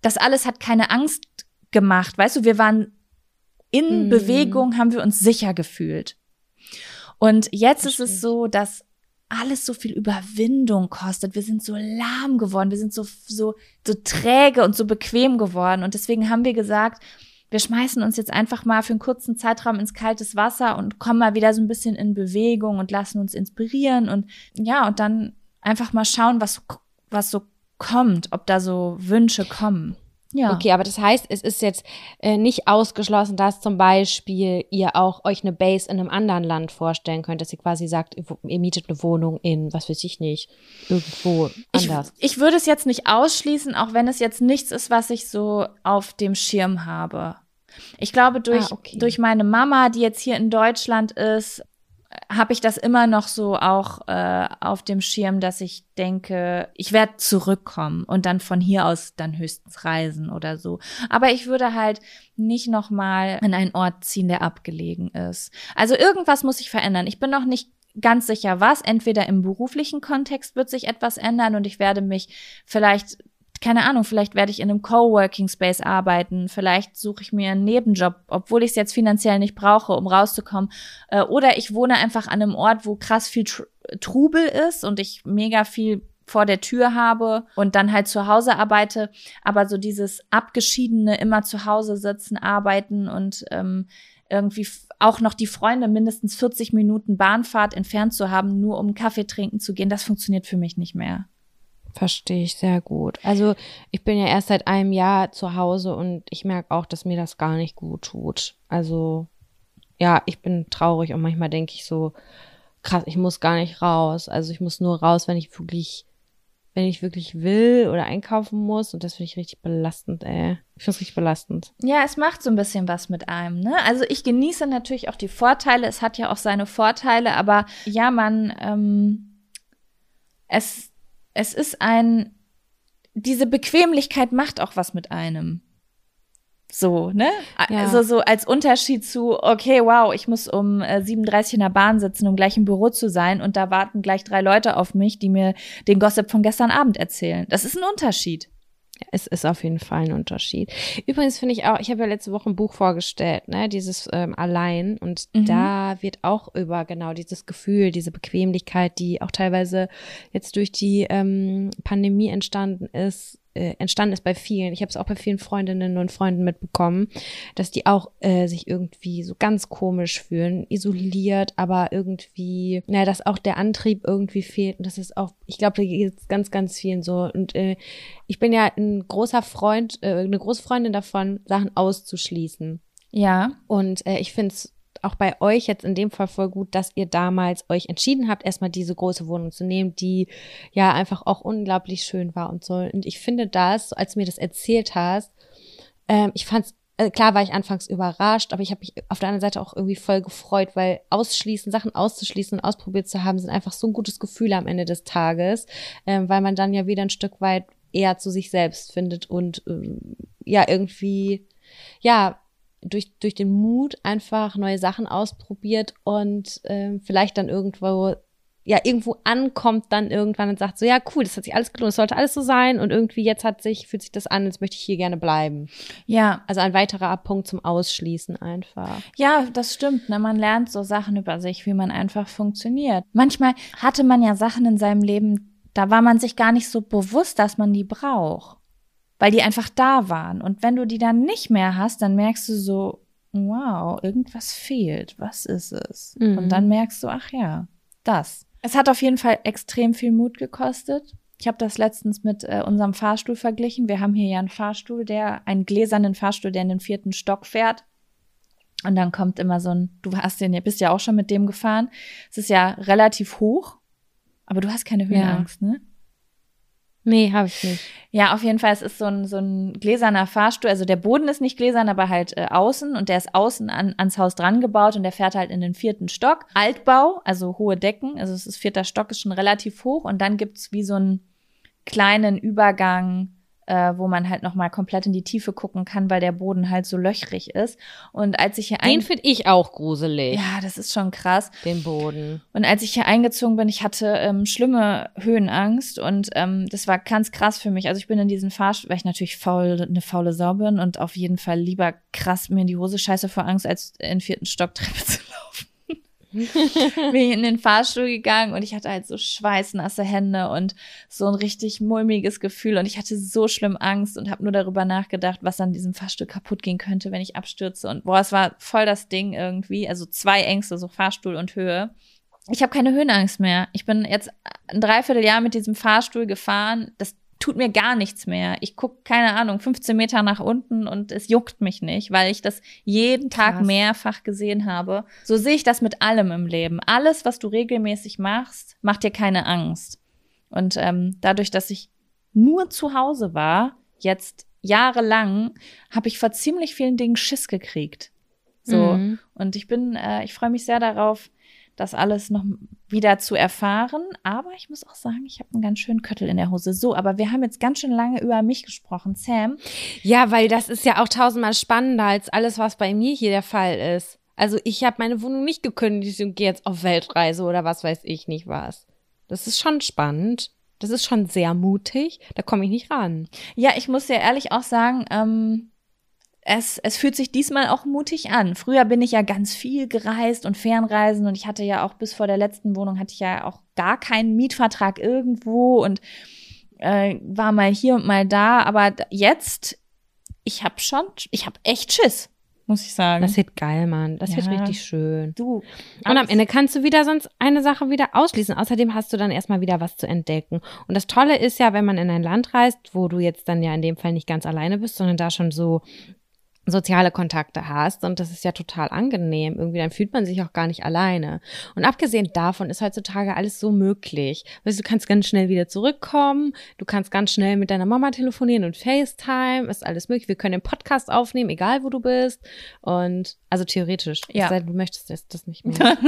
das alles hat keine Angst gemacht. Weißt du, wir waren in mm. Bewegung, haben wir uns sicher gefühlt. Und jetzt das ist es so, dass alles so viel Überwindung kostet. Wir sind so lahm geworden, wir sind so, so, so träge und so bequem geworden. Und deswegen haben wir gesagt, wir schmeißen uns jetzt einfach mal für einen kurzen Zeitraum ins kaltes Wasser und kommen mal wieder so ein bisschen in Bewegung und lassen uns inspirieren und ja, und dann einfach mal schauen, was, was so kommt, ob da so Wünsche kommen. Ja. Okay, aber das heißt, es ist jetzt äh, nicht ausgeschlossen, dass zum Beispiel ihr auch euch eine Base in einem anderen Land vorstellen könnt, dass ihr quasi sagt, ihr mietet eine Wohnung in, was weiß ich nicht, irgendwo anders. Ich, ich würde es jetzt nicht ausschließen, auch wenn es jetzt nichts ist, was ich so auf dem Schirm habe. Ich glaube, durch, ah, okay. durch meine Mama, die jetzt hier in Deutschland ist, habe ich das immer noch so auch äh, auf dem Schirm, dass ich denke, ich werde zurückkommen und dann von hier aus dann höchstens reisen oder so. Aber ich würde halt nicht noch mal in einen Ort ziehen, der abgelegen ist. Also irgendwas muss sich verändern. Ich bin noch nicht ganz sicher was. Entweder im beruflichen Kontext wird sich etwas ändern und ich werde mich vielleicht keine Ahnung, vielleicht werde ich in einem Coworking Space arbeiten, vielleicht suche ich mir einen Nebenjob, obwohl ich es jetzt finanziell nicht brauche, um rauszukommen. Äh, oder ich wohne einfach an einem Ort, wo krass viel Trubel ist und ich mega viel vor der Tür habe und dann halt zu Hause arbeite. Aber so dieses abgeschiedene, immer zu Hause sitzen, arbeiten und ähm, irgendwie auch noch die Freunde mindestens 40 Minuten Bahnfahrt entfernt zu haben, nur um Kaffee trinken zu gehen, das funktioniert für mich nicht mehr. Verstehe ich sehr gut. Also ich bin ja erst seit einem Jahr zu Hause und ich merke auch, dass mir das gar nicht gut tut. Also ja, ich bin traurig und manchmal denke ich so, krass, ich muss gar nicht raus. Also ich muss nur raus, wenn ich wirklich, wenn ich wirklich will oder einkaufen muss. Und das finde ich richtig belastend, ey. Ich finde es richtig belastend. Ja, es macht so ein bisschen was mit einem, ne? Also ich genieße natürlich auch die Vorteile. Es hat ja auch seine Vorteile, aber ja, man, ähm, es es ist ein, diese Bequemlichkeit macht auch was mit einem. So, ne? Ja. Also so als Unterschied zu, okay, wow, ich muss um äh, 37 in der Bahn sitzen, um gleich im Büro zu sein und da warten gleich drei Leute auf mich, die mir den Gossip von gestern Abend erzählen. Das ist ein Unterschied. Es ist auf jeden Fall ein Unterschied. Übrigens finde ich auch, ich habe ja letzte Woche ein Buch vorgestellt, ne, dieses ähm, Allein. Und Mhm. da wird auch über genau dieses Gefühl, diese Bequemlichkeit, die auch teilweise jetzt durch die ähm, Pandemie entstanden ist, äh, entstanden ist bei vielen. Ich habe es auch bei vielen Freundinnen und Freunden mitbekommen, dass die auch äh, sich irgendwie so ganz komisch fühlen, isoliert, aber irgendwie, naja, dass auch der Antrieb irgendwie fehlt. Und das ist auch, ich glaube, da geht es ganz, ganz vielen so. Und äh, ich bin ja ein großer Freund, äh, eine große Freundin davon, Sachen auszuschließen. Ja. Und äh, ich finde es auch bei euch jetzt in dem Fall voll gut, dass ihr damals euch entschieden habt, erstmal diese große Wohnung zu nehmen, die ja einfach auch unglaublich schön war und so. Und ich finde das, als du mir das erzählt hast, ähm, ich fand's äh, Klar war ich anfangs überrascht, aber ich habe mich auf der anderen Seite auch irgendwie voll gefreut, weil ausschließen, Sachen auszuschließen und ausprobiert zu haben, sind einfach so ein gutes Gefühl am Ende des Tages, ähm, weil man dann ja wieder ein Stück weit eher zu sich selbst findet und ähm, ja irgendwie ja durch, durch den Mut einfach neue Sachen ausprobiert und ähm, vielleicht dann irgendwo, ja, irgendwo ankommt dann irgendwann und sagt so, ja, cool, das hat sich alles gelohnt, es sollte alles so sein und irgendwie jetzt hat sich, fühlt sich das an, jetzt möchte ich hier gerne bleiben. Ja. Also ein weiterer Punkt zum Ausschließen einfach. Ja, das stimmt. Ne? Man lernt so Sachen über sich, wie man einfach funktioniert. Manchmal hatte man ja Sachen in seinem Leben, da war man sich gar nicht so bewusst, dass man die braucht. Weil die einfach da waren. Und wenn du die dann nicht mehr hast, dann merkst du so, wow, irgendwas fehlt. Was ist es? Mhm. Und dann merkst du, ach ja, das. Es hat auf jeden Fall extrem viel Mut gekostet. Ich habe das letztens mit äh, unserem Fahrstuhl verglichen. Wir haben hier ja einen Fahrstuhl, der, einen gläsernen Fahrstuhl, der in den vierten Stock fährt. Und dann kommt immer so ein, du hast den, bist ja auch schon mit dem gefahren. Es ist ja relativ hoch, aber du hast keine Höhenangst, ne? Nee, habe ich nicht. Ja, auf jeden Fall, es ist so ein, so ein gläserner Fahrstuhl. Also der Boden ist nicht gläsern, aber halt äh, außen und der ist außen an, ans Haus dran gebaut und der fährt halt in den vierten Stock. Altbau, also hohe Decken, also es ist vierter Stock, ist schon relativ hoch und dann gibt's wie so einen kleinen Übergang, äh, wo man halt nochmal komplett in die Tiefe gucken kann, weil der Boden halt so löchrig ist. Und als ich hier Den finde ich auch gruselig, Ja, das ist schon krass. den Boden. Und als ich hier eingezogen bin, ich hatte ähm, schlimme Höhenangst und ähm, das war ganz krass für mich. Also ich bin in diesen Fahrstuhl, weil ich natürlich faul, eine faule Sau bin und auf jeden Fall lieber krass mir in die Hose scheiße vor Angst, als in vierten Stock Treppe zu (laughs) laufen. (laughs) bin ich in den Fahrstuhl gegangen und ich hatte halt so schweißnasse Hände und so ein richtig mulmiges Gefühl und ich hatte so schlimm Angst und habe nur darüber nachgedacht, was an diesem Fahrstuhl kaputt gehen könnte, wenn ich abstürze und boah, es war voll das Ding irgendwie, also zwei Ängste, so Fahrstuhl und Höhe. Ich habe keine Höhenangst mehr. Ich bin jetzt ein Dreivierteljahr mit diesem Fahrstuhl gefahren. Das tut mir gar nichts mehr. Ich guck keine Ahnung, 15 Meter nach unten und es juckt mich nicht, weil ich das jeden Tag Krass. mehrfach gesehen habe. So sehe ich das mit allem im Leben. Alles, was du regelmäßig machst, macht dir keine Angst. Und ähm, dadurch, dass ich nur zu Hause war, jetzt jahrelang, habe ich vor ziemlich vielen Dingen Schiss gekriegt. So. Mhm. Und ich bin, äh, ich freue mich sehr darauf, das alles noch wieder zu erfahren. Aber ich muss auch sagen, ich habe einen ganz schönen Köttel in der Hose. So, aber wir haben jetzt ganz schön lange über mich gesprochen. Sam, Ja, weil das ist ja auch tausendmal spannender als alles, was bei mir hier der Fall ist. Also ich habe meine Wohnung nicht gekündigt und gehe jetzt auf Weltreise oder was weiß ich nicht was. Das ist schon spannend. Das ist schon sehr mutig. Da komme ich nicht ran. ja, ich muss dir ehrlich auch sagen, ähm, es, es fühlt sich diesmal auch mutig an. Früher bin ich ja ganz viel gereist und Fernreisen und ich hatte ja auch bis vor der letzten Wohnung hatte ich ja auch gar keinen Mietvertrag irgendwo und äh, war mal hier und mal da. Aber jetzt, ich habe schon, ich habe echt Schiss, muss ich sagen. Das wird geil, Mann. Das wird Ja. richtig schön. du. Und am Ende kannst du wieder sonst eine Sache wieder ausschließen. Außerdem hast du dann erstmal wieder was zu entdecken. Und das Tolle ist ja, wenn man in ein Land reist, wo du jetzt dann ja in dem Fall nicht ganz alleine bist, sondern da schon so soziale Kontakte hast und das ist ja total angenehm. Irgendwie dann fühlt man sich auch gar nicht alleine. Und abgesehen davon ist heutzutage alles so möglich. Weißt du, du kannst ganz schnell wieder zurückkommen, du kannst ganz schnell mit deiner Mama telefonieren und FaceTime, ist alles möglich. Wir können den Podcast aufnehmen, egal wo du bist. Und also theoretisch. Ja. Sei du möchtest das, das nicht mehr.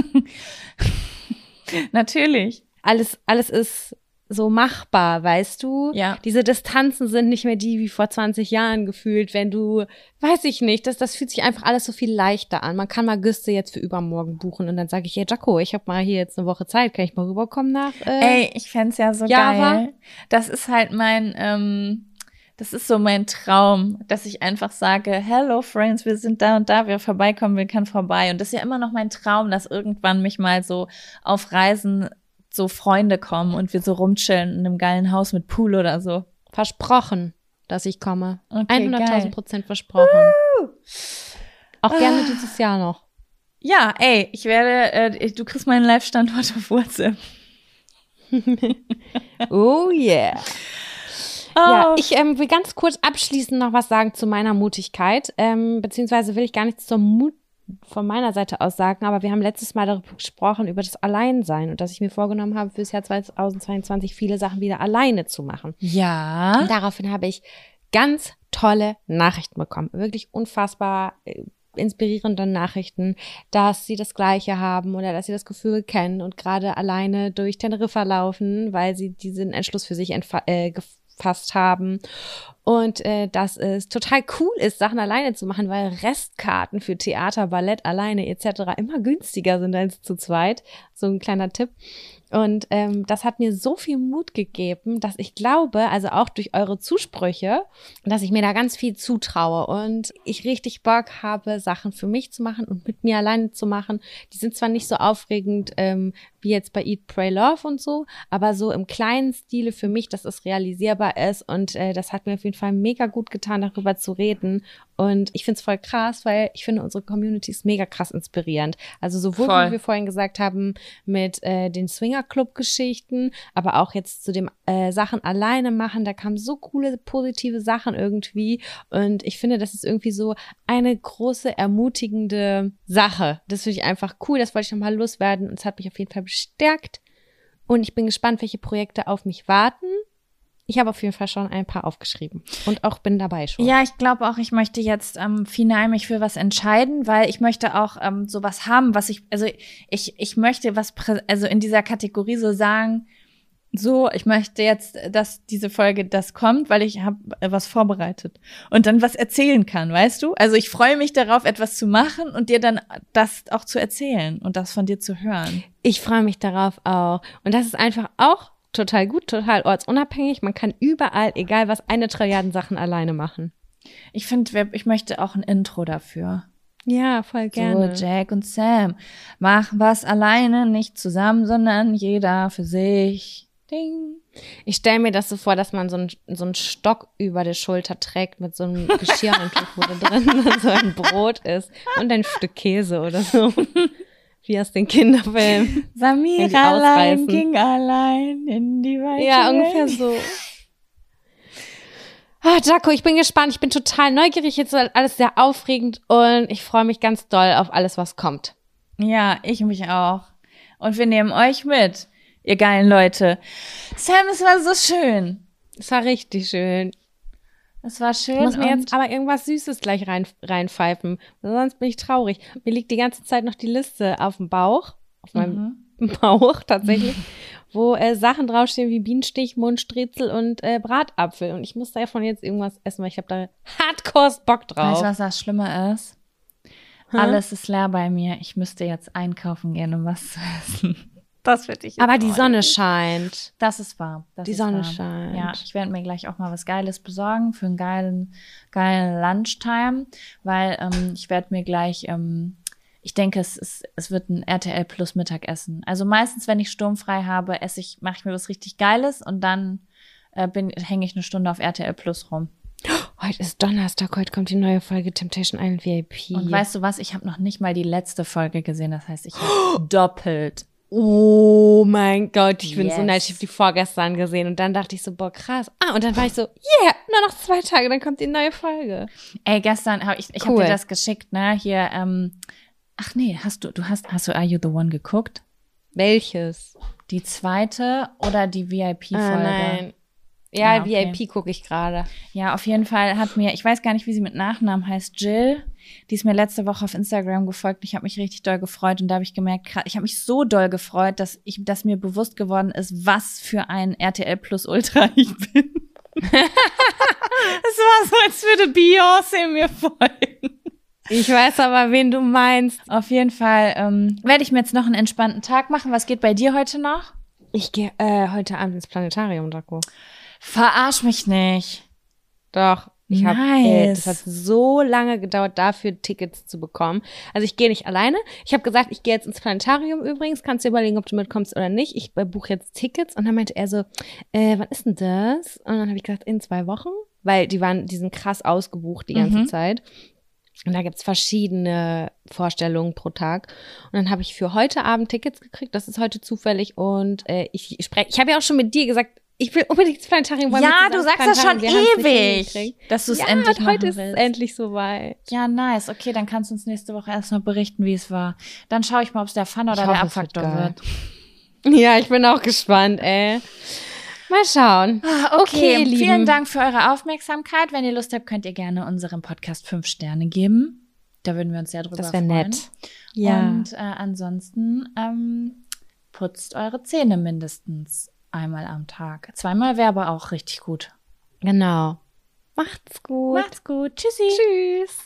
(laughs) Natürlich. alles, alles ist so machbar, weißt du? Ja. Diese Distanzen sind nicht mehr die wie vor 20 Jahren gefühlt, wenn du, weiß ich nicht, das, das fühlt sich einfach alles so viel leichter an. Man kann mal Güste jetzt für übermorgen buchen und dann sage ich, hey Jaco, ich habe mal hier jetzt eine Woche Zeit, kann ich mal rüberkommen nach? Äh, Ey, ich fänd's ja so Java? geil. Das ist halt mein, ähm, Das ist so mein Traum, dass ich einfach sage, hello friends, wir sind da und da, wer vorbeikommen will, kann vorbei. Und das ist ja immer noch mein Traum, dass irgendwann mich mal so auf Reisen so Freunde kommen und wir so rumchillen in einem geilen Haus mit Pool oder so. Versprochen, dass ich komme. Okay, 100.000 geil. Prozent versprochen. Auch gerne dieses Jahr noch. Ja, ey, ich werde, äh, du kriegst meinen Live-Standort auf WhatsApp. (laughs) Oh yeah. Oh. Ja, ich ähm, will ganz kurz abschließend noch was sagen zu meiner Mutigkeit. Ähm, beziehungsweise will ich gar nichts zur Mut von meiner Seite aus sagen, aber wir haben letztes Mal darüber gesprochen, über das Alleinsein und dass ich mir vorgenommen habe, fürs Jahr 2022 viele Sachen wieder alleine zu machen. ja. Und daraufhin habe ich ganz tolle Nachrichten bekommen. Wirklich unfassbar äh, inspirierende Nachrichten, dass sie das Gleiche haben oder dass sie das Gefühl kennen und gerade alleine durch Teneriffa laufen, weil sie diesen Entschluss für sich äh, gefasst haben. Und äh, dass es total cool ist, Sachen alleine zu machen, weil Restkarten für Theater, Ballett alleine etc. immer günstiger sind als zu zweit. So ein kleiner Tipp. Und ähm, das hat mir so viel Mut gegeben, dass ich glaube, also auch durch eure Zusprüche, dass ich mir da ganz viel zutraue und ich richtig Bock habe, Sachen für mich zu machen und mit mir alleine zu machen. Die sind zwar nicht so aufregend ähm, wie jetzt bei Eat, Pray, Love und so, aber so im kleinen Stile für mich, dass es realisierbar ist und äh, das hat mir auf jeden Fall mega gut getan, darüber zu reden. Und ich finde es voll krass, weil ich finde, unsere Community ist mega krass inspirierend. Also sowohl, Voll. wie wir vorhin gesagt haben, mit äh, den Swinger-Club-Geschichten, aber auch jetzt zu dem äh, Sachen alleine machen. Da kamen so coole, positive Sachen irgendwie. Und ich finde, das ist irgendwie so eine große, ermutigende Sache. Das finde ich einfach cool. Das wollte ich nochmal loswerden. Und es hat mich auf jeden Fall bestärkt. Und ich bin gespannt, welche Projekte auf mich warten. Ich habe auf jeden Fall schon ein paar aufgeschrieben und auch bin dabei schon. Ja, ich glaube auch, ich möchte jetzt ähm, final mich für was entscheiden, weil ich möchte auch ähm, sowas haben, was ich, also ich, ich möchte was, also in dieser Kategorie so sagen, so, ich möchte jetzt, dass diese Folge das kommt, weil ich habe was vorbereitet und dann was erzählen kann, weißt du? Also ich freue mich darauf, etwas zu machen und dir dann das auch zu erzählen und das von dir zu hören. Ich freue mich darauf auch. Und das ist einfach auch total gut, total ortsunabhängig. Man kann überall, egal was, eine Trilliarden Sachen alleine machen. Ich finde, ich möchte auch ein Intro dafür. Ja, voll gerne. So, Jack und Sam machen was alleine, nicht zusammen, sondern jeder für sich. Ding. Ich stelle mir das so vor, dass man so einen so einen Stock über der Schulter trägt mit so einem (laughs) Geschirrhandtuch, wo da drin (laughs) so ein Brot ist und ein Stück Käse oder so. Wie aus den Kinderfilmen. (laughs) Samira allein ging allein in die weite Ja, ungefähr so. Ah, Jaco, ich bin gespannt. Ich bin total neugierig. Jetzt ist alles sehr aufregend und ich freue mich ganz doll auf alles, was kommt. Ja, ich mich auch. Und wir nehmen euch mit, ihr geilen Leute. Sam, es war so schön. Es war richtig schön. Es war schön. Ich muss mir jetzt aber irgendwas Süßes gleich rein, reinpfeifen. Sonst bin ich traurig. Mir liegt die ganze Zeit noch die Liste auf dem Bauch. Auf meinem (laughs) Bauch tatsächlich. wo äh, Sachen draufstehen wie Bienenstich, Mundstrezel und äh, Bratapfel. Und ich muss davon jetzt irgendwas essen, weil ich habe da hardcore Bock drauf. Weißt du, was das Schlimme ist? Alles ist leer bei mir. Ich müsste jetzt einkaufen gehen, um was zu essen. Das wird ich. Aber die. Sonne scheint. Das ist wahr. Das Die ist Sonne wahr. scheint. Ja, ich werde mir gleich auch mal was Geiles besorgen für einen geilen, geilen Lunchtime, weil ähm, ich werde mir gleich, ähm, ich denke, es ist, es wird ein RTL Plus Mittagessen. Also meistens, wenn ich sturmfrei habe, esse ich, mache ich mir was richtig Geiles und dann äh, hänge ich eine Stunde auf RTL Plus rum. Heute ist Donnerstag, heute kommt die neue Folge Temptation Island VIP. Und weißt du was? Ich habe noch nicht mal die letzte Folge gesehen. Das heißt, ich habe (gasps) doppelt. Oh mein Gott, ich bin so Yes. neidisch. Ich habe die vorgestern gesehen und dann dachte ich so, boah, krass. Ah, und dann war ich so, yeah, nur noch zwei Tage, dann kommt die neue Folge. Ey, gestern habe ich, ich Cool. habe dir das geschickt, ne? Hier, ähm, ach nee, hast du, du hast, hast du Are You the One geguckt? Welches? Die zweite oder die VIP-Folge? Ah, nein. Ja, Ah, okay. VIP gucke ich gerade. Ja, auf jeden Fall hat mir, ich weiß gar nicht, wie sie mit Nachnamen heißt, Jill. Die ist mir letzte Woche auf Instagram gefolgt. Ich habe mich richtig doll gefreut und da habe ich gemerkt, ich habe mich so doll gefreut, dass ich, dass mir bewusst geworden ist, was für ein RTL Plus Ultra (laughs) ich bin. es war so, als würde Beyoncé mir folgen. Ich weiß aber, wen du meinst. Auf jeden Fall ähm, werde ich mir jetzt noch einen entspannten Tag machen. Was geht bei dir heute noch? Ich gehe äh, heute Abend ins Planetarium, Draco. Verarsch mich nicht. Doch. Ich hab, äh, Nice. das hat so lange gedauert, dafür Tickets zu bekommen. Also ich gehe nicht alleine. Ich habe gesagt, ich gehe jetzt ins Planetarium übrigens. Kannst du überlegen, ob du mitkommst oder nicht. Ich äh, buche jetzt Tickets. Und dann meinte er so, äh, wann ist denn das? Und dann habe ich gesagt, in zwei Wochen. Weil die waren, die sind krass ausgebucht die ganze Mhm. Zeit. Und da gibt's verschiedene Vorstellungen pro Tag. Und dann habe ich für heute Abend Tickets gekriegt. Das ist heute zufällig. Und äh, ich spreche, ich habe ja auch schon mit dir gesagt, ich will unbedingt Planetarium. Ja, du sagst das schon ewig, dass du es Ja, endlich machen heute ist willst. es endlich soweit. Ja, nice. Okay, dann kannst du uns nächste Woche erstmal berichten, wie es war. Dann schaue ich mal, ob es der Fun oder Ich der wird Abfaktor geil. wird. Ja, ich bin auch gespannt, ey. Mal schauen. Ah, Okay, Okay, Lieben. vielen Dank für eure Aufmerksamkeit. Wenn ihr Lust habt, könnt ihr gerne unserem Podcast fünf Sterne geben. Da würden wir uns sehr drüber Das wäre freuen. nett. Ja. Und äh, ansonsten ähm, putzt eure Zähne mindestens einmal am Tag. Zweimal wäre aber auch richtig gut. Genau. Macht's gut. Macht's gut. Tschüssi. Tschüss.